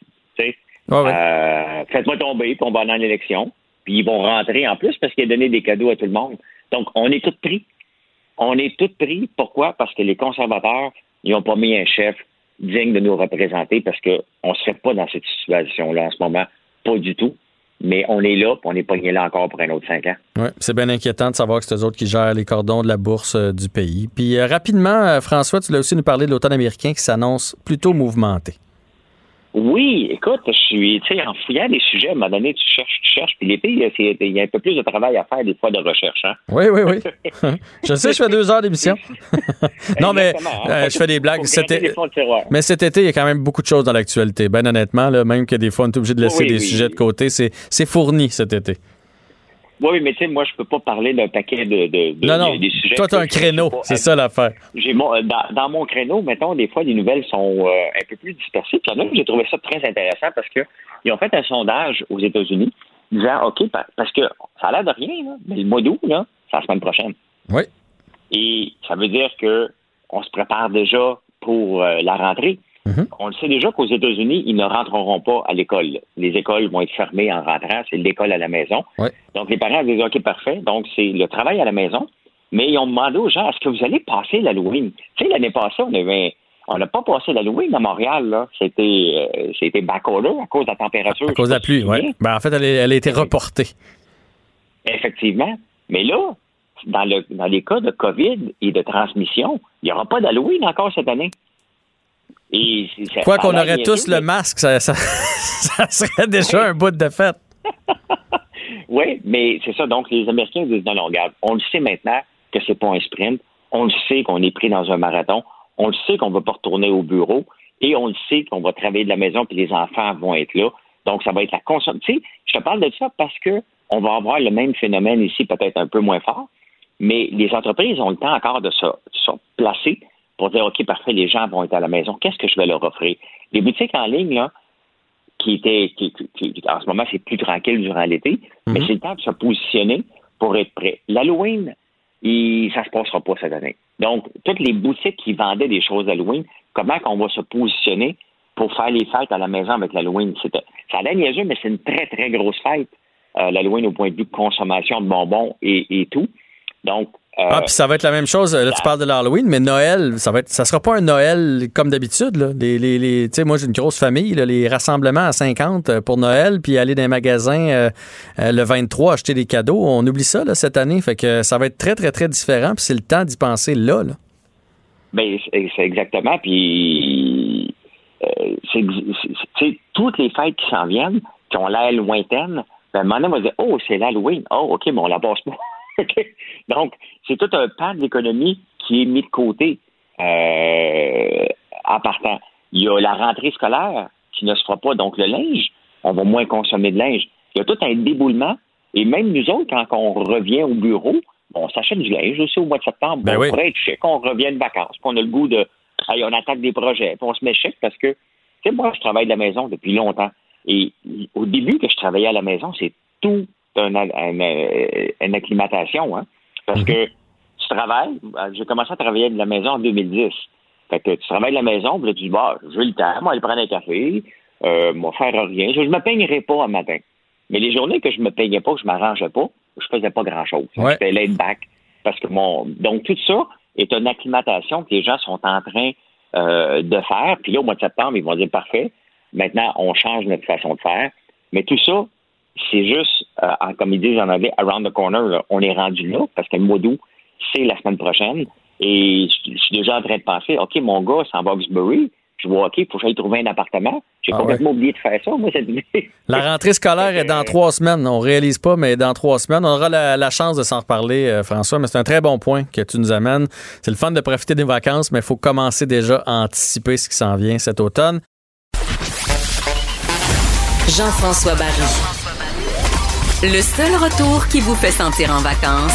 oh euh, faites-moi tomber, puis on va dans l'élection. Puis ils vont rentrer en plus parce qu'il a donné des cadeaux à tout le monde. Donc, on est tous pris. On est tous pris. Pourquoi? Parce que les conservateurs, ils n'ont pas mis un chef digne de nous représenter parce qu'on ne serait pas dans cette situation-là en ce moment. Pas du tout mais on est là, puis on est pogné là encore pour un autre cinq ans. Oui, c'est bien inquiétant de savoir que c'est eux autres qui gèrent les cordons de la bourse euh, du pays. Puis euh, rapidement, François, tu l'as aussi nous parler de l'automne américain qui s'annonce plutôt mouvementé. Oui, écoute, je suis, tu sais, en fouillant des sujets, à un moment donné, tu cherches, tu cherches, puis l'été, il y a un peu plus de travail à faire des fois de recherche. Hein? Oui, oui, oui. je sais, je fais deux heures d'émission. non, mais euh, je fais des blagues. Cet mais cet été, il y a quand même beaucoup de choses dans l'actualité. Ben honnêtement, là, même que des fois, on est obligé de laisser oui, des oui. sujets de côté, c'est fourni cet été. Oui, mais tu sais, moi, je peux pas parler d'un paquet de, de, de, non, non. des sujets. Toi, tu as un créneau, c'est ça l'affaire. J'ai mon, dans, dans, mon créneau, mettons, des fois, les nouvelles sont euh, un peu plus dispersées. Puis il y en a, j'ai trouvé ça très intéressant parce que ils ont fait un sondage aux États-Unis disant, OK, parce que ça a l'air de rien, là, mais le mois d'août, là, c'est la semaine prochaine. Oui. Et ça veut dire que on se prépare déjà pour euh, la rentrée. Mm-hmm. On le sait déjà qu'aux États-Unis, ils ne rentreront pas à l'école. Les écoles vont être fermées en rentrant. C'est l'école à la maison. Ouais. Donc, les parents disent OK, parfait. Donc, c'est le travail à la maison. Mais ils ont demandé aux gens est-ce que vous allez passer l'Halloween? Tu sais, l'année passée, on avait. On n'a pas passé l'Halloween à Montréal, là. C'était, euh, c'était à cause de la température. À cause de la pluie, oui. Ben, en fait, elle, elle a été reportée. Effectivement. Mais là, dans, le, dans les cas de COVID et de transmission, il n'y aura pas d'Halloween encore cette année. Et ça, Quoi qu'on aurait tous le masque, ça, ça, ça serait déjà un bout de fête. oui, mais c'est ça. Donc, les Américains disent non, non, regarde, on le sait maintenant que c'est pas un sprint. On le sait qu'on est pris dans un marathon. On le sait qu'on ne va pas retourner au bureau. Et on le sait qu'on va travailler de la maison puis les enfants vont être là. Donc, ça va être la consommation. Tu sais, je te parle de ça parce que on va avoir le même phénomène ici, peut-être un peu moins fort, mais les entreprises ont le temps encore de se, de se placer pour dire, OK, parfait, les gens vont être à la maison. Qu'est-ce que je vais leur offrir? Les boutiques en ligne, là, qui était, qui, qui- qui- en ce moment, c'est plus tranquille durant l'été, mais c'est le temps de se positionner pour être prêt. L'Halloween, ça se passera pas cette année. Donc, toutes les boutiques qui vendaient des choses d'Halloween, comment qu'on va se positionner pour faire les fêtes à la maison avec l'Halloween? Ça a l'air niaiseux, mais c'est une très, très grosse fête, euh, l'Halloween, au point de vue de consommation de bonbons et, et tout. Donc, Ah, puis ça va être la même chose. Là, tu parles de l'Halloween, mais Noël, ça va être, ça sera pas un Noël comme d'habitude. Les, les, les- tu sais, moi, j'ai une grosse famille. là, les rassemblements à 50 euh, pour Noël, puis aller dans les magasins euh, euh, le 23 acheter des cadeaux. On oublie ça là, cette année. Fait que ça va être très, très, très différent. Puis c'est le temps d'y penser là. là. Ben, c'est exactement. Puis, euh, c'est toutes les fêtes qui s'en viennent, qui ont l'air lointaines, ben, donné, on va dire Oh, c'est l'Halloween. Oh, OK, mais on la passe pas. Donc, c'est tout un pan de l'économie qui est mis de côté euh, en partant. Il y a la rentrée scolaire qui ne se fera pas. Donc, le linge, on va moins consommer de linge. Il y a tout un déboulement. Et même nous autres, quand on revient au bureau, on s'achète du linge aussi au mois de septembre. Ben on oui. pourrait être chic, on revient de vacances. Puis on a le goût de. Hey, on attaque des projets. Puis on se met chic parce que, tu sais, moi, je travaille de la maison depuis longtemps. Et au début que je travaillais à la maison, c'est tout un- une acclimatation. Hein? Parce que tu travailles, euh, j'ai commencé à travailler de la maison en 2010. Fait que tu travailles de la maison, puis là, tu dis, bah, j'ai le temps, moi, aller prendre un café, euh, moi, faire rien. Je, je me peignerai pas un matin. Mais les journées que je me peignais pas, que je m'arrangeais pas, je faisais pas grand-chose. Ouais. J'étais laid back. Parce que mon. Donc, tout ça est une acclimatation que les gens sont en train euh, de faire. Puis là, au mois de septembre, ils vont dire parfait. Maintenant, on change notre façon de faire. Mais tout ça, c'est juste, euh, comme ils disent en anglais, around the corner. là. On est rendu là parce que le mois d'août, c'est la semaine prochaine. Et je je suis déjà en train de penser, OK, mon gars s'en va à. Je vois, OK, il faut que j'aille trouver un appartement. J'ai Ah complètement oublié de faire ça, moi, cette année. La rentrée scolaire est dans trois semaines. On réalise pas, mais dans trois semaines. On aura la, la chance de s'en reparler, euh, François. Mais c'est un très bon point que tu nous amènes. C'est le fun de profiter des vacances, mais il faut commencer déjà à anticiper ce qui s'en vient cet automne. Jean-François Barry. Le seul retour qui vous fait sentir en vacances,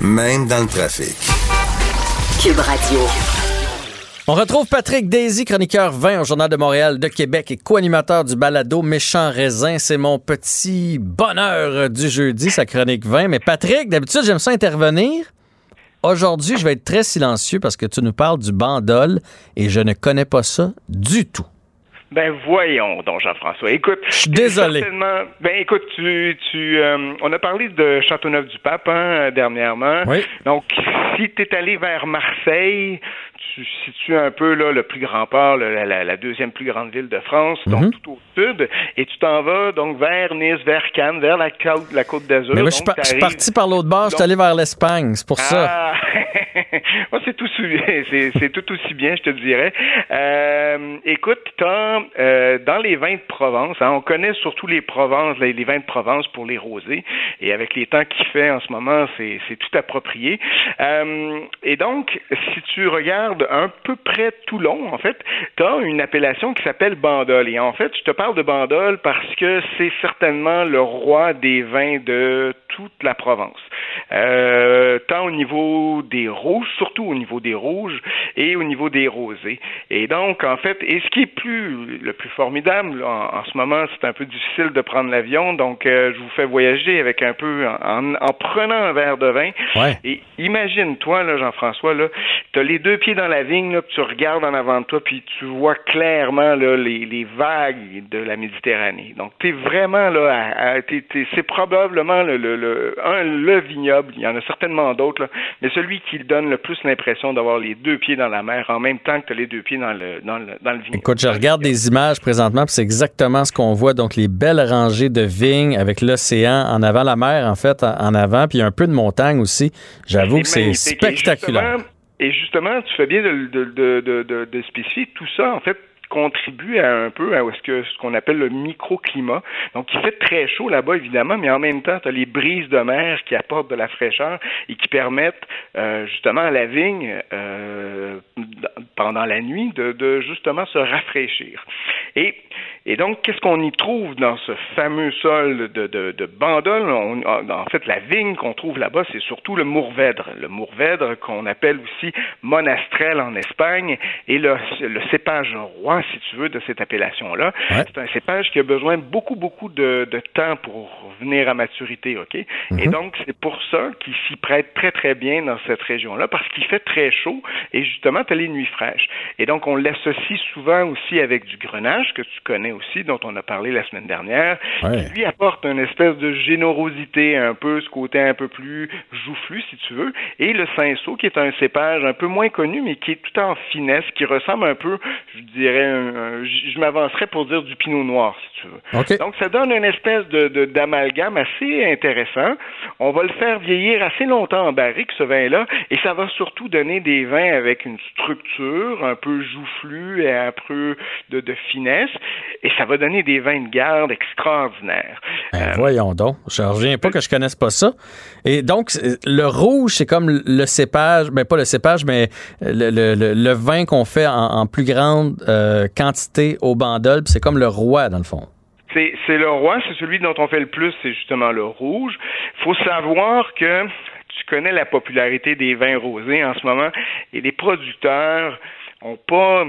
Même dans le trafic. Cube Radio. On retrouve Patrick Daisy, chroniqueur 20 au Journal de Montréal de Québec et co-animateur du balado Méchant Raisin. C'est mon petit bonheur du jeudi, sa chronique 20. Mais Patrick, d'habitude, j'aime ça intervenir. Aujourd'hui, je vais être très silencieux parce que tu nous parles du bandol et je ne connais pas ça du tout. Ben voyons donc Jean-François. Écoute, Je suis désolé. certainement- Ben écoute, tu, tu, euh, on a parlé de Châteauneuf-du-Pape hein, dernièrement. Oui. Donc, si tu es allé vers Marseille, tu situes un peu là le plus grand port, la, la- la deuxième plus grande ville de France, Mhm. donc tout au sud, et tu t'en vas donc vers Nice, vers Cannes, vers la côte, la côte d'Azur. Mais moi, je suis Donc, par- je suis t'arrives- parti par l'autre bord, je suis allé vers l'Espagne. C'est pour ça. ah, Moi, c'est tout, c'est, c'est tout aussi bien, je te dirais. Euh, écoute, t'as, euh, dans les vins de Provence, hein, on connaît surtout les Provences, les, les vins de Provence pour les rosés, et avec les temps qu'il fait en ce moment, c'est, c'est tout approprié. Euh, et donc, si tu regardes un peu près Toulon, en fait, tu as une appellation qui s'appelle Bandol. Et en fait, je te parle de Bandol parce que c'est certainement le roi des vins de toute la Provence. Euh, tant au niveau des rouges, surtout au niveau des rouges et au niveau des rosés. Et donc, en fait, et ce qui est plus le plus formidable en, en ce moment, c'est un peu difficile de prendre l'avion, donc euh, je vous fais voyager avec un peu en, en- en prenant un verre de vin. Ouais. Et imagine-toi, là, Jean-François, là, tu as les deux pieds dans la vigne, là, tu regardes en avant de toi, puis tu vois clairement là, les, les vagues de la Méditerranée. Donc, tu es vraiment là, à- à- c'est probablement le, le, le- un, le vignoble, il y en a certainement d'autres, mais celui qui donne le plus l'impression d'avoir les deux pieds dans la mer en même temps que tu as les deux pieds dans le, dans le, dans le vignoble. Écoute, je regarde des images présentement, puis c'est exactement ce qu'on voit. Donc, les belles rangées de vignes avec l'océan en avant, la mer, en fait, en en avant, puis un peu de montagne aussi. J'avoue que c'est spectaculaire. Et justement, tu fais bien de, de, de, de, spécifier tout ça, en fait contribue à un peu à ce que ce qu'on appelle le microclimat. Donc il fait très chaud là-bas évidemment, mais en même temps, tu as les brises de mer qui apportent de la fraîcheur et qui permettent euh, justement à la vigne euh, pendant la nuit de, de justement se rafraîchir. Et Et donc, qu'est-ce qu'on y trouve dans ce fameux sol de, de, de Bandol? On- en fait, la vigne qu'on trouve là-bas, c'est surtout le Mourvèdre. Le Mourvèdre qu'on appelle aussi Monastrel en Espagne et le, le cépage roi, si tu veux, de cette appellation-là. C'est un cépage qui a besoin beaucoup, beaucoup de, de temps pour venir à maturité, OK? Et donc, c'est pour ça qu'il s'y prête très, très bien dans cette région-là parce qu'il fait très chaud et justement, tu as les nuits fraîches. Et donc, on l'associe souvent aussi avec du grenage que tu connais aussi, dont on a parlé la semaine dernière, Ouais. qui lui apporte une espèce de générosité, un peu ce côté un peu plus joufflu, si tu veux, et le cinceau, qui est un cépage un peu moins connu, mais qui est tout en finesse, qui ressemble un peu, je dirais, un- je m'avancerais pour dire du pinot noir, si tu veux. Donc, ça donne une espèce de, de- d'amalgame assez intéressant. On va le faire vieillir assez longtemps en barrique, ce vin-là, et ça va surtout donner des vins avec une structure un peu joufflue et un peu de, de finesse, et ça va donner des vins de garde extraordinaires. Ben, voyons donc. Je reviens pas que je connaisse pas ça. Et donc, le rouge, c'est comme le cépage, ben pas le cépage, mais le, le- le- le vin qu'on fait en, en plus grande euh, quantité au bandol, c'est comme le roi, dans le fond. C'est, c'est le roi, c'est celui dont on fait le plus, c'est justement le rouge. faut savoir que tu connais la popularité des vins rosés en ce moment et les producteurs ont pas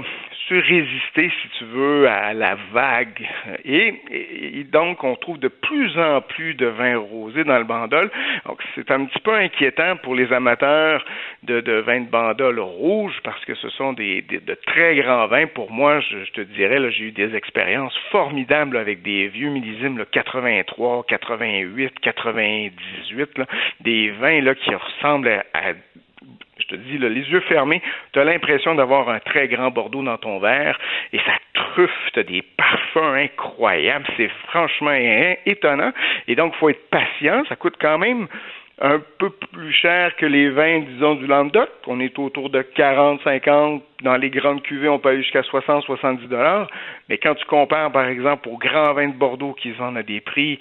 su résister, si tu veux, à la vague. Et, donc, on trouve de plus en plus de vins rosés dans le bandol. Donc, c'est un petit peu inquiétant pour les amateurs de, vins de bandol rouge parce que ce sont des, de très grands vins. Pour moi, je, te dirais, là, j'ai eu des expériences formidables avec des vieux millésimes, là, 83, 88, 98, là, des vins là, qui ressemblent à je te dis, là, les yeux fermés, tu as l'impression d'avoir un très grand Bordeaux dans ton verre et ça truffe, tu des parfums incroyables. C'est franchement é- étonnant. Et donc, il faut être patient. Ça coûte quand même un peu plus cher que les vins, disons, du Languedoc. On est autour de 40, 50. Dans les grandes cuvées, on peut aller jusqu'à 60, 70 dollars. Mais quand tu compares, par exemple, aux grands vins de Bordeaux qui se vendent à des prix,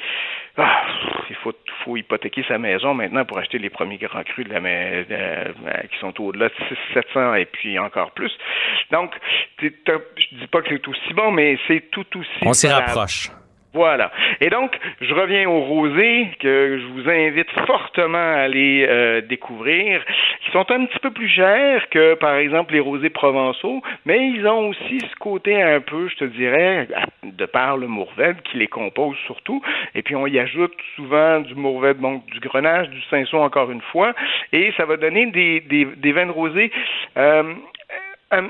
ah, il faut, faut hypothéquer sa maison maintenant pour acheter les premiers grands crus de la mais- euh, qui sont au-delà de 600, 700 et puis encore plus. Donc, je dis pas que c'est aussi bon, mais c'est tout aussi. On s'y rapproche. Voilà. Et donc, je reviens au rosé que je vous invite fortement à aller euh, découvrir. Ils sont un petit peu plus chers que, par exemple, les rosés provençaux, mais ils ont aussi ce côté un peu, je te dirais, de par le mourvèdre qui les compose surtout. Et puis, on y ajoute souvent du mourvèdre, donc du grenage, du cinceau encore une fois, et ça va donner des, des, des vins de euh, euh,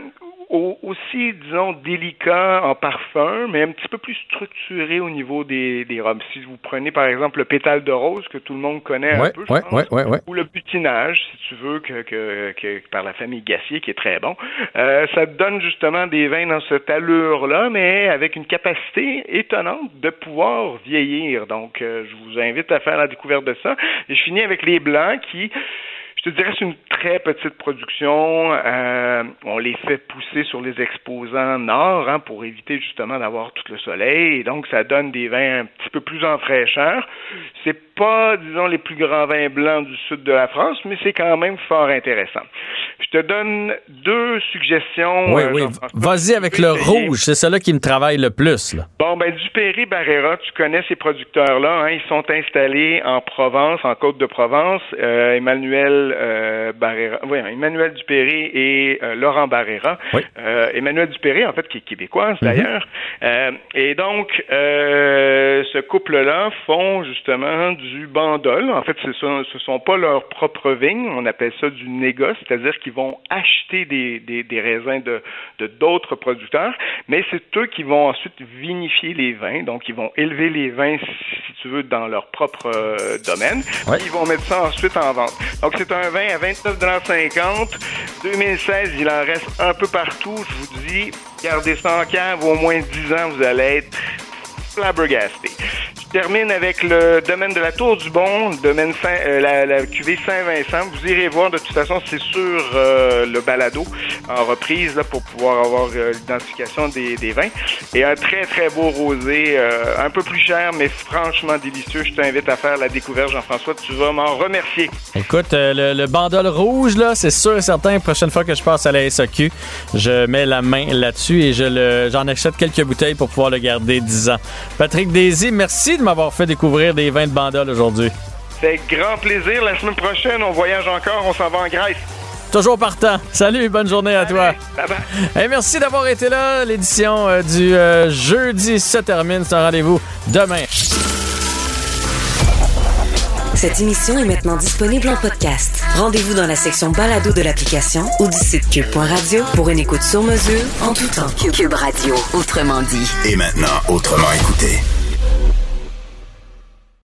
aussi, disons, délicat en parfum, mais un petit peu plus structuré au niveau des, des robes. Si vous prenez, par exemple, le pétale de rose, que tout le monde connaît Ouais, un peu, ouais, pense, ouais, ou le butinage, si tu veux, que, que, que par la famille Gassier, qui est très bon, euh, ça donne justement des vins dans cette allure-là, mais avec une capacité étonnante de pouvoir vieillir. Donc, euh, je vous invite à faire la découverte de ça. Et je finis avec les blancs qui... Je te dirais c'est une très petite production. Euh, on les fait pousser sur les exposants nord hein, pour éviter justement d'avoir tout le soleil. Et donc, ça donne des vins un petit peu plus en fraîcheur. C'est pas, disons, les plus grands vins blancs du sud de la France, mais c'est quand même fort intéressant. Je te donne deux suggestions. Oui, euh, oui. Vas-y avec le rouge. C'est là qui me travaille le plus. Là. Bon, ben, Dupéry Barrera, tu connais ces producteurs-là. Hein, ils sont installés en Provence, en Côte-de-Provence. Euh, Emmanuel euh, Barrera, oui, Emmanuel Dupéry et euh, Laurent Barrera. Euh, Emmanuel Dupéry, en fait, qui est québécoise d'ailleurs. Euh, et donc, euh, ce couple-là font justement du bandol. En fait, ce sont, ce sont pas leurs propres vignes. On appelle ça du négoce, c'est-à-dire qu'ils vont acheter des, des, des raisins de de d'autres producteurs, mais c'est eux qui vont ensuite vinifier les vins. Donc, ils vont élever les vins, si tu veux, dans leur propre euh, domaine. Ouais. Puis ils vont mettre ça ensuite en vente. Donc, c'est un à 29,50 2016, il en reste un peu partout. Je vous dis, gardez ça en cave au moins 10 ans, vous allez être flabbergasté. Termine avec le domaine de la Tour du Bon, le domaine euh, la, la cuvée Saint-Vincent. Vous irez voir, de toute façon, c'est sur euh, le balado en reprise là, pour pouvoir avoir euh, l'identification des, vins. Et un très, très beau rosé, un peu plus cher, mais franchement délicieux. Je t'invite à faire la découverte, Jean-François. Tu vas m'en remercier. Écoute, le, le bandol rouge, là, c'est sûr et certain, la prochaine fois que je passe à la SAQ, je mets la main là-dessus et je j'en achète quelques bouteilles pour pouvoir le garder 10 ans. Patrick Daisy, merci de m'avoir fait découvrir des vins de bandol aujourd'hui. C'est grand plaisir. La semaine prochaine, on voyage encore. On s'en va en Grèce. Toujours partant. Salut, bonne journée à toi. Bye bye. Et merci d'avoir été là. L'édition euh, du euh, jeudi se termine. C'est un rendez-vous demain. Cette émission est maintenant disponible en podcast. Rendez-vous dans la section balado de l'application ou du site cube.radio pour une écoute sur mesure en tout temps. Cube Radio, autrement dit. Et maintenant, autrement écouté.